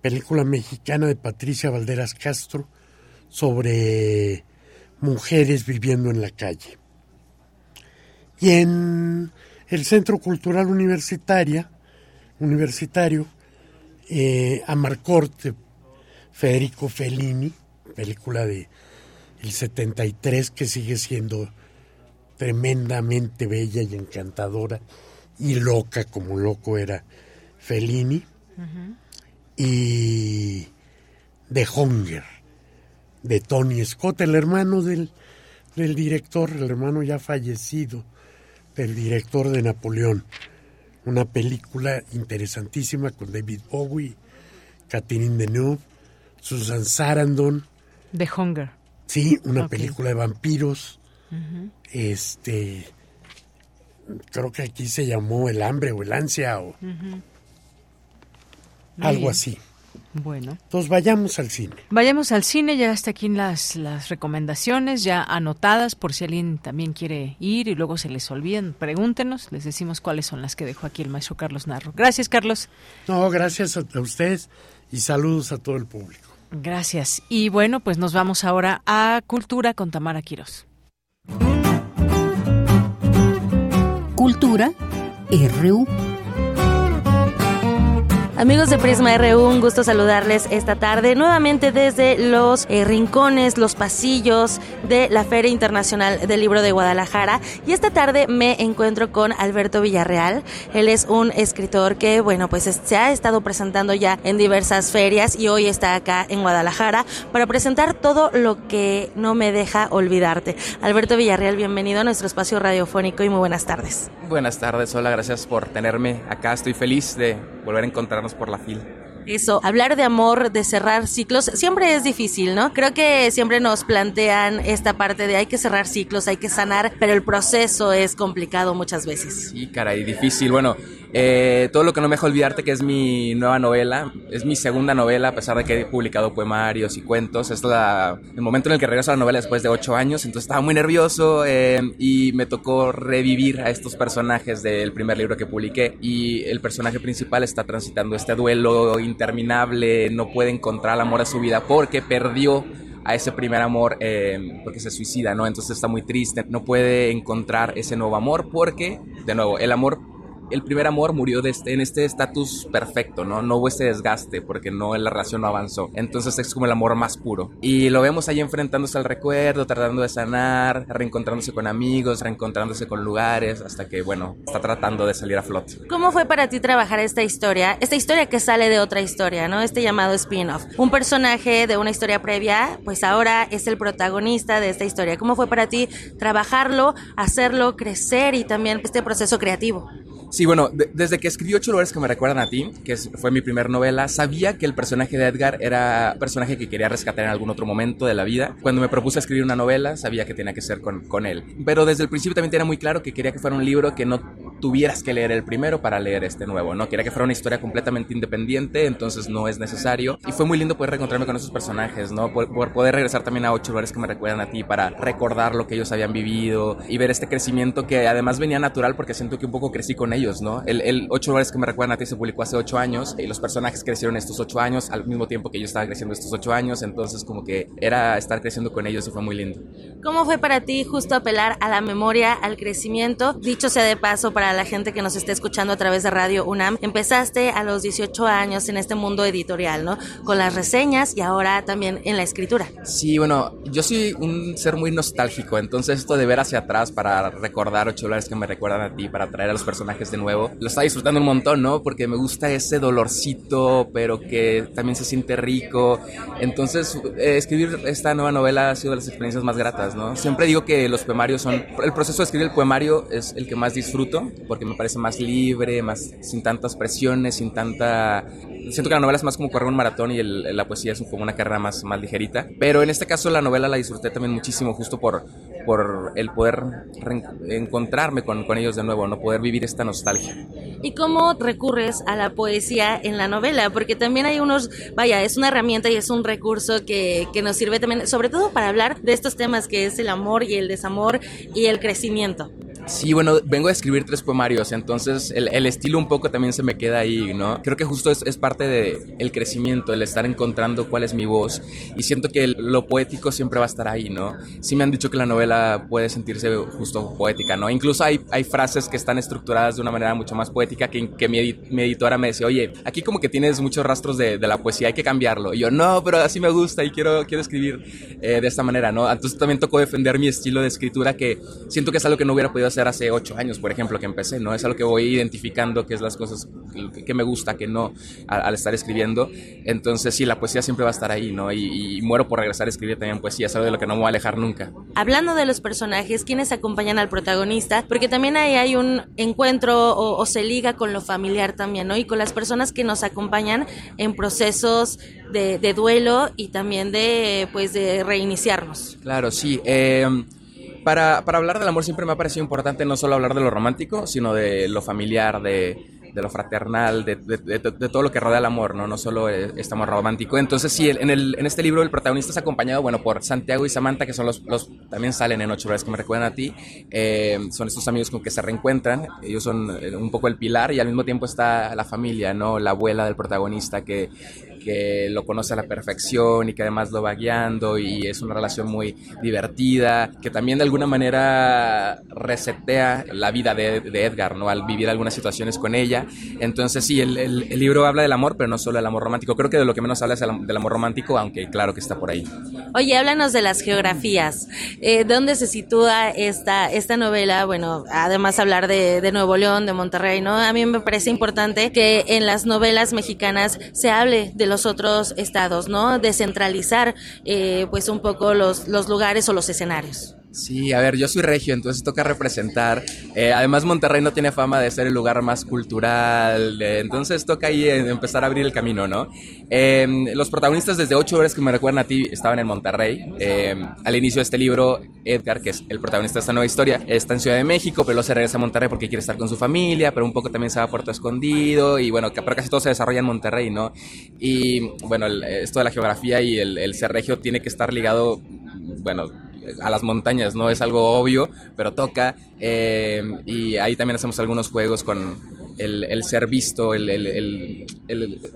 película mexicana de Patricia Valderas Castro sobre mujeres viviendo en la calle. Y en el Centro Cultural Universitaria, Universitario, eh, Amarcord de Federico Fellini, película de el 73 que sigue siendo tremendamente bella y encantadora y loca como loco era Fellini y The Hunger de Tony Scott, el hermano del, del director, el hermano ya fallecido del director de Napoleón. Una película interesantísima con David Bowie, Catherine Deneuve, Susan Sarandon. The Hunger. Sí, una película de vampiros. Este, creo que aquí se llamó El hambre o el ansia o algo bien. así. Bueno. Entonces vayamos al cine. Vayamos al cine, ya hasta aquí las, las recomendaciones ya anotadas por si alguien también quiere ir y luego se les olvidan, pregúntenos, les decimos cuáles son las que dejó aquí el maestro Carlos Narro. Gracias, Carlos. No, gracias a, a ustedes y saludos a todo el público. Gracias. Y bueno, pues nos vamos ahora a Cultura con Tamara Quiroz. Cultura RU. Amigos de Prisma RU, un gusto saludarles esta tarde nuevamente desde los eh, rincones, los pasillos de la Feria Internacional del Libro de Guadalajara. Y esta tarde me encuentro con Alberto Villarreal. Él es un escritor que, bueno, pues es- se ha estado presentando ya en diversas ferias y hoy está acá en Guadalajara para presentar todo lo que no me deja olvidarte. Alberto Villarreal, bienvenido a nuestro espacio radiofónico y muy buenas tardes. Buenas tardes, hola, gracias por tenerme acá. Estoy feliz de volver a encontrarnos por la fila. Eso, hablar de amor, de cerrar ciclos, siempre es difícil, ¿no? Creo que siempre nos plantean esta parte de hay que cerrar ciclos, hay que sanar, pero el proceso es complicado muchas veces. Sí, caray, difícil. Bueno, eh, todo lo que no me deja olvidarte, que es mi nueva novela, es mi segunda novela, a pesar de que he publicado poemarios y cuentos. Es la, el momento en el que regreso a la novela después de ocho años, entonces estaba muy nervioso eh, y me tocó revivir a estos personajes del primer libro que publiqué. Y el personaje principal está transitando este duelo interminable, no puede encontrar el amor a su vida porque perdió a ese primer amor eh, porque se suicida, ¿no? Entonces está muy triste, no puede encontrar ese nuevo amor porque, de nuevo, el amor, el primer amor murió de este- en este estatus perfecto, ¿no? No hubo ese desgaste porque no, la relación no avanzó. Entonces es como el amor más puro. Y lo vemos ahí enfrentándose al recuerdo, tratando de sanar, reencontrándose con amigos, reencontrándose con lugares, hasta que, bueno, está tratando de salir a flote. ¿Cómo fue para ti trabajar esta historia? Esta historia que sale de otra historia, ¿no? Este llamado spin-off. Un personaje de una historia previa, pues ahora es el protagonista de esta historia. ¿Cómo fue para ti trabajarlo, hacerlo crecer y también este proceso creativo? Sí, bueno, desde que escribí Ocho lugares que me recuerdan a ti, que fue mi primera novela, sabía que el personaje de Edgar era personaje que quería rescatar en algún otro momento de la vida. Cuando me propuse escribir una novela, sabía que tenía que ser con, con él. Pero desde el principio también tenía muy claro que quería que fuera un libro que no tuvieras que leer el primero para leer este nuevo, ¿no? Quería que fuera una historia completamente independiente, entonces no es necesario. Y fue muy lindo poder reencontrarme con esos personajes, ¿no? Por, poder regresar también a ocho lugares que me recuerdan a ti para recordar lo que ellos habían vivido y ver este crecimiento que además venía natural porque siento que un poco crecí con ellos, ¿no? El, el ocho lugares que me recuerdan a ti se publicó hace ocho años y los personajes crecieron estos ocho años al mismo tiempo que yo estaba creciendo estos ocho años, entonces como que era estar creciendo con ellos y fue muy lindo. ¿Cómo fue para ti justo apelar a la memoria, al crecimiento? Dicho sea de paso para la gente que nos está escuchando a través de Radio UNAM, empezaste a los 18 años en este mundo editorial, ¿no? Con las reseñas y ahora también en la escritura. Sí, bueno, yo soy un ser muy nostálgico, entonces esto de ver hacia atrás para recordar ocho lugares que me recuerdan a ti, para traer a los personajes de nuevo, lo estaba disfrutando un montón, ¿no? Porque me gusta ese dolorcito, pero que también se siente rico. Entonces, eh, escribir esta nueva novela ha sido de las experiencias más gratas, ¿no? Siempre digo que los poemarios son, el proceso de escribir el poemario es el que más disfruto, porque me parece más libre, más sin tantas presiones, sin tanta siento que la novela es más como correr un maratón y la poesía es como una carrera más, más ligerita. Pero en este caso la novela la disfruté también muchísimo justo por, por el poder encontrarme con, con, ellos de nuevo, no poder vivir esta nostalgia. ¿Y cómo recurres a la poesía en la novela? Porque también hay unos, vaya, es una herramienta y es un recurso que, que nos sirve también, sobre todo para hablar de estos temas que es el amor y el desamor y el crecimiento. Sí, bueno, vengo a escribir tres poemarios, entonces el, el, estilo un poco también se me queda ahí, ¿no? Creo que justo es, es parte del el crecimiento, el estar encontrando cuál es mi voz y siento que lo poético siempre va a estar ahí, ¿no? Sí me han dicho que la novela puede sentirse justo poética, ¿no? Incluso hay, hay frases que están estructuradas de una manera mucho más poética que, que mi, editora me decía, oye, aquí como que tienes muchos rastros de, de, la poesía, hay que cambiarlo. Y yo, no, pero así me gusta y quiero, quiero escribir eh, de esta manera, ¿no? Entonces también tocó defender mi estilo de escritura que siento que es algo que no hubiera podido hacer hace ocho años, por ejemplo, que empecé, ¿no? Es algo que voy identificando, que es las cosas que, me gusta, que no, al, estar escribiendo. Entonces, sí, la poesía siempre va a estar ahí, ¿no? Y, muero por regresar a escribir también poesía, es algo de lo que no me voy a alejar nunca. Hablando de los personajes, ¿quiénes acompañan al protagonista? Porque también ahí hay un encuentro o, se liga con lo familiar también, ¿no? Y con las personas que nos acompañan en procesos de, de duelo y también de, pues, de reiniciarnos. Claro, sí. Eh, para, para hablar del amor siempre me ha parecido importante no solo hablar de lo romántico, sino de lo familiar, de, de lo fraternal, de, de, de, todo lo que rodea el amor, ¿no? No solo este amor romántico. Entonces, sí, en, el, en este libro el protagonista es acompañado, bueno, por Santiago y Samantha, que son los, los también salen en Ocho Horas que me recuerdan a ti. Eh, son estos amigos con que se reencuentran. Ellos son eh, un poco el pilar y al mismo tiempo está la familia, ¿no? La abuela del protagonista que que lo conoce a la perfección y que además lo va guiando y es una relación muy divertida, que también de alguna manera resetea la vida de, Edgar, ¿no? Al vivir algunas situaciones con ella. Entonces sí, el, el, libro habla del amor, pero no solo del amor romántico. Creo que de lo que menos habla es del amor romántico, aunque claro que está por ahí. Oye, háblanos de las geografías. Eh, ¿Dónde se sitúa esta, esta novela? Bueno, además hablar de, de Nuevo León, de Monterrey, ¿no? A mí me parece importante que en las novelas mexicanas se hable de los otros estados, ¿no? Descentralizar eh, pues un poco los, los lugares o los escenarios. Sí, a ver, yo soy regio, entonces toca representar. Eh, además, Monterrey no tiene fama de ser el lugar más cultural, entonces toca ahí empezar a abrir el camino, ¿no? Em, los protagonistas desde ocho horas que me recuerdan a ti estaban en Monterrey. Em, al inicio de este libro, Edgar, que es el protagonista de esta nueva historia, está en Ciudad de México, pero luego se regresa a Monterrey porque quiere estar con su familia, pero un poco también se va a Puerto Escondido y bueno, pero casi todo se desarrolla en Monterrey, ¿no? Y bueno, esto de la geografía y el, el ser regio tiene que estar ligado, bueno, a las montañas, no es algo obvio, pero toca. Eh, y ahí también hacemos algunos juegos con, el, ser visto, el,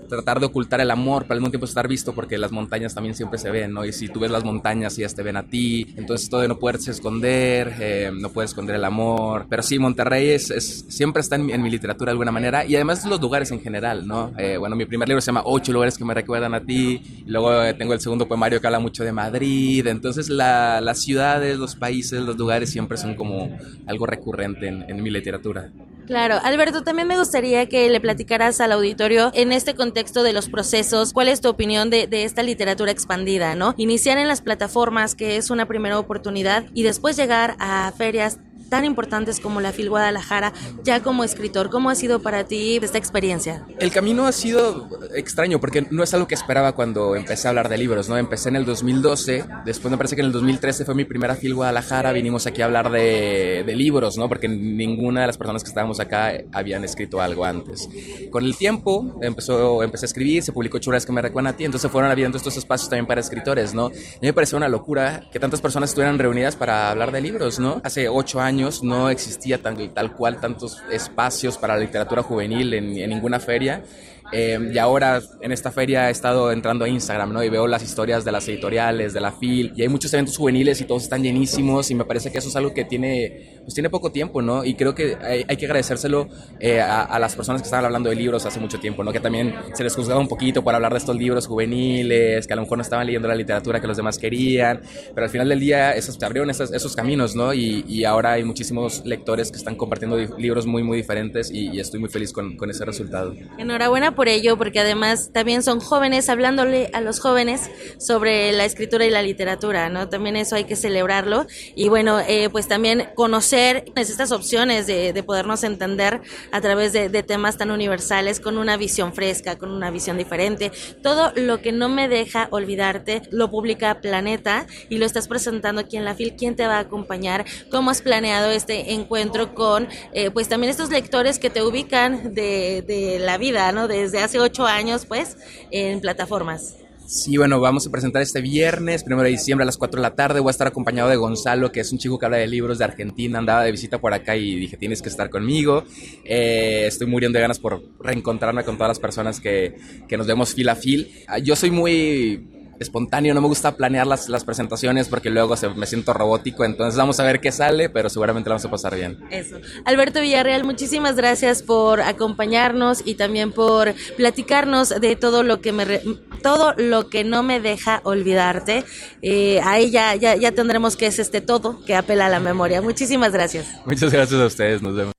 tratar de ocultar el amor, pero al mismo tiempo estar visto, porque las montañas también siempre se ven, ¿no? Y si tú ves las montañas, ellas te ven a ti, entonces todo de no poderse esconder, eh, no puedes esconder el amor. Pero sí, Monterrey es, siempre está en, mi literatura de alguna manera, y además los lugares en general, ¿no? Eh, bueno, mi primer libro se llama Ocho lugares que me recuerdan a ti, y luego eh, tengo el segundo poemario que habla mucho de Madrid, entonces las ciudades, los países, los lugares siempre son como algo recurrente en, en mi literatura. Claro, Alberto, también me gustaría que le platicaras al auditorio en este contexto de los procesos, cuál es tu opinión de, esta literatura expandida, ¿no? Iniciar en las plataformas, que es una primera oportunidad, y después llegar a ferias tan importantes como la FIL Guadalajara, ya como escritor. ¿Cómo ha sido para ti esta experiencia? El camino ha sido extraño porque no es algo que esperaba cuando empecé a hablar de libros, ¿no? Empecé en el 2012, después me parece que en el 2013 fue mi primera FIL Guadalajara, vinimos aquí a hablar de, de libros, ¿no? Porque ninguna de las personas que estábamos acá habían escrito algo antes. Con el tiempo empezó, empecé a escribir, se publicó Churas que me recuerdan a ti, entonces fueron habiendo estos espacios también para escritores, ¿no? Y me pareció una locura que tantas personas estuvieran reunidas para hablar de libros, ¿no? Hace ocho años no existía tan, tal cual tantos espacios para la literatura juvenil en, en ninguna feria eh, y ahora en esta feria he estado entrando a Instagram, ¿no? Y veo las historias de las editoriales, de la FIL, y hay muchos eventos juveniles y todos están llenísimos y me parece que eso es algo que tiene, pues tiene poco tiempo, ¿no? Y creo que hay, hay que agradecérselo eh, a, a, las personas que estaban hablando de libros hace mucho tiempo, ¿no? Que también se les juzgaba un poquito por hablar de estos libros juveniles, que a lo mejor no estaban leyendo la literatura que los demás querían, pero al final del día esos, se abrieron esos, esos caminos, ¿no? Y, y, ahora hay muchísimos lectores que están compartiendo libros muy, muy diferentes y, y estoy muy feliz con, con ese resultado. Enhorabuena por ello, porque además también son jóvenes hablándole a los jóvenes sobre la escritura y la literatura, ¿no? También eso hay que celebrarlo y bueno, eh, pues también conocer estas opciones de, de podernos entender a través de, de, temas tan universales con una visión fresca, con una visión diferente. Todo lo que no me deja olvidarte lo publica Planeta y lo estás presentando aquí en la FIL. ¿Quién te va a acompañar? ¿Cómo has planeado este encuentro con, eh, pues también estos lectores que te ubican de, de la vida, ¿no? Desde hace ocho años, pues, en plataformas. Sí, bueno, vamos a presentar este viernes, primero de diciembre a las 4 de la tarde. Voy a estar acompañado de Gonzalo, que es un chico que habla de libros de Argentina. Andaba de visita por acá y dije, tienes que estar conmigo. Eh, estoy muriendo de ganas por reencontrarme con todas las personas que, que nos vemos fil a fil. Yo soy muy espontáneo, no me gusta planear las, las presentaciones porque luego se, me siento robótico, entonces vamos a ver qué sale, pero seguramente la vamos a pasar bien. Eso. Alberto Villarreal, muchísimas gracias por acompañarnos y también por platicarnos de todo lo que me re, todo lo que no me deja olvidarte. Eh, ahí ya, ya, ya tendremos que es este todo que apela a la memoria. Muchísimas gracias. Muchas gracias a ustedes, nos vemos.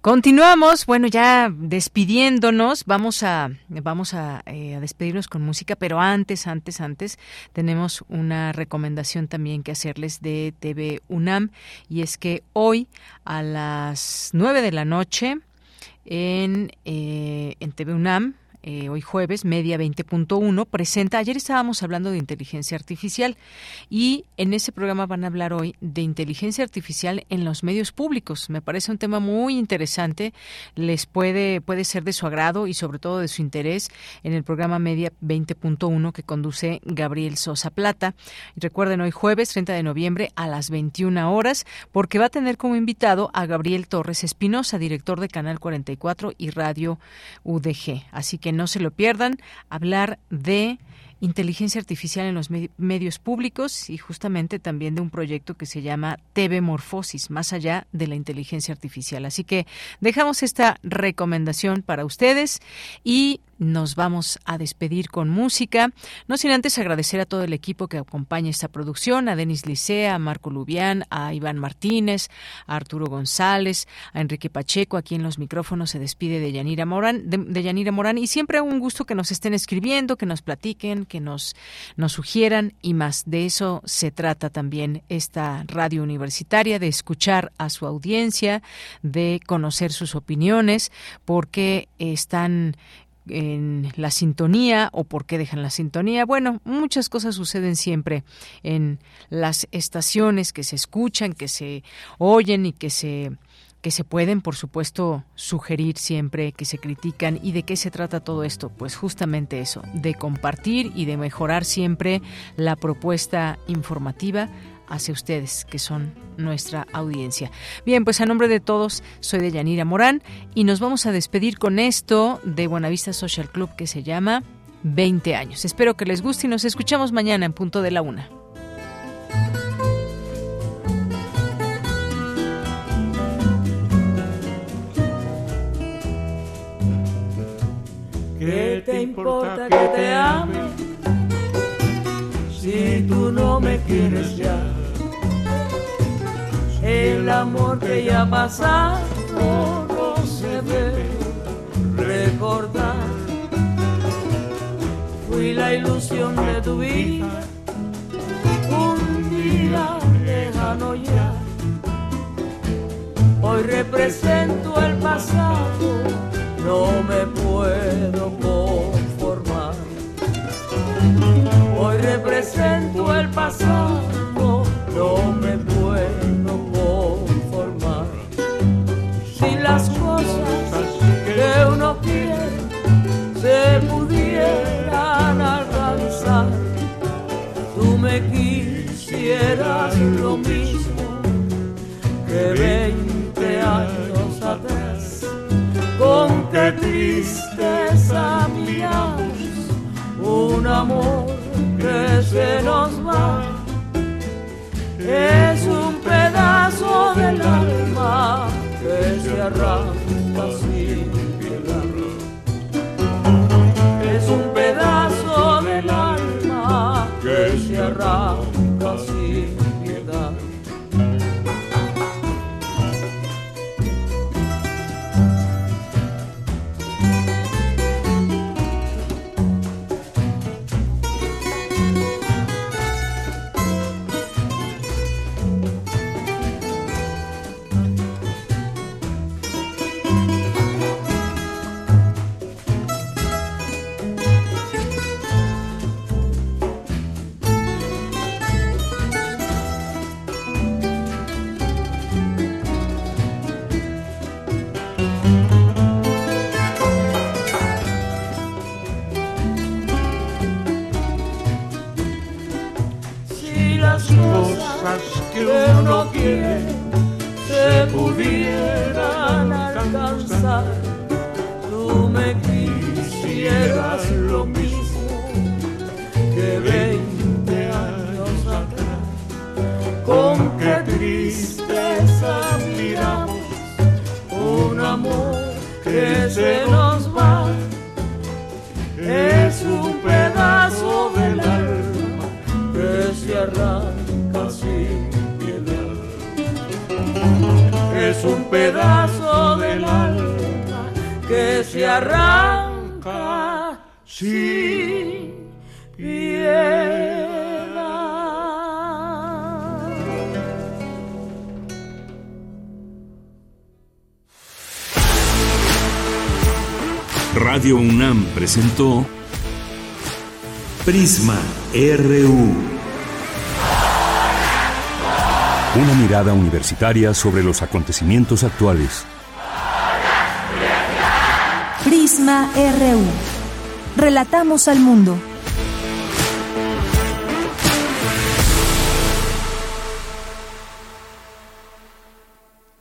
Continuamos, bueno, ya despidiéndonos, vamos a vamos a, eh, a, despedirnos con música, pero antes, antes, antes tenemos una recomendación también que hacerles de TV UNAM y es que hoy a las 9 de la noche en, eh, en TV UNAM eh, hoy jueves, Media 20.1, presenta, ayer estábamos hablando de inteligencia artificial y en ese programa van a hablar hoy de inteligencia artificial en los medios públicos. Me parece un tema muy interesante, les puede, puede ser de su agrado y sobre todo de su interés en el programa Media 20.1 que conduce Gabriel Sosa Plata. Recuerden, hoy jueves 30 de noviembre a las 21 horas, porque va a tener como invitado a Gabriel Torres Espinosa, director de Canal 44 y Radio UDG. Así que no se lo pierdan, hablar de inteligencia artificial en los med medios públicos y justamente también de un proyecto que se llama TV Morfosis, más allá de la inteligencia artificial. Así que dejamos esta recomendación para ustedes y nos vamos a despedir con música, no sin antes agradecer a todo el equipo que acompaña esta producción, a Denis Licea, a Marco Lubián, a Iván Martínez, a Arturo González, a Enrique Pacheco, aquí en los micrófonos se despide de Yanira Morán, de, de Yanira Morán y siempre un gusto que nos estén escribiendo, que nos platiquen, que nos, nos sugieran y más. De eso se trata también esta radio universitaria, de escuchar a su audiencia, de conocer sus opiniones, porque están en la sintonía o por qué dejan la sintonía. Bueno, muchas cosas suceden siempre en las estaciones que se escuchan, que se oyen y que se que se pueden, por supuesto, sugerir siempre, que se critican. ¿Y de qué se trata todo esto? Pues justamente eso, de compartir y de mejorar siempre la propuesta informativa hacia ustedes, que son nuestra audiencia. Bien, pues a nombre de todos, soy de Yanira Morán y nos vamos a despedir con esto de Buenavista Social Club que se llama 20 años. Espero que les guste y nos escuchamos mañana en punto de la una. ¿Qué te importa que te ame si tú no me quieres ya? el amor que ya pasado no se ve recordar. Fui la ilusión de tu vida, un día lejano ya. Hoy represento el pasado, no me puedo conformar. Hoy represento el pasado. lo mismo que 20 años atrás. Con qué tristeza miramos un amor que se nos va. Es un pedazo del alma que se arranca. universitaria sobre los acontecimientos actuales. Prisma RU. Relatamos al mundo.